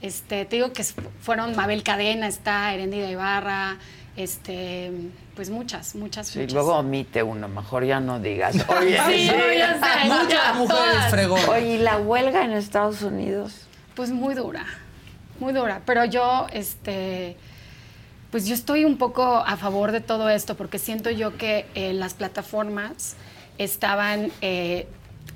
Este, te digo que fueron Mabel Cadena, está Erendida Ibarra, este, pues muchas, muchas, Sí, muchas. luego omite uno, mejor ya no digas. Oye, Sí, no, ya sé, Muchas ya, mujeres fregonas. Oye, ¿y la huelga en Estados Unidos? Pues muy dura, muy dura. Pero yo, este, pues yo estoy un poco a favor de todo esto porque siento yo que eh, las plataformas estaban eh,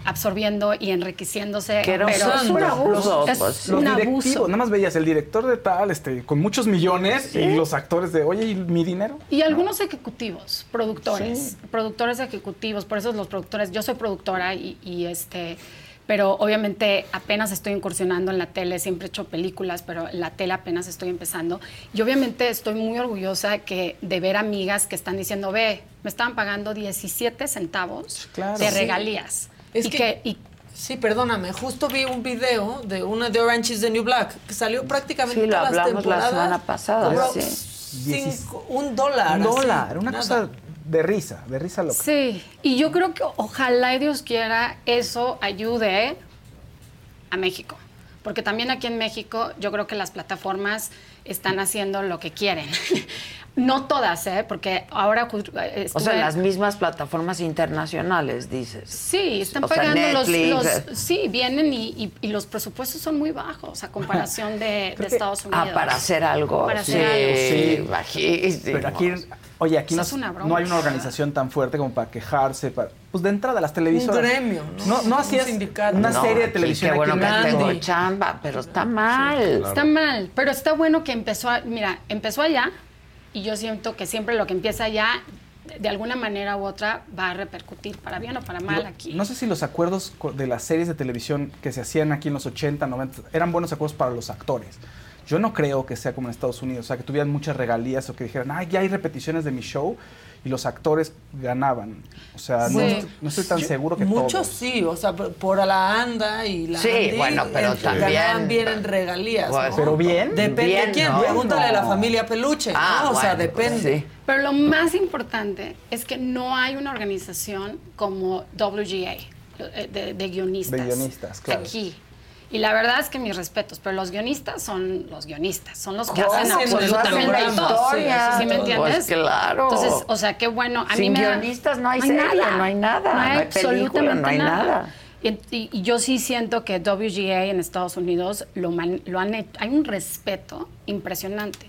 absorbiendo y enriqueciéndose. Que un pero es un abuso. Es pues, Los un directivos, abuso. nada más veías el director de tal, este, con muchos millones y los actores de, oye, ¿y mi dinero? Y algunos ejecutivos, productores, productores ejecutivos, por eso los productores, yo soy productora y, y, este, pero obviamente apenas estoy incursionando en la tele, siempre he hecho películas, pero en la tele apenas estoy empezando. Y obviamente estoy muy orgullosa que, de ver amigas que están diciendo, ve, me estaban pagando 17 centavos Claro. de Sí. regalías. Es y que- y- Sí, perdóname, justo vi un video de una de Orange is the New Black que salió prácticamente Sí, lo todas las hablamos la temporadas. semana pasada, sí. cinco- un dólar. Un así, dólar, una nada. cosa de risa, de risa loca. Sí, y yo creo que ojalá y Dios quiera eso ayude a México. Porque también aquí en México yo creo que las plataformas están haciendo lo que quieren. No todas, ¿eh? Porque ahora eh, O sea, las mismas plataformas internacionales, dices. Sí, están O sea, pagando los, Netflix, los- eh. Sí, vienen y, y- y los presupuestos son muy bajos a comparación de, Estados Unidos. Ah, para hacer algo. Para sí, hacer algo. bajísimo. Pero aquí, oye, aquí no, es una broma. no hay una organización tan fuerte como para quejarse. Para, pues de entrada, las televisoras. Un gremio, ¿no? No, no Un hacías sindicato. una No, serie de aquí, televisión Qué bueno aquí que tengo chamba, pero está mal. Está mal, pero está bueno que empezó, a- mira, empezó allá y yo siento que siempre lo que empieza allá, de- alguna manera u otra, va a repercutir para bien o para mal No- aquí. No sé si los acuerdos de las series de televisión que se hacían aquí en los 80, 90 eran buenos acuerdos para los actores. Yo no creo que sea como en Estados Unidos, o sea, que tuvieran muchas regalías o que dijeran, ay, ya hay repeticiones de mi show y los actores ganaban. O sea, no, Sí. estoy- no estoy tan Yo- seguro que Muchos todos. sí, o sea, por, por a la anda y la Sí, Andy, bueno, pero eh, también- ganaban bien en regalías. Pues, ¿no? pero bien, Depende bien, de quién, ¿no? pregúntale a la No. familia Peluche, Ah, ¿no? O sea, bueno, depende. sí. Pero lo más importante es que no hay una organización como WGA, eh, de, de guionistas. De guionistas, claro. Aquí. Y la verdad es que mis respetos, pero los guionistas son los guionistas, son los que hacen Pues absolutamente todo. historia. ¿Sí me entiendes? Pues claro. Entonces, o sea, qué bueno. A Sin mí me da- guionistas no hay serie, no hay nada, no hay película, no hay nada. Y, y- y yo sí siento que WGA en Estados Unidos lo, man- lo han hecho, hay un respeto impresionante.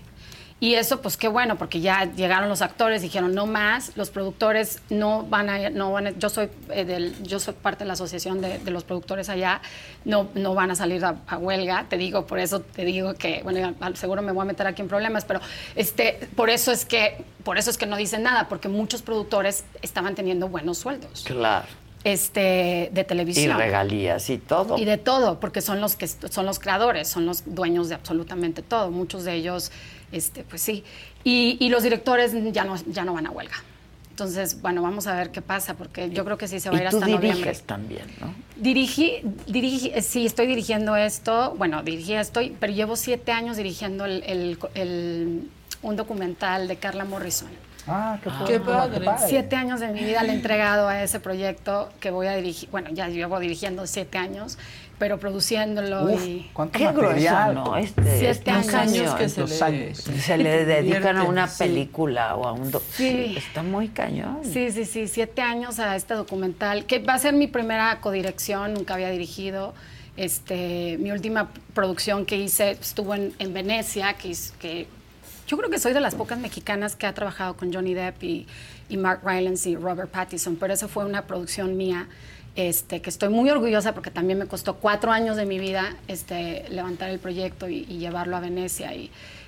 Y eso, pues qué bueno, porque ya llegaron los actores, dijeron no más, los productores no van a, no van a- yo soy eh, del, yo soy parte de la asociación de, los productores allá, no, no van a salir a, a huelga, te digo, por eso te digo que, bueno, seguro me voy a meter aquí en problemas, pero este, por eso es que, por eso es que no dicen nada, porque muchos productores estaban teniendo buenos sueldos Claro. Este, de Y televisión. regalías y todo. Y de todo, porque son los que son los creadores, son los dueños de absolutamente todo. Muchos de ellos, este, pues sí. Y, y los directores ya no, ya no van a huelga. Entonces, bueno, vamos a ver qué pasa, porque yo creo que sí se va a ir y hasta diriges noviembre. también, ¿no? Dirigí, dirigí, eh, sí, estoy dirigiendo esto. Bueno, dirigí estoy, pero llevo siete años dirigiendo el- el- el- un documental de Carla Morrison. Ah, qué, Qué padre. Siete años de mi vida le he entregado a ese proyecto que voy a dirigir. Bueno, ya llevo dirigiendo siete años, pero produciéndolo Uf, y. ¿cuánto Qué grueso, material? ¿no? Este, Siete este años. año. que se le- años. Se le dedican a una Sí. película o a un... do- Sí. Está muy cañón. Sí, sí, sí, siete años a este documental, que va a ser mi primera codirección, nunca había dirigido. Este, mi última producción que hice estuvo en, en Venecia, que yo creo que soy de las pocas mexicanas que ha trabajado con Johnny Depp y, Mark Rylance y Robert Pattinson, pero esa fue una producción mía este, que estoy muy orgullosa porque también me costó cuatro años de mi vida este, levantar el proyecto y, y llevarlo a Venecia. Y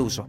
uso.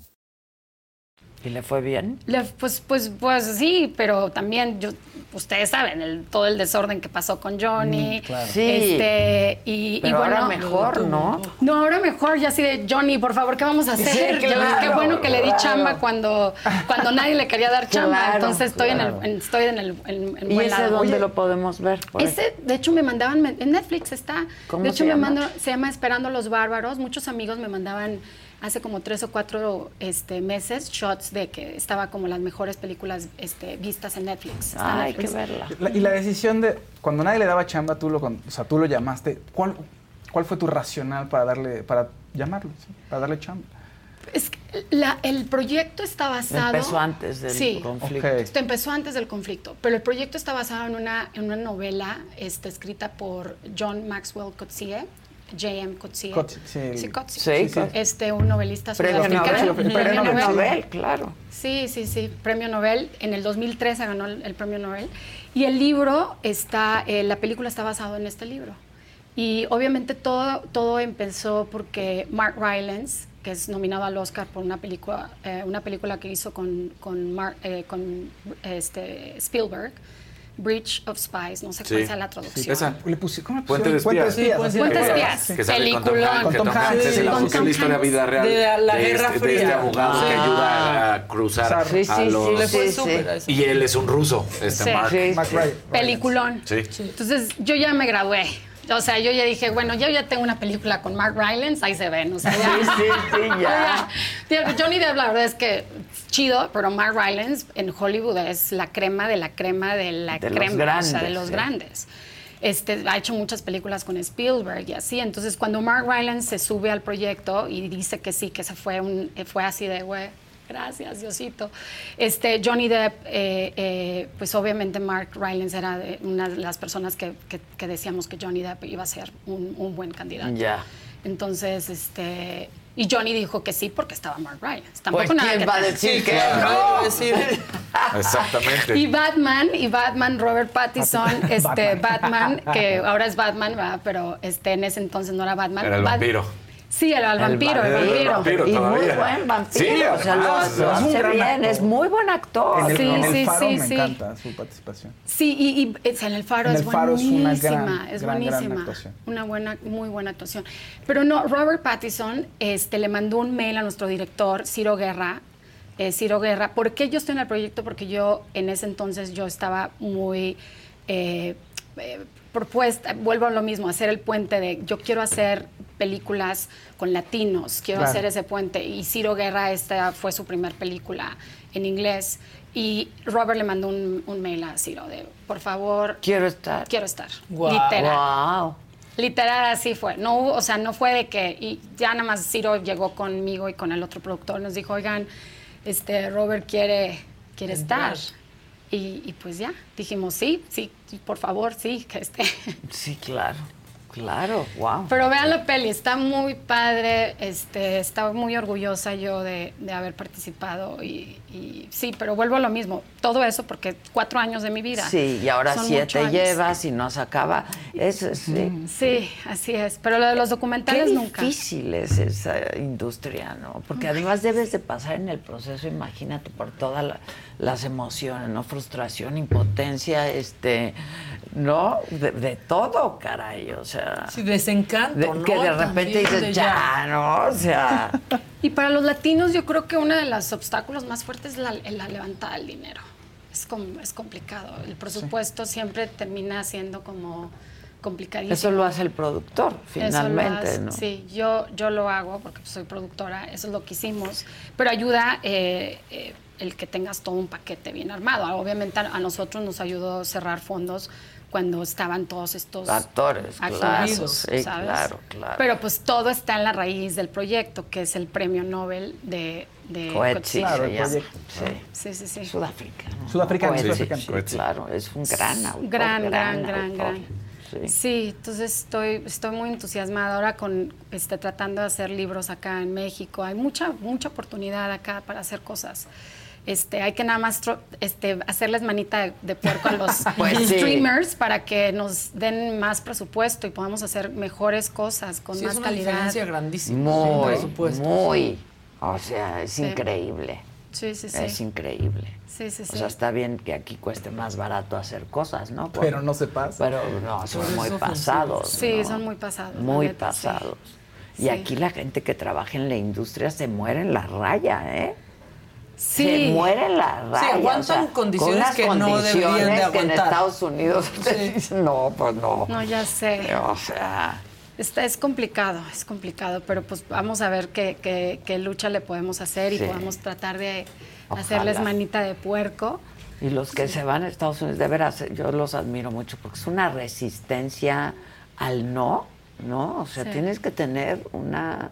¿Y le fue bien? Le- pues, pues, pues sí, pero también yo, ustedes saben el, todo el desorden que pasó con Johnny. Mm, claro. Sí. Este, y, bueno, ahora mejor, ¿no? No, ahora mejor, ya así de Johnny, por favor, ¿qué vamos a hacer? Claro, Qué bueno que le di chamba cuando, cuando nadie le quería dar chamba. Claro, Entonces estoy claro. en el, en- estoy en el en, en ¿Y buen ese lado. dónde Oye, lo podemos ver? Ese, de hecho, me mandaban, me- en Netflix está. ¿Cómo de hecho, se me llama? mandó, se llama Esperando a los Bárbaros. Muchos amigos me mandaban hace como tres o cuatro este, meses shots de que estaba como las mejores películas este, vistas en Netflix. Ay, que Netflix. verla. La- y la decisión de, cuando nadie le daba chamba, tú lo, o sea, tú lo llamaste, ¿cuál, cuál fue tu racional para darle, para llamarlo, sí, para darle chamba? Es que la- el proyecto está basado. Empezó antes del sí, conflicto. Ok. Esto empezó antes del conflicto, pero el proyecto está basado en una, en una novela este, escrita por John Maxwell Coetzee. J.M. Coetzee. Coetzee, sí, Sí, Coetzee. Sí, sí. Este, un novelista Premio sudafricano. Nobel. Premio Nobel, claro. Sí, sí, sí, premio Nobel. En el 2013 ganó el, el premio Nobel. Y el libro está, eh, la película está basada en este libro. Y obviamente todo, todo empezó porque Mark Rylance, que es nominado al Oscar por una película, eh, una película que hizo con, con, Mar- eh, con este, Spielberg, Bridge of Spies, no sé Sí. cuál sea la traducción. Sí, esa. Le puse, ¿cómo le Puente de espías. Puente de Puente de espías. Que sale con Tom Peliculón. Hanks, Tom Hanks es, la, la historia vida real De la Guerra este, de este Fría. abogado que Ah. ayuda a cruzar Sí, sí, a sí, los... Sí, sí. Y él es un ruso, este Sí. Mark. Sí, sí. Peliculón. Sí. Entonces yo ya me gradué. O sea, yo ya dije, bueno, yo ya tengo una película con Mark Rylance, ahí se ven. O sea, ya. Sí, sí, sí, ya. ya. Johnny Depp, la verdad es que chido, pero Mark Rylance en Hollywood es la crema de la crema de la De los crema. o sea, de los sí. grandes. Este, ha hecho muchas películas con Spielberg y así. Entonces, cuando Mark Rylance se sube al proyecto y dice que sí, que se fue, un, fue así de, güey, gracias, Diosito. Este, Johnny Depp, eh, eh, pues obviamente Mark Rylance era de- una de las personas que, que- que decíamos que Johnny Depp iba a ser un, un buen candidato. Ya. Entonces, este... Y Johnny dijo que sí porque estaba Mark Rylance. Tampoco Pues, nada ¿quién que va a decir que no? iba a decir. Exactamente. Y Batman, y Batman, Robert Pattinson, este, Batman, que ahora es Batman, ¿verdad? pero este, en ese entonces no era Batman. Era el Bat- vampiro. Sí, era el vampiro, el, vampiro. El vampiro. Y muy buen vampiro, Sí, o sea, lo, hace bien, es muy buen actor. En el, Sí, en el sí, faro sí, me sí. encanta su participación. Sí, y, y, es- en el faro En es El una buenísima, gran, es gran, gran buenísima. actuación. Una buena, muy buena actuación. Pero no, Robert Pattinson este, le mandó un mail a nuestro director, Ciro Guerra. eh, Ciro Guerra, ¿por qué yo estoy en el proyecto? Porque yo en ese entonces yo estaba muy eh, eh, propuesta, vuelvo a lo mismo, hacer el puente de yo quiero hacer películas con latinos, quiero Claro. hacer ese puente. Y Ciro Guerra, esta fue su primer película en inglés. Y Robert le mandó un, un mail a Ciro de, por favor, Quiero estar. quiero estar. Guau. Literal. Wow. Literal así fue. No hubo, o sea, no fue de que y ya nada más Ciro llegó conmigo y con el otro productor nos dijo, "Oigan, este Robert quiere quiere estar." Y, y pues ya, dijimos, "Sí, sí, por favor, sí, que esté." Sí, claro. Claro, wow. Pero vean la peli, está muy padre, este, estaba muy orgullosa yo de, de haber participado y, y sí, pero vuelvo a lo mismo, todo eso porque cuatro años de mi vida. Sí, y ahora siete llevas y no se acaba. Eso sí. Sí, así es, pero lo de los Qué documentales nunca. difícil es esa industria, ¿no? Porque además debes de pasar en el proceso, imagínate, por todas la- las emociones, ¿no? Frustración, impotencia, este, ¿no? De, de todo, caray, o sea... Sí, desencanto, de- ¿no? Que de repente También dices, de ya, ¿no? O sea... Y para los latinos yo creo que uno de los obstáculos más fuertes es la, la levantada del dinero. Es, com- es complicado. El presupuesto siempre termina siendo como complicadísimo. Eso lo hace el productor, Eso lo finalmente, hace- ¿no? Sí, yo, yo lo hago porque soy productora, eso es lo que hicimos, pero ayuda eh, eh, el que tengas todo un paquete bien armado. Obviamente a, a nosotros nos ayudó cerrar fondos cuando estaban todos estos Actores, claro, sí, ¿sabes? claro, claro. Pero pues todo está en la raíz del proyecto, que es el premio Nobel de, de Coetzee, se el proyecto. Sí, sí, sí. Sudafricano. Sudafricano, Coetzee, sudafricano. sí, claro, es un gran autor. Gran, gran, gran, autor. gran. Sí. Sí, entonces estoy, estoy muy entusiasmada ahora con este, tratando de hacer libros acá en México. Hay mucha, mucha oportunidad acá para hacer cosas. Este, hay que nada más tro- este, hacerles manita de, de puerco a los Pues sí. streamers para que nos den más presupuesto y podamos hacer mejores cosas con Sí, más es una calidad. diferencia grandísima. Muy, muy. O sea, es Sí. increíble. Sí, sí, sí. Es increíble. Sí, sí, O sí. sea, está bien que aquí cueste más barato hacer cosas, ¿no? Por- Pero no se pasa. Pero no, son Por muy pasados. Sí, ¿no? son muy pasados. Muy neta, sí. pasados. Y Sí. aquí la gente que trabaja en la industria se muere en la raya, ¿eh? Sí. Se muere en la raya. aguantan o sea, condiciones con que no deberían de condiciones que en aguantar. Estados Unidos te dicen, no, pues no. No, ya sé. O sea, Está, es complicado, es complicado, pero pues vamos a ver qué, qué- qué lucha le podemos hacer y Sí. podamos tratar de Ojalá. hacerles manita de puerco. Y los que se van a Estados Unidos, de veras, yo los admiro mucho porque es una resistencia al no, ¿no? O sea, Sí. tienes que tener una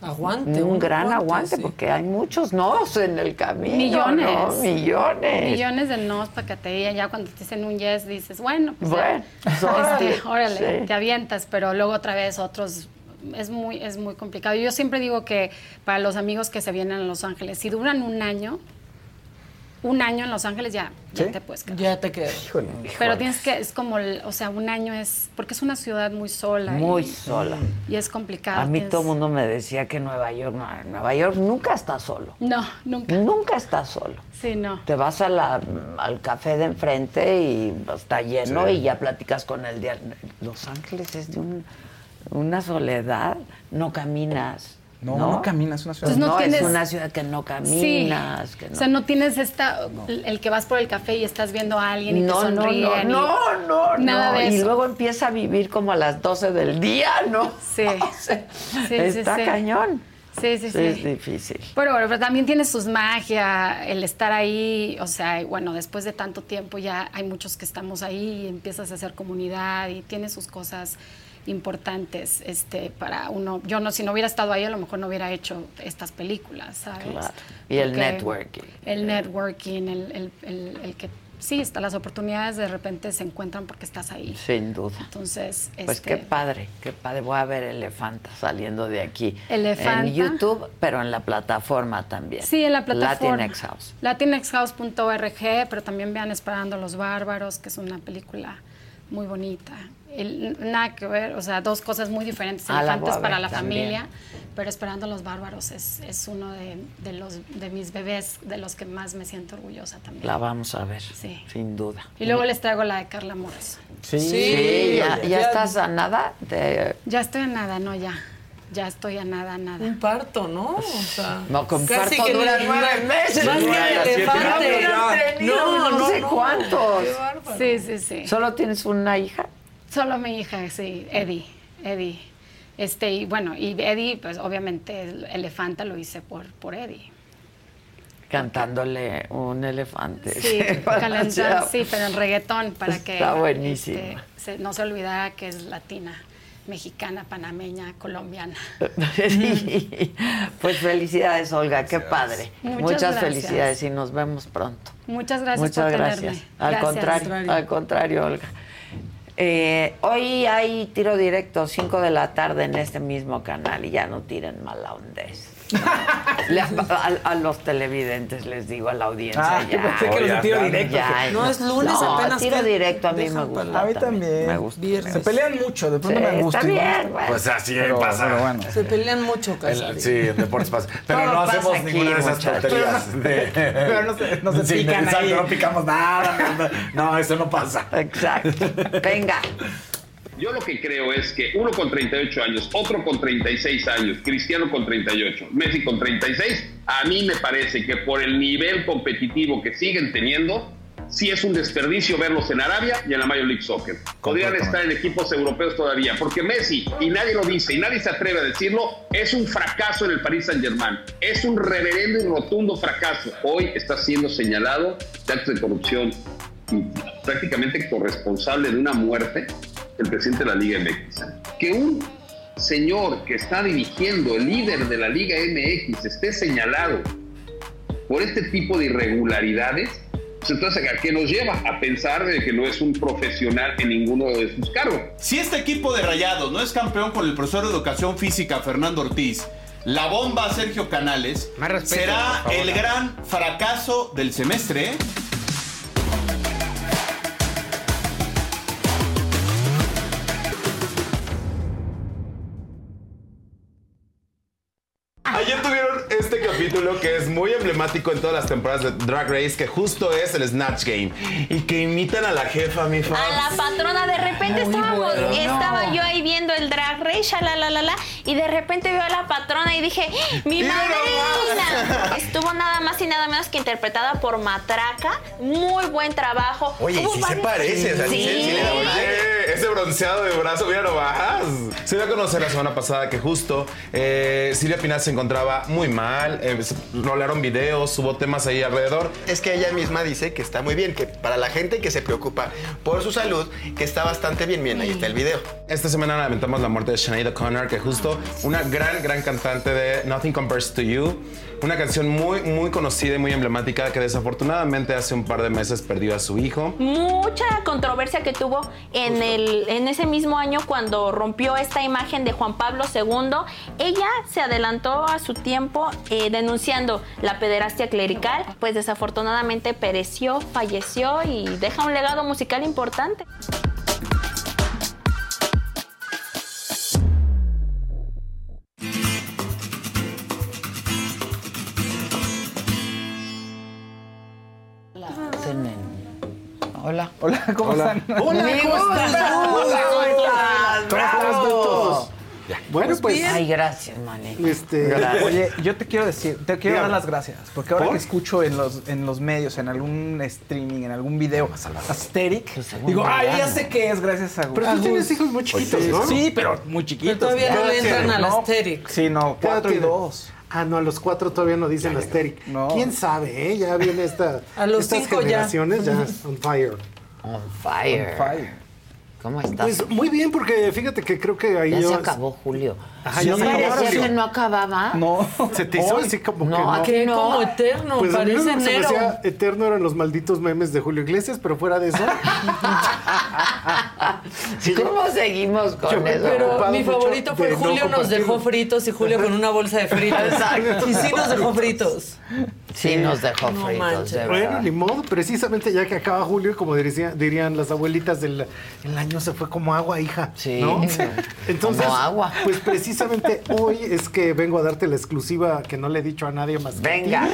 Aguante. un un gran aguante, aguante, sí. porque hay muchos nos en el camino. Millones. ¿no? Millones. Millones de nos para que te digan. Ya cuando te dicen un yes, dices, bueno, pues Bueno, ya, este, sí, órale, sí. te avientas, pero luego otra vez otros. Es muy, es muy complicado. Yo siempre digo que para los amigos que se vienen a Los Ángeles, si duran un año, un año en Los Ángeles ya, ya te puedes quedar. Ya te quedas. Pero tienes que, es como, el- o sea, un año es, porque es una ciudad muy sola. Muy y- sola. Y es complicado. A mí tienes- todo el mundo me decía que Nueva York, no, Nueva York nunca está solo. No, nunca. Nunca está solo. Sí, no. Te vas a la, al café de enfrente y está lleno Sí. y ya platicas con el de Los Ángeles es de un- una soledad, no caminas. No, no caminas, es una ciudad- Pues Entonces no no, tienes- es una ciudad que no caminas. que O sea, no tienes esta, el que vas por el café y estás viendo a alguien y no, te no, sonríen. y- no, no, no, Nada no. de Y luego empieza a vivir como a las 12 del día, ¿no? Sí. O sea, Sí, sí, está sí. cañón. Sí, sí, sí. Es difícil. Pero, bueno, pero también tiene sus magia, el estar ahí, o sea, y bueno, después de tanto tiempo ya hay muchos que estamos ahí y empiezas a hacer comunidad y tiene sus cosas importantes este para uno yo no si no hubiera estado ahí a lo mejor no hubiera hecho estas películas sabes Claro. Y el networking. el networking el, el- el- el que sí está las oportunidades de repente se encuentran porque estás ahí Sin duda. entonces Pues este, qué padre, qué padre. Voy a ver Elefanta saliendo de aquí. Elefanta. En YouTube, pero en la plataforma también. Sí, en la plataforma. Latinx House. Latinxhouse.org, pero también vean Esperando a los Bárbaros, que es una película muy bonita. El- nada que ver, o sea, dos cosas muy diferentes. Ah, Elefantes a para la también. familia, pero Esperando a los Bárbaros es, es uno de, de los, de mis bebés de los que más me siento orgullosa también. La vamos a ver, Sí. sin duda. Y luego les traigo la de Carla Morrison. Sí, Sí, ya, ya- ya estás a nada de... Ya estoy a nada, no, ya. Ya estoy a nada, nada. Un parto, ¿no? O sea, No, con casi parto que dura nueve meses. Más que elefante. años. No, no sé cuántos. Qué. Sí, sí, sí. ¿Solo tienes una hija? Solo mi hija, sí, Eddie, Eddie. Este, y bueno, y Eddie, pues obviamente el elefanta lo hice por, por Eddie. Cantándole un elefante. Sí, Para calentar, sí, pero en reggaetón para que Está buenísimo. este, se- no se olvidara que es latina, mexicana, panameña, colombiana. pues felicidades, Olga, qué padre. Muchas Muchas, gracias. felicidades y nos vemos pronto. Muchas gracias Muchas por gracias. tenerme. Al Gracias. contrario, al contrario, Olga. Eh, hoy hay tiro directo, 5 de la tarde en este mismo canal y ya no tiren mala ondez. Le- a, a los televidentes les digo, a la audiencia Ah, ya. pensé que los tiro directo, que- No, es lunes No, apenas tiro que directo a mí me gusta. A mí también. Me gusta. Se pelean mucho, de pronto Sí, me gusta. está bien, güey. Pues así Pero- pasa. pero bueno. Se pelean mucho, El- Casari. sí, en deportes pasa. Pero Todo no pasa hacemos aquí, ninguna de esas tonterías. de- Pero no se- no se Sí, pican ahí. no picamos nada. No, no, eso no pasa. Exacto. Venga. Yo lo que creo es que uno con 38 años, otro con 36 años, Cristiano con 38, Messi con 36, a mí me parece que por el nivel competitivo que siguen teniendo, sí es un desperdicio verlos en Arabia y en la Major League Soccer. Podrían estar en equipos europeos todavía, porque Messi, y nadie lo dice, y nadie se atreve a decirlo, es un fracaso en el Paris Saint-Germain. Es un reverendo y rotundo fracaso. Hoy está siendo señalado de actos de corrupción y prácticamente corresponsable de una muerte el presidente de la Liga MX. Que un señor que está dirigiendo, el líder de la Liga MX, esté señalado por este tipo de irregularidades, pues entonces ¿a qué nos lleva? A pensar de que no es un profesional en ninguno de sus cargos. Si este equipo de Rayados no es campeón con el profesor de Educación Física Fernando Ortiz, la bomba Sergio Canales, respeto, será el gran fracaso del semestre. ¿eh? Capítulo que es muy emblemático en todas las temporadas de Drag Race, que justo es el Snatch Game. Y que imitan a la jefa, mi fan. A la patrona, de repente Muy estábamos, bueno. estaba yo ahí viendo el drag race, la la la la, y de repente veo a la patrona y dije, ¡Ah, mi madrina. Estuvo nada más y nada menos que interpretada por Matraca, muy buen trabajo. Oye, sí se parece, o sea, sí sí le da- Oye, ese bronceado de brazo, mira nomás. Se dio a conocer la semana pasada que justo eh, Silvia Pinal se encontraba muy mal, eh, se rolaron videos, hubo temas ahí alrededor. Es que ella misma dice que está muy bien, que para la gente que se preocupa por su salud, que está bastante bien. Bien, ahí está el video. Esta semana lamentamos la muerte de Sinead O'Connor, que justo una gran, gran cantante de Nothing Compares to You. Una canción muy, muy conocida y muy emblemática que desafortunadamente hace un par de meses perdió a su hijo. Mucha controversia que tuvo en, el, en ese mismo año cuando rompió esta imagen de Juan Pablo II. Ella se adelantó a su tiempo eh, denunciando la pederastia clerical, pues desafortunadamente pereció, falleció y deja un legado musical importante. Hola. Hola, ¿cómo Hola. están? Hola, ¿cómo estás? Hola, ¿cómo estás? Bravo. Bueno, pues. Ay, gracias, manito. Este, Gracias. Oye, yo te quiero decir, te quiero Dígame. dar las gracias, porque ahora ¿Por? que escucho en los, en los medios, en algún streaming, en algún video, Asterix, digo, ay, ya sé qué es gracias a Gus. Pero tú tienes hijos muy chiquitos, sí, ¿no? Sí, pero muy chiquitos. Pero todavía no entran al no, Asterix. Sí, no, ¿Qué edad cuatro y dos. Ah, no, a los cuatro todavía no dicen Asterix. No. ¿Quién sabe, eh? Ya viene esta. A los estas cinco ya. generaciones ya. on fire. On fire. On fire. ¿Cómo estás? Pues muy bien, porque fíjate que creo que ahí ya yo. se acabó Julio. Ajá, Sí, Julio. que no acababa. No. Se te hizo Hoy- así como no, que no. aquí Que no. como eterno, Pues a mí lo parece que se me eterno eran los malditos memes de Julio Iglesias, pero fuera de eso. ¿Cómo seguimos con Yo eso? Pero mi favorito fue de no Julio nos dejó fritos y Julio con una bolsa de fritos. Exacto. Y sí nos dejó fritos. Sí, nos dejó No fritos, de Bueno, ni modo, precisamente ya que acaba Julio, como diría- dirían las abuelitas del el año se fue como agua, hija. Sí, ¿no? Entonces, como agua. pues precisamente hoy es que vengo a darte la exclusiva que no le he dicho a nadie más que a ti, Venga.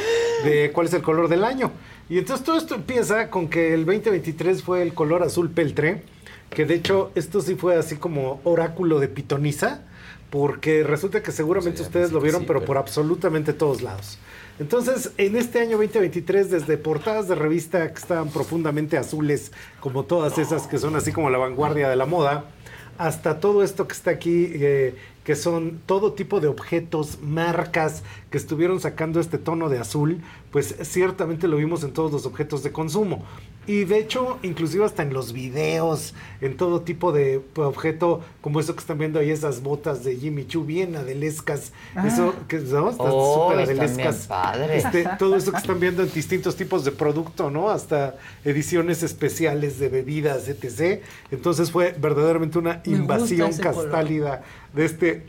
de cuál es el color del año. Y entonces todo esto empieza con que el 2023 fue el color azul peltre, que de hecho esto sí fue así como oráculo de pitoniza, porque resulta que seguramente ustedes lo vieron, pero por absolutamente todos lados. Entonces, en este año 2023, desde portadas de revista que estaban profundamente azules, como todas esas que son así como la vanguardia de la moda, hasta todo esto que está aquí, eh, que son todo tipo de objetos, marcas que estuvieron sacando este tono de azul, pues ciertamente lo vimos en todos los objetos de consumo. Y de hecho, inclusive hasta en los videos, en todo tipo de pues, objeto, como eso que están viendo ahí, esas botas de Jimmy Choo, bien adelescas, eso que ¿no? Están Oh, súper adelescas. Este, todo eso que están viendo en distintos tipos de producto, ¿no? Hasta ediciones especiales de bebidas, etc. Entonces fue verdaderamente una Me invasión color. castálida de este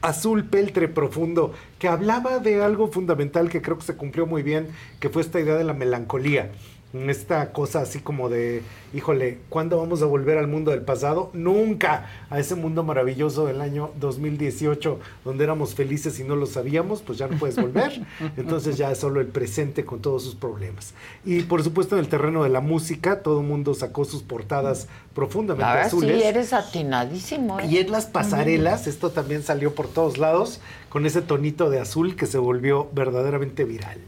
azul peltre profundo que hablaba de algo fundamental que creo que se cumplió muy bien, que fue esta idea de la melancolía. Esta cosa así como de, híjole, ¿cuándo vamos a volver al mundo del pasado? Nunca a ese mundo maravilloso del año 2018, donde éramos felices y no lo sabíamos, pues ya no puedes volver. Entonces ya es solo el presente con todos sus problemas. Y por supuesto en el terreno de la música, todo el mundo sacó sus portadas profundamente A ver, azules. sí, eres atinadísimo. ¿eh? Y en las pasarelas, esto también salió por todos lados, con ese tonito de azul que se volvió verdaderamente viral.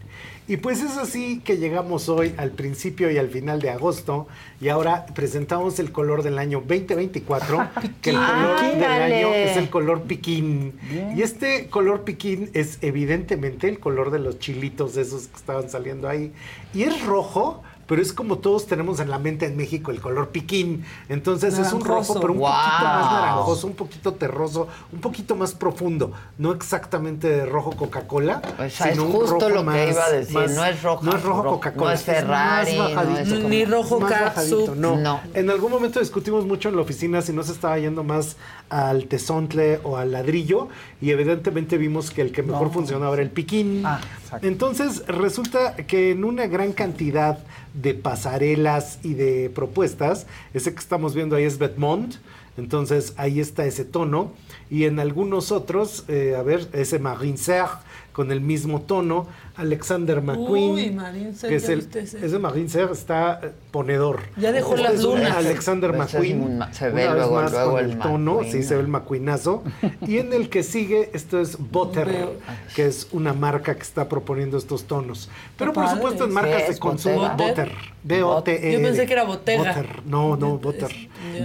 Y pues es así que llegamos hoy al principio y al final de agosto y ahora presentamos el color del año 2024, que el color del Ándale. año es el color piquín. Y este color piquín es evidentemente el color de los chilitos esos que estaban saliendo ahí. Y es rojo, pero es como todos tenemos en la mente en México el color piquín. Entonces es un rojo, pero un Wow. poquito más naranjoso, un poquito terroso, un poquito más profundo. No exactamente de rojo Coca-Cola. O sea, es sino un justo rojo lo que iba a decir, más- no es rojo- No es rojo ro- Coca-Cola. no es Ferrari, más no bajadito. es Ni rojo bajadito, No. No. En algún momento discutimos mucho en la oficina si no se estaba yendo más al tesontle o al ladrillo y evidentemente vimos que el que mejor funcionaba era el piquín. Ah, exacto. Entonces resulta que en una gran cantidad de pasarelas y de propuestas, ese que estamos viendo ahí es Vetmont, entonces ahí está ese tono. Y en algunos otros, eh, a ver, ese Marin Serre con el mismo tono, Alexander McQueen. Uy, Marín Ser, que es ¿ya el, ese? ese Marín Ser está eh, ponedor. Ya dejó las lunas. Alexander Pues es McQueen. se ve una vez más luego con el el tono, McQueen. sí se ve el McQueenazo. y en el que sigue, esto es Butter, Veo. que es una marca que está proponiendo estos tonos. Pero por padre. supuesto en ¿Qué marcas de consumo? Butter. B-O-T-E. Yo pensé que era Bottega. Butter. No, no, Butter.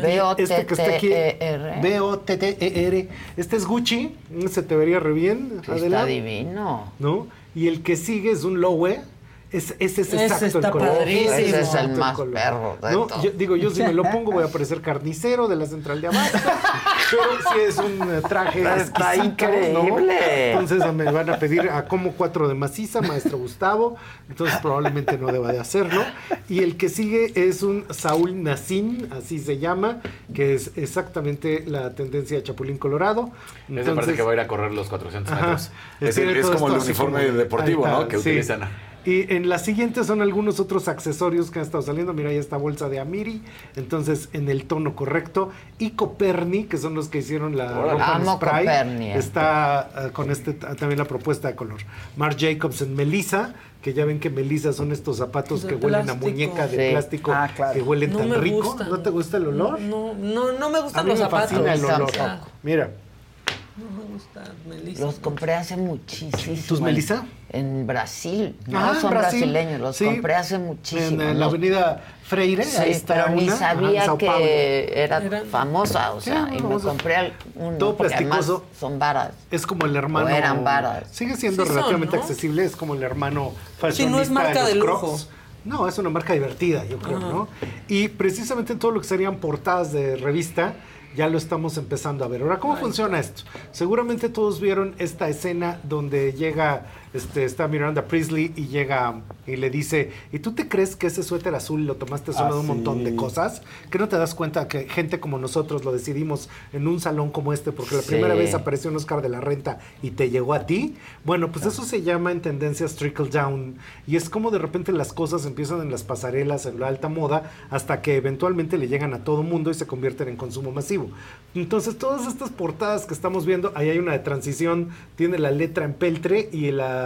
B-O-T-T-E-R. Este que está aquí, B-O-T-T-E-R. Este es Gucci, se te vería re bien, está divino. ¿No? Y el que sigue es un Lowe. Es, ese es Ese exacto está el color. padrísimo. Ese es el más perro de ¿No? Yo, digo, yo si me lo pongo voy a parecer carnicero de la central de abasto. pero sí es un eh, traje Está exquisito, ¿no? increíble. Entonces me van a pedir a como cuatro de maciza, maestro Gustavo. Entonces probablemente no deba de hacerlo. Y el que sigue es un Saúl Nassim, así se llama, que es exactamente la tendencia de Chapulín Colorado. Ese parece que va a ir a correr los 400 Ajá. metros. Es, Tiene es como el uniforme como- deportivo, ¿no? Que sí. utilizan. Y en la siguiente son algunos otros accesorios que han estado saliendo. Mira, ahí esta bolsa de Amiri. Entonces, en el tono correcto. Y Coperni, que son los que hicieron la Órale. ropa en Amo spray. Coperni, eh. Está eh, con este también la propuesta de color. Marc Jacobs en Melissa, que ya ven que Melissa son estos zapatos De que huelen a muñeca de Sí. plástico Ah, claro. que huelen No tan me rico. gustan. ¿No te gusta el olor? No, no, no me A gustan mí los me zapatos. fascina el o olor. sea, Mira, no Melissa. Los compré hace muchísimo. ¿Tus en- Melissa? En Brasil. No Ah, son Brasil. brasileños, los Sí. compré hace muchísimo. en, la Los- avenida Freire. Sí, ahí está pero ni una, en sabía que era Eran- famosa, o sea, y me compré uno, Todo porque además plasticoso. son varas. Es como el hermano. O eran varas. Sigue siendo Sí son, relativamente ¿no? accesible, es como el hermano Sí, no es marca los de Crocs. lujo. No, es una marca divertida, yo creo, ¿no? Y precisamente todo lo que serían portadas de revista, ya lo estamos empezando a ver. Ahora, ¿cómo funciona esto? Seguramente todos vieron esta escena donde llega, este, está Miranda Priestley y llega y le dice, ¿y tú te crees que ese suéter azul lo tomaste solo Ah, de un montón de sí. cosas? ¿Que no te das cuenta que gente como nosotros lo decidimos en un salón como este porque la Sí. primera vez apareció un Oscar de la Renta y te llegó a ti? Bueno, pues eso se llama en tendencias trickle down y es como de repente las cosas empiezan en las pasarelas, en la alta moda, hasta que eventualmente le llegan a todo mundo y se convierten en consumo masivo. Entonces, todas estas portadas que estamos viendo, ahí hay una de transición, tiene la letra en peltre y la,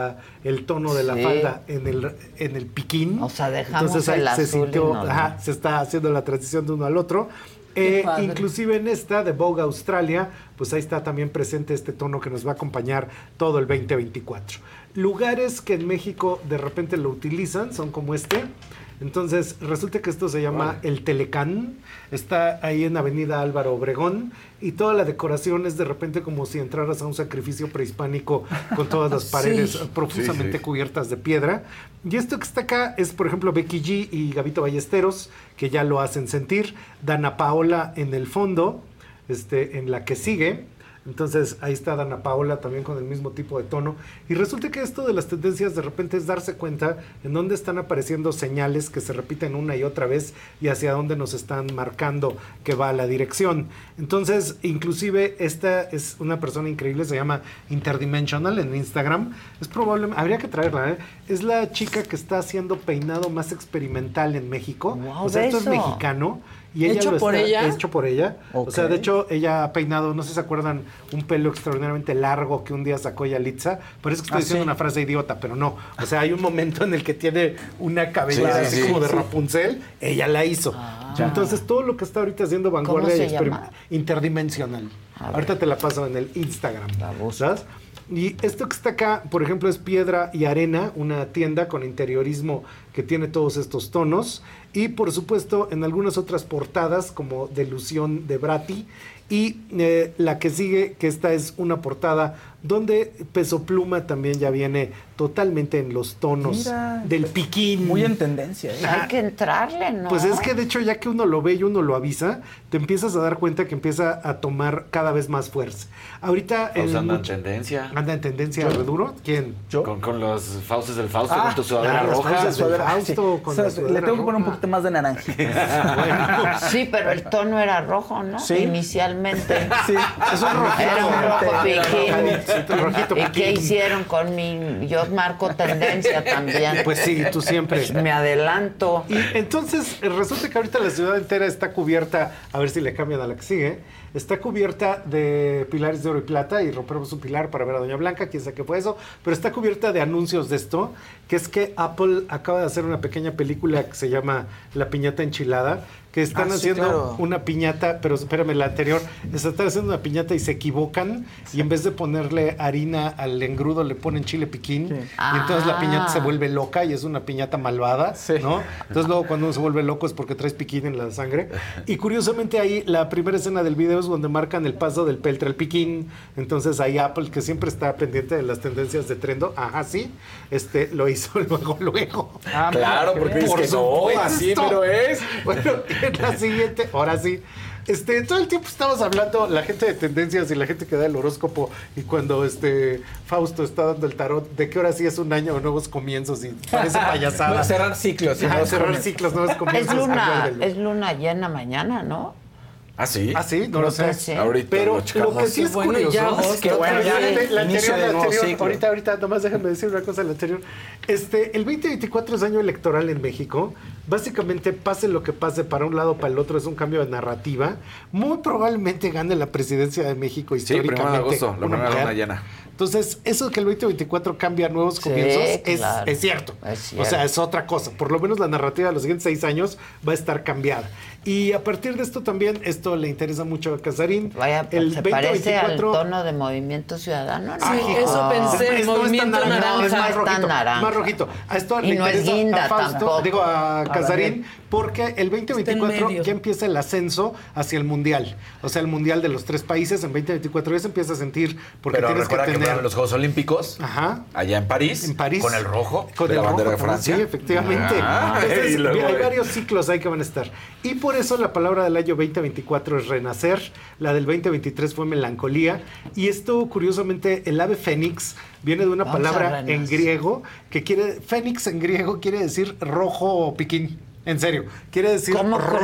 el tono de la Sí. falda en el, en el piquín. O sea, dejamos Entonces ahí el se azul sintió, no- ajá, se está haciendo la transición de uno al otro. Eh, inclusive en esta de Vogue Australia, pues ahí está también presente este tono que nos va a acompañar todo el 2024. Lugares que en México de repente lo utilizan son como este. Entonces, resulta que esto se llama el Telecán. Está ahí en Avenida Álvaro Obregón. Y toda la decoración es de repente como si entraras a un sacrificio prehispánico con todas las paredes Sí. profusamente Sí, sí. cubiertas de piedra. Y esto que está acá es, por ejemplo, Becky G y Gabito Ballesteros, que ya lo hacen sentir. Dana Paola en el fondo, este, en la que sigue. Entonces ahí está Dana Paola también con el mismo tipo de tono. Y resulta que esto de las tendencias de repente es darse cuenta en dónde están apareciendo señales que se repiten una y otra vez y hacia dónde nos están marcando que va la dirección. Entonces, inclusive esta es una persona increíble, se llama Interdimensional en Instagram. Es probable, habría que traerla, ¿eh? Es la chica que está haciendo peinado más experimental en México. Guau, o sea, esto es mexicano. Y ella ¿Hecho lo por está- ella? Hecho por ella. O sea, de hecho, ella ha peinado, no sé si se acuerdan, un pelo extraordinariamente largo que un día sacó Yalitza. Parece que estoy Ah, diciendo sí. una frase idiota, pero no. O sea, hay un momento en el que tiene una cabellera Sí, sí, así sí. como de. Rapunzel. Ella la hizo. Entonces, todo lo que está ahorita haciendo Vanguardia se y experim- llama? interdimensional. Ahorita te la paso en el Instagram. La. ¿Sabes? Y esto que está acá, por ejemplo, es Piedra y Arena, una tienda con interiorismo que tiene todos estos tonos. Y por supuesto, en algunas otras portadas, como Delusión de Brati. Y eh, la que sigue, que esta es una portada donde Peso Pluma también ya viene totalmente en los tonos Mira. del piquín. Muy en tendencia. ¿eh? Hay que entrarle, ¿no? Pues es que de hecho ya que uno lo ve y uno lo avisa, te empiezas a dar cuenta que empieza a tomar cada vez más fuerza. Ahorita Fausto anda en tendencia. anda en tendencia re duro. ¿Quién? ¿Yo? Con, con los Faustos del Fausto, Ah, con tu sudadera ah, roja. Del Sudadera- Fausto sí. con O sea, la le tengo que poner un roja. poquito más de naranjita. Sí, pero el tono era rojo, ¿no? Sí. Inicialmente. Sí, es un rojito. Era un rojo Era piquín. Rojito ¿Y qué hicieron con mi...? Yo marco tendencia también. Pues sí, tú siempre. Me adelanto. Y entonces resulta que ahorita la ciudad entera está cubierta, a ver si le cambian a la que sigue, está cubierta de pilares de oro y plata y rompemos un pilar para ver a Doña Blanca, quién sabe qué fue eso, pero está cubierta de anuncios de esto, que es que Apple acaba de hacer una pequeña película que se llama La piñata enchilada, que están Ah, sí, haciendo claro. una piñata, pero espérame, la anterior, están haciendo una piñata y se equivocan y en vez de ponerle harina al engrudo le ponen chile piquín y entonces la piñata se Ah. vuelve loca y es una piñata malvada, ¿no? Entonces luego cuando uno se vuelve loco es porque traes piquín en la sangre. Y curiosamente ahí la primera escena del video es donde marcan el paso del peltre al piquín. Entonces ahí Apple, que siempre está pendiente de las tendencias de trendo, ajá, sí, este, lo hizo luego, luego. Ah, Claro, porque dices que no, así pero es. Bueno, en la siguiente, ahora sí. Este, todo el tiempo estamos hablando, la gente de tendencias y la gente que da el horóscopo, y cuando este Fausto está dando el tarot, de que ahora sí es un año de nuevos comienzos y parece payasada. No, cerrar ciclos y cerrar comienzos. ciclos, nuevos comienzos. Es luna, es luna llena mañana, ¿no? ¿Ah, sí? Ah, sí, no Creo lo sé. que sí. Ahorita Pero lo que sí es Bueno, curioso. ya agosto, Qué bueno, ya la, anterior, la anterior, ciclo. ahorita, ahorita, nomás déjenme decir una cosa, la anterior. Este, el 2024 es año electoral en México. Básicamente, pase lo que pase para un lado para el otro, es un cambio de narrativa. Muy probablemente gane la presidencia de México Sí, primero históricamente. de agosto, la primera luna llena. Entonces, eso que el 2024 cambia nuevos Sí, comienzos es, claro. es cierto. Es O cierto. sea, es otra cosa. Por lo menos la narrativa de los siguientes seis años va a estar cambiada. Y a partir de esto también, esto le interesa mucho a Casarín. Vaya, el se parece al 2024 tono de Movimiento Ciudadano. ¿no? Sí, eso pensé, Es- no movimiento naranja, naranja. es más No rojito, naranja. más rojito. A esto Y le no es guinda a Fausto, tampoco. digo a Casarín, porque el 2024 medio. ya empieza el ascenso hacia el mundial. O sea, el mundial de los tres países en 2024 ya se empieza a sentir porque Pero tienes que que, los Juegos Olímpicos Ajá. allá en París, En París. con el rojo Con de el la bandera rojo, de Francia. Sí, efectivamente. Ah, Entonces, hay varios ciclos ahí que van a estar. Y por eso la palabra del año 2024 es renacer, la del 2023 fue melancolía. Y esto, curiosamente, el ave fénix viene de una Vamos palabra en griego que quiere, fénix en griego quiere decir rojo piquín. En serio, quiere decir ¿Cómo crees?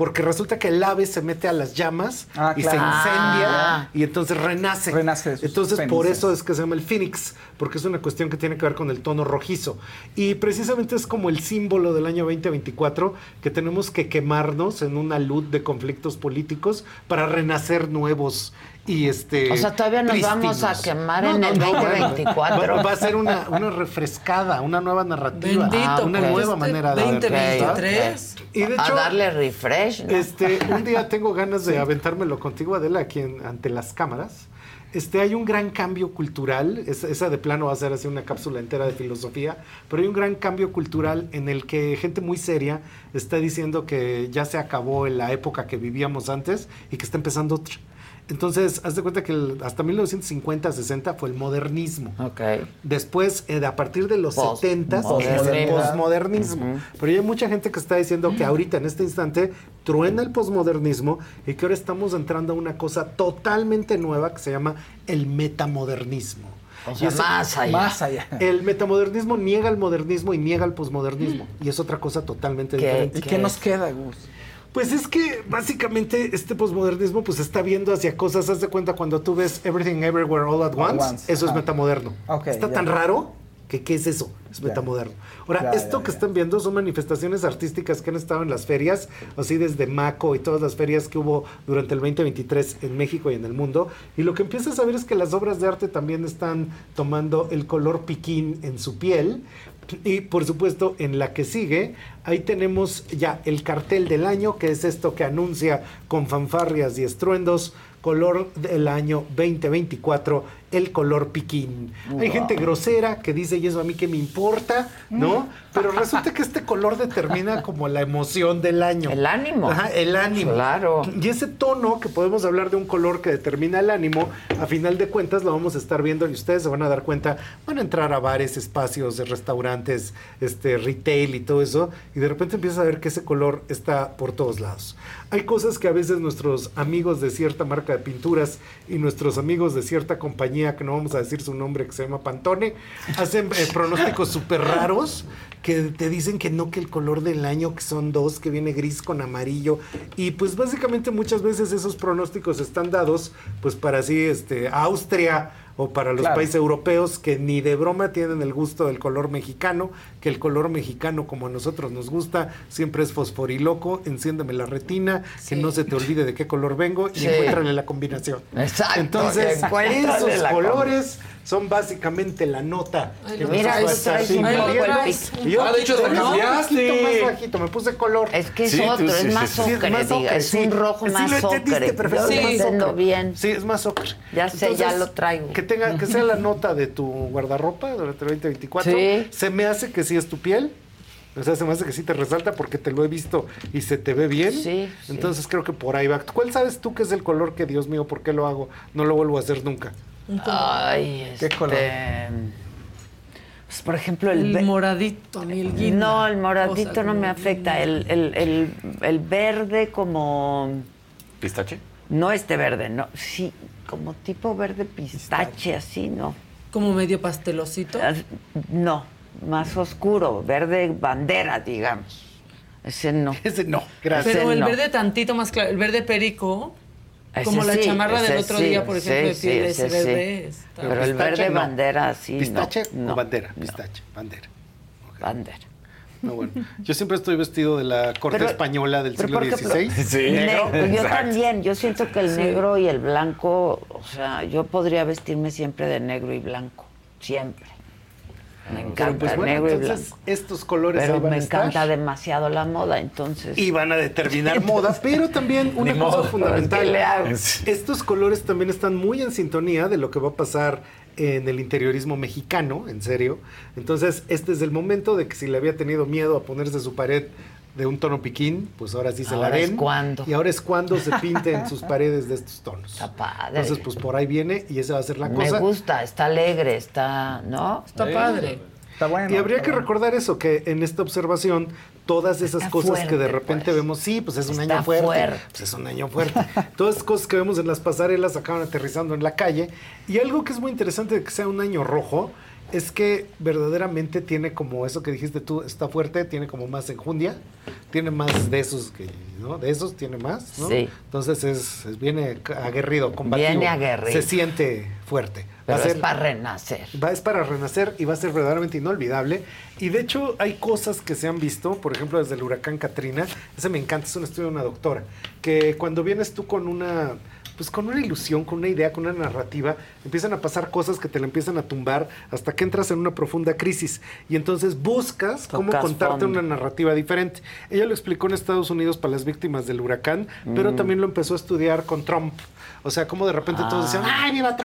Porque resulta que el ave se mete a las llamas Ah, y claro. se incendia Ah. y entonces renace. Renace Entonces, por eso es que se llama el Phoenix, porque es una cuestión que tiene que ver con el tono rojizo. Y precisamente es como el símbolo del año 2024, que tenemos que quemarnos en una luz de conflictos políticos para renacer nuevos y este O sea, todavía nos prístinos. vamos a quemar en el bueno, 2024. va, va a ser una, una refrescada, una nueva narrativa, Bendito, una pues, nueva este manera de ver. 2023. Y de a hecho, darle refresh, ¿no? este, un día tengo ganas de aventármelo contigo, Adela, aquí en- ante las cámaras. Este, hay un gran cambio cultural, es- esa de plano va a ser así una cápsula entera de filosofía, pero hay un gran cambio cultural en el que gente muy seria está diciendo que ya se acabó la época que vivíamos antes y que está empezando otra. Entonces, haz de cuenta que el- hasta 1950-60 fue el modernismo. Ok. Después, eh, a partir de los Post- 70 es el posmodernismo. Pero ya hay mucha gente que está diciendo que ahorita, en este instante, truena el posmodernismo y que ahora estamos entrando a una cosa totalmente nueva que se llama el metamodernismo. O Y sea, más allá. Más allá. El metamodernismo niega el modernismo y niega el posmodernismo. Y es otra cosa totalmente ¿Qué? diferente. ¿Y qué nos queda, Gus? Pues es que básicamente este posmodernismo pues está viendo hacia cosas, haz de cuenta cuando tú ves Everything Everywhere All at Once, once, eso es metamoderno. Ok, está ya. tan raro que qué es eso, es metamoderno. Ahora, Ya, esto ya, que están viendo son manifestaciones artísticas que han estado en las ferias, así desde Maco y todas las ferias que hubo durante el 2023 en México y en el mundo, y lo que empiezas a ver es que las obras de arte también están tomando el color piquín en su piel, y por supuesto, en la que sigue, ahí tenemos ya el cartel del año, que es esto que anuncia con fanfarrias y estruendos, color del año 2024, el color piquín. Hay gente grosera que dice, y eso a mí que me importa, ¿no? Pero resulta que este color determina como la emoción del año. El ánimo. Ajá, el ánimo. Claro. Y ese tono, que podemos hablar de un color que determina el ánimo, a final de cuentas lo vamos a estar viendo y ustedes se van a dar cuenta, van a entrar a bares, espacios, restaurantes, este, retail y todo eso, y de repente empiezas a ver que ese color está por todos lados. Hay cosas que a veces nuestros amigos de cierta marca de pinturas y nuestros amigos de cierta compañía compañía, que no vamos a decir su nombre, que se llama Pantone, hacen eh, pronósticos súper raros que te dicen que no, que el color del año, que son dos, que viene gris con amarillo. Y pues básicamente muchas veces esos pronósticos están dados pues para así, este, Austria o para los Claro. países europeos que ni de broma tienen el gusto del color mexicano, que el color mexicano como a nosotros nos gusta, siempre es fosforiloco, enciéndeme la retina, que no se te olvide de qué color vengo y Sí. encuéntrale la combinación. Exacto, Entonces, esos colores son básicamente la nota. Ay, que lo nos un poco el yo Ah, de hecho, te más cambiaste. bajito, más bajito, me puse color. Es que es otro, es más ocre, diga, es un rojo Sí, más entendiste, ocre. es lo más entiendo ocre. bien. Sí, es más ocre. Ya sé, ya lo traigo. Que tenga, que sea la nota de tu guardarropa durante el 2024. Sí. Se me hace que sí es tu piel. O sea, se me hace que sí te resalta porque te lo he visto y se te ve bien. Sí, Entonces creo que por ahí va. ¿Cuál sabes tú que es el color que, Dios mío, por qué lo hago? No lo vuelvo a hacer nunca. Ay, ¿Qué este, color? pues, por ejemplo, el, El ve- moradito, ni el guinda. No, el moradito O sea, no me afecta. El, el, el, el verde como... ¿Pistache? No este verde, no. Sí, como tipo verde pistache, así, ¿no? Como medio pastelosito. No, más oscuro, verde bandera, digamos. Ese no. Ese no, Pero el verde tantito más claro, el verde perico, Ese como la sí, chamarra del otro sí, día, por ejemplo, sí, de piel, sí, ese ese sí. verde. está- Pero el Pistache, verde no. bandera, sí. ¿Pistache no, o bandera? no. Pistache, bandera. Bandera. No, bueno. Yo siempre estoy vestido de la corte Pero- española del siglo XVI. negro, yo Exacto. también, yo siento que el Sí. negro y el blanco, o sea, yo podría vestirme siempre de negro y blanco, siempre. Me Pero, encanta pues, el bueno, negro y entonces, blanco. estos colores Pero me encanta demasiado la moda, entonces. y van a determinar moda, pero también una cosa modo, fundamental. Estos colores también están muy en sintonía de lo que va a pasar en el interiorismo mexicano, en serio. Entonces, este es el momento de que si le había tenido miedo a ponerse su pared de un tono piquín, pues ahora sí se Ahora la es den. cuando. Y ahora es cuando se pinten sus paredes de estos tonos. Está padre. Entonces, pues por ahí viene y esa va a ser la Me cosa. gusta, está alegre, está, ¿no? Está padre. Está bueno. Y habría está que bueno. recordar eso, que en esta observación, todas esas Está cosas que de repente pues. vemos, sí, pues es un Está año fuerte, fuerte. Pues es un año fuerte. todas esas cosas que vemos en las pasarelas acaban aterrizando en la calle. Y algo que es muy interesante de que sea un año rojo es que verdaderamente tiene como eso que dijiste tú, está fuerte, tiene como más enjundia, tiene más de esos que, ¿no? De esos tiene más, ¿no? Sí. Entonces es, es- viene aguerrido, combativo. Viene aguerrido. Se siente fuerte. Va a Pero es ser- para renacer. Va, es para renacer y va a ser verdaderamente inolvidable. Y de hecho hay cosas que se han visto, por ejemplo desde el huracán Katrina, ese me encanta, es un estudio de una doctora, que cuando vienes tú con una, pues con una ilusión, con una idea, con una narrativa, empiezan a pasar cosas que te la empiezan a tumbar hasta que entras en una profunda crisis. Y entonces buscas cómo contarte fondo. una narrativa diferente. Ella lo explicó en Estados Unidos para las víctimas del huracán, pero Mm. también lo empezó a estudiar con Trump. O sea, como de repente todos decían, ¡ay, viva Trump!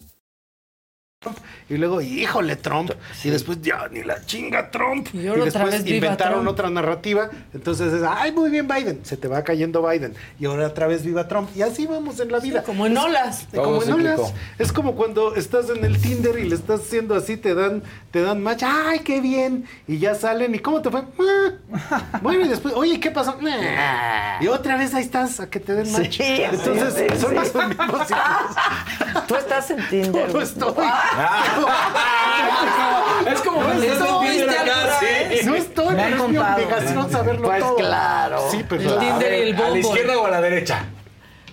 Y luego, híjole, Trump. Y después, ya, ni la chinga Trump. Y, ahora otra después vez inventaron Trump. otra narrativa. Entonces es, ay, muy bien Biden. Se te va cayendo Biden. Y ahora otra vez viva Trump. Y así vamos en la vida. como en Es- olas. como Todo en olas. Es como cuando estás en el Tinder y le estás haciendo así, te dan, te dan match. Ay, qué bien. Y ya salen. ¿Y cómo te fue? "Ah". Bueno, y después, oye, ¿qué pasó? Y otra vez ahí estás a que te den match. Sí, Entonces, sí, son sí. los mismos. Tú estás en Tinder. Estoy. Es como ¿Estuviste Tinder acá, alguna sí. No estoy, Me pero es mi obligación saberlo Pues todo. claro. Sí, pues El Tinder y el ¿A la izquierda o a la derecha?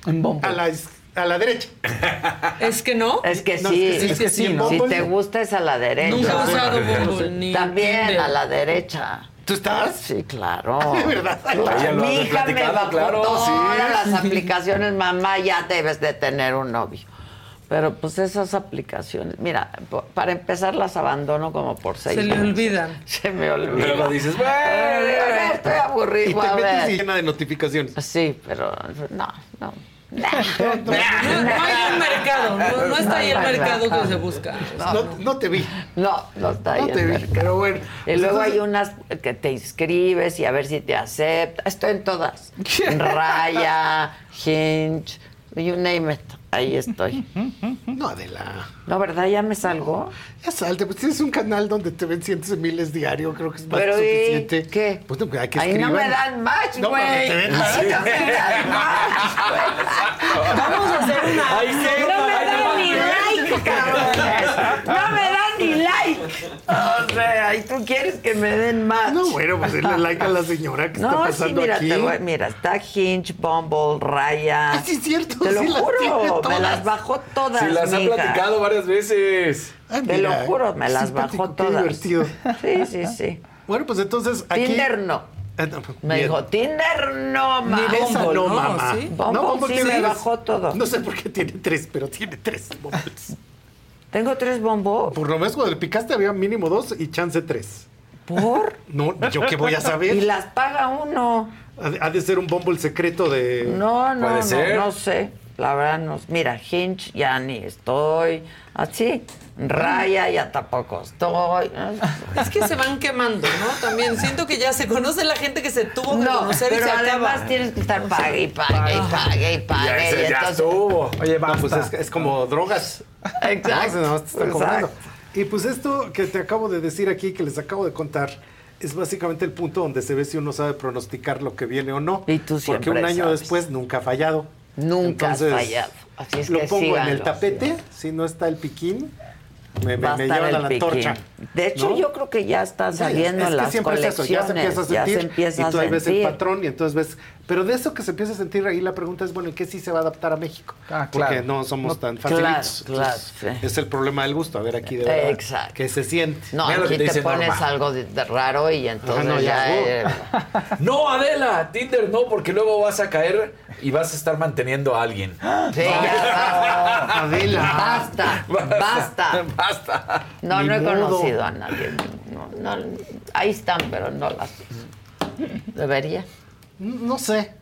En bombo. a la, a la derecha. Es que no. Es que No, sí, es que sí, es que sí, en ¿no? si te gusta es a la derecha. Nunca he usado Bumble ni También Tinder. a la derecha. ¿Tú estás? Sí, claro. De verdad. Claro. Ya lo Mi hija me bajó claro, todas sí. las aplicaciones. Mamá, ya debes de tener un novio. Pero pues esas aplicaciones, mira, po- para empezar las abandono como por seis Se le meses. olvidan. Se me olvida. Luego dices, Ay, estoy aburrido. Y te a metes ver. y llena de notificaciones. Sí, pero no, no. No, no hay un mercado, no, no está ahí el mercado que se busca. No, no te vi. No, no está ahí No el te vi, mercado. pero bueno. Y Pues luego hay unas que te inscribes y a ver si te acepta. Estoy en todas. Raya, Hinge, you name it. Ahí estoy. No, Adela. No, ¿verdad? Ya me salgo. Ya salte, pues tienes un canal donde te ven cientos de miles diario, creo que es más Pero que ¿y suficiente. qué? Pues no, hay que Ahí no me dan match, No, güey. pero te ven Ahí no me dan match, Vamos a hacer una. Ahí güey. No me dan ni like, cabrón. No me dan like. O sea, ¿y tú quieres que me den match? No, bueno, pues denle like a la señora que No, está sí, pasando mira, aquí. te voy- mira, está Hinge, Bumble, Raya. Ah, sí, es cierto, Te lo sí las juro, me las bajó todas. Si las ha platicado varias veces. Ay, Te mira, lo juro, me las bajó qué todas. divertido. Sí, sí, sí. Bueno, pues entonces aquí... Tinder no. Ah, no, Me bien. dijo, Tinder no, ma. Ni Esa Bumble, no, ¿no? mamá. ¿Sí? Bumble Bumble sí tiene me tres. bajó todo. No sé por qué tiene tres, pero tiene tres Bumbles. Tengo tres bombos. Por lo menos cuando le picaste había mínimo dos y chance tres. ¿Por? No, ¿yo qué voy a Y saber? las paga uno. Ha de- Ha de ser un Bumble secreto de... No, no, Puede no, ser. no sé. La verdad, no. Mira, Hinge ya ni estoy. Así. Raya ya tampoco estoy. Es que se van quemando, ¿no? También siento que ya se conoce la gente que se tuvo que No, conocer y pero se además acaba. tienes que estar pague y pague y pague y pague. Ya ese y ya entonces- estuvo. Oye, No, basta. pues es, es como drogas. Exacto. No, nada más te están exacto. cobrando. Y pues esto que te acabo de decir aquí, que les acabo de contar, es básicamente el punto donde se ve si uno sabe pronosticar lo que viene o no. Y tú Porque un año sabes. después nunca ha fallado. Nunca Entonces, fallado. Así es lo que pongo en el síganlo. tapete, si no está el piquín, me, me, me llevan a la piquín. torcha. De hecho, ¿no? yo creo que ya están saliendo es que las siempre es eso, colecciones. ya se empieza a sentir ya se empieza y tú a ahí ves el patrón y entonces ves, pero de eso que se empieza a sentir ahí la pregunta es, bueno, ¿en qué sí se va a adaptar a México? Ah, Porque claro. no somos No, tan claro, facilitos. claro, Entonces, sí. Es el problema del gusto, a ver aquí de verdad Exacto. que se siente. No, Mira lo aquí que te pones algo de, de raro y entonces no, ya... ya, eh, No, Adela, Tinder no, porque luego vas a caer y vas a estar manteniendo a alguien. sí, ya Adela. basta. Basta, basta. Basta. No, Ni no he modo. Conocido a nadie. No, no, ahí están, pero no las... Debería. No sé.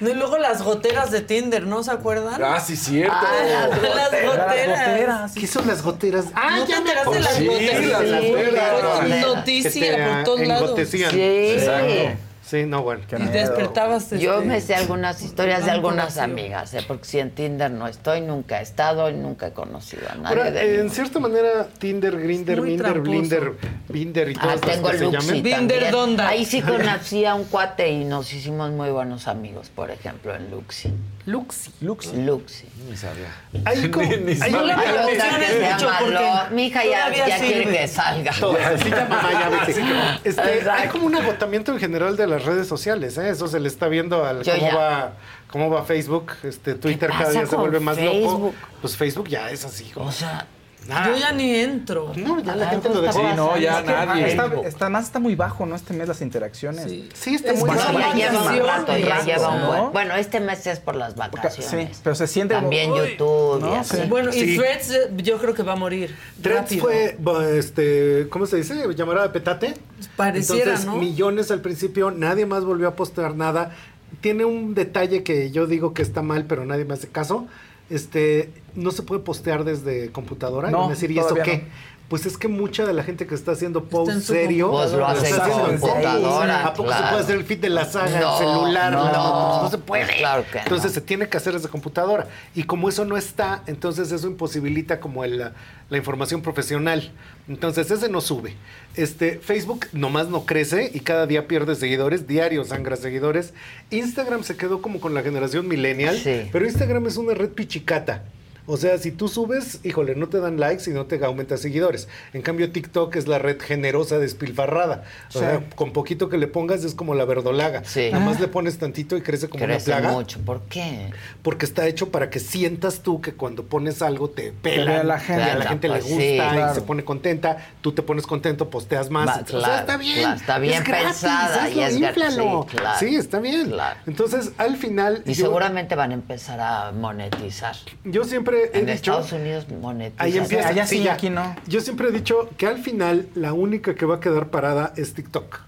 No, y luego las goteras de Tinder, ¿no se acuerdan? Ah, sí, cierto. Ah, las goteras. ¿Qué son las goteras? Ah, ¿No te ya me enteraste de las sí, goteras? las Sí, goteras. las goteras. Noticia te, por todos lados. Sí. Exacto. Sí, no, bueno. Y despertabas. Yo este, me sé algunas historias de algunas amigas, ¿eh? porque si en Tinder no estoy, nunca he estado y nunca he conocido a nadie. Ahora, de en ningún- cierta manera, Tinder, Grinder, Minder, tramposo. Blinder, Binder y Ah, todas las tengo que se. Binder. Donda. Ahí sí conocí a un cuate y nos hicimos muy buenos amigos, por ejemplo, en Luxi. Luxi. Luxi. Luxi. Ni sabía. Hay como- Ni- ni hay llama porque Mi hija ya, quiere que salga. Así ya mamá, ya vete. Este, hay como un agotamiento en general de las redes sociales, ¿eh? Eso se le está viendo al Yo cómo ya. va, cómo va Facebook, este Twitter cada día se vuelve más loco. Pues Facebook ya es así, como O sea, nada. Yo ya ni entro. No, ya la gente lo dejó. Sí, no, ya Es que, nadie. Está, está, más está muy bajo, ¿no? Este mes las interacciones. Sí. Sí, está Es muy son ya lleva un vacaciones, rato, ya lleva un buen. Bueno, este mes es por las vacaciones. sí, pero se siente También YouTube y ¿no? así. Sí. Bueno, y Sí. Threads eh, yo creo que va a morir. Threads rápido. fue, este, ¿cómo se dice? Llamará de petate. Pareciera, Entonces, ¿no? millones al principio, nadie más volvió a postear nada. Tiene un detalle que yo digo que está mal, pero nadie me hace caso. Este, no se puede postear desde computadora. Y No, a decir, ¿y eso qué? no. Pues es que mucha de la gente que está haciendo post serio, Pues lo hace en computadora, ¿A poco claro. se puede hacer el feed de la saga, No, el celular? no, la- pues no se puede. pues claro que no. Entonces se tiene que hacer desde computadora. Y como eso no está, entonces eso imposibilita como el- la, información profesional. Entonces ese no sube. Este, Facebook nomás no crece y cada día pierde seguidores, diario sangra seguidores. Instagram se quedó como con la generación millennial, Sí. pero Instagram es una red pichicata. O sea, si tú subes, híjole, no te dan likes y no te aumenta seguidores. En cambio, TikTok es la red generosa despilfarrada. O Sí. sea, con poquito que le pongas es como la verdolaga. Sí. Nada más Ah. le pones tantito y crece como Crece una plaga. mucho. ¿Por qué? Porque está hecho para que sientas tú que cuando pones algo te pela, la gente. a la gente le Pues gusta sí, y claro. se pone contenta, tú te pones contento, posteas más. Va, o sea, claro, está bien. claro, está bien es gratis, pensada y hazlo, es gra- inflalo. sí, claro, Sí, está bien. Entonces, al final Y yo, seguramente van a empezar a monetizar. yo siempre he En dicho Estados Unidos monetizan. Ahí empieza. Allá sí, ya. aquí no. Yo siempre he dicho que al final la única que va a quedar parada es TikTok.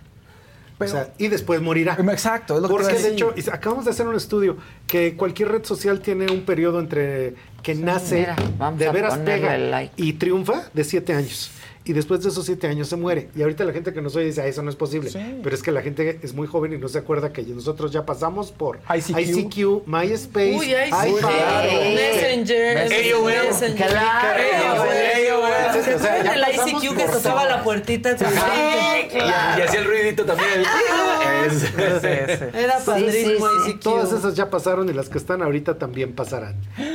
o sea, y después morirá. Exacto, es lo que Porque a de hecho, acabamos de hacer un estudio que cualquier red social tiene un periodo entre que nace, mira, de a veras pega like. y triunfa de siete años. Y después de esos siete años se muere. Y ahorita la gente que nos oye dice, ah, eso no es posible. Pero es que la gente es muy joven y no se acuerda que nosotros ya pasamos por ICQ. ICQ, MySpace, Uy, Messenger. AOL. Messenger. Claro. ¿Se o sea, ya pasamos ICQ que tocaba la puertita? Sí, Y, y hacía el ruidito también. Es-. Era padrísimo sí, sí. ICQ. Todas esas ya pasaron y las que están ahorita también pasarán.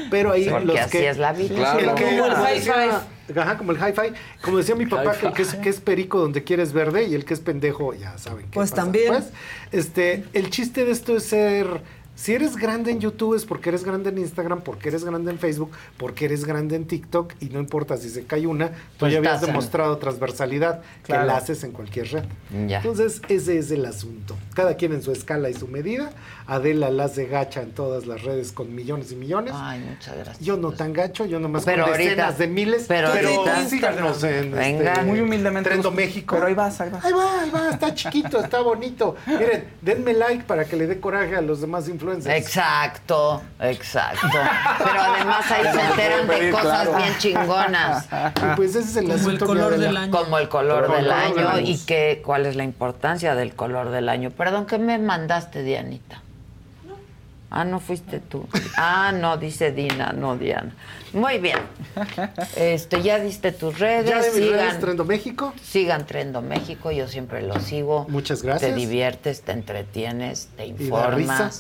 Pero ahí Porque los así que es la vida. Claro. el que- el Ajá, como el hi-fi. Como decía mi papá, que el que es, que es perico donde quieres verde y el que es pendejo, ya saben. qué Pues pasa también. después. este, el chiste de esto es ser. Si eres grande en YouTube es porque eres grande en Instagram, porque eres grande en Facebook, porque eres grande en TikTok y no importa si se cae una, tú Pues ya habías en- demostrado transversalidad Claro. que la haces en cualquier red. Ya. Entonces, ese es el asunto. Cada quien en su escala y su medida. Adela las de gacha en todas las redes con millones y millones. Ay, muchas gracias. Yo no tan gacho, yo nomás Pero con ahorita- decenas de miles. pero ahorita- síganos en Venga. este, Muy humildemente. Trendo México. Pero ahí vas, ahí vas. Ahí va, ahí va, está chiquito, está bonito. Miren, denme like para que le dé coraje a los demás influencers. Exacto, exacto. Pero además ahí se enteran de cosas claro. bien chingonas. Y pues ese es el Como el color del año. Como el color Como el del color del año año. y que, cuál es la importancia del color del año. Perdón, ¿qué me mandaste, Dianita? Ah, no fuiste tú. Ah, no, dice Dina, no Diana. Muy bien. Este, ya diste tus redes. Ya de mis redes, sigan, Trendo México. sigan Trendo México, yo siempre lo sigo. Muchas gracias. Te diviertes, te entretienes, te informas. risa.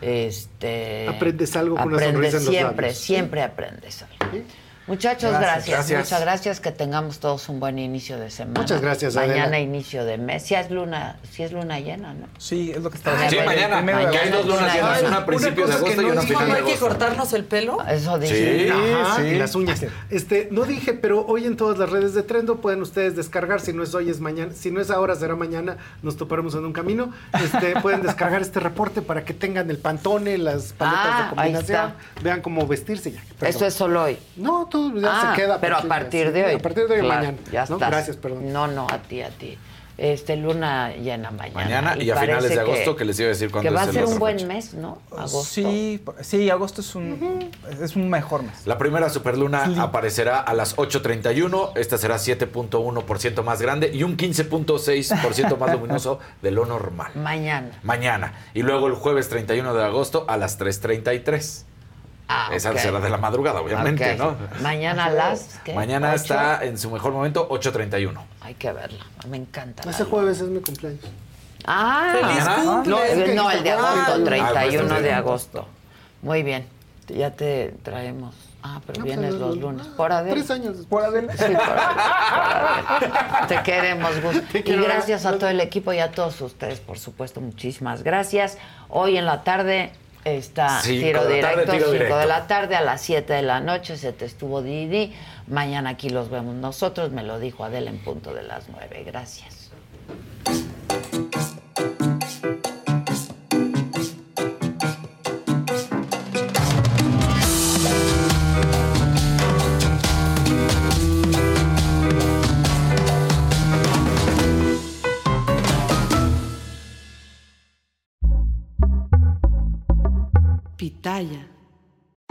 Este, Aprendes algo con una aprendes sonrisa en los siempre, labios. siempre aprendes algo. Sí. Muchachos, Gracias, gracias, gracias. Muchas gracias. Que tengamos todos un buen inicio de semana. Muchas gracias, Mañana Adela. inicio de mes. Si es luna, si es luna llena, ¿no? Sí, es lo que está Ah, Sí, bueno, mañana. Que hay dos agosto. lunas llenas, una a principios de agosto y no una a dijo, finales ¿No de hay que agosto. cortarnos el pelo? Eso dice. Sí. Ajá, sí. y las uñas. Este, no dije, pero hoy en todas las redes de Trendo pueden ustedes descargar, si no es hoy es mañana, si no es ahora será mañana, nos toparemos en un camino. Este, pueden descargar este reporte para que tengan el pantone, las paletas Ah, de ahí combinación, está. vean cómo vestirse ya. perdón. Eso es solo hoy. No, ya Ah, se queda. pero a partir sí, de hoy. A partir de hoy Claro, mañana. Ya ¿no? está. Gracias, perdón. No, no, a ti, a ti. Este, luna llena mañana. Mañana y a parece finales de agosto, que les iba a decir cuándo Que va es a ser un buen fecha. mes, ¿no? Agosto. Sí, sí, agosto es un, es un mejor mes. La primera superluna aparecerá a las 8.31. Esta será 7.1% más grande y un 15.6% más luminoso de lo normal. Mañana. Mañana. Y luego el jueves 31 de agosto a las 3.33. Ah, Esa ok. será de la madrugada, obviamente. ¿no? Mañana las. ¿qué? Mañana está en su mejor momento 8.31. Hay que verla. Me encanta. Ese jueves es mi cumpleaños. Ah, ¡Feliz Mañana. cumple! No, el de agosto. agosto, Ah, 31 pues, de agosto. Muy bien. Ya te traemos. Ah, pero No, vienes los lunes. Por Adel. Tres años. Por Adela. Sí, por Adel, por Adel. Te queremos, Gus. Te Y gracias a Adel. todo el equipo y a todos ustedes, por supuesto. Muchísimas gracias. Hoy en la tarde está Cinco tiro de directo, tiro 5 directo. de la tarde a las 7 de la noche. Se te estuvo Didi. Mañana aquí los vemos nosotros. Me lo dijo Adela en punto de las 9. Gracias. Pitaya.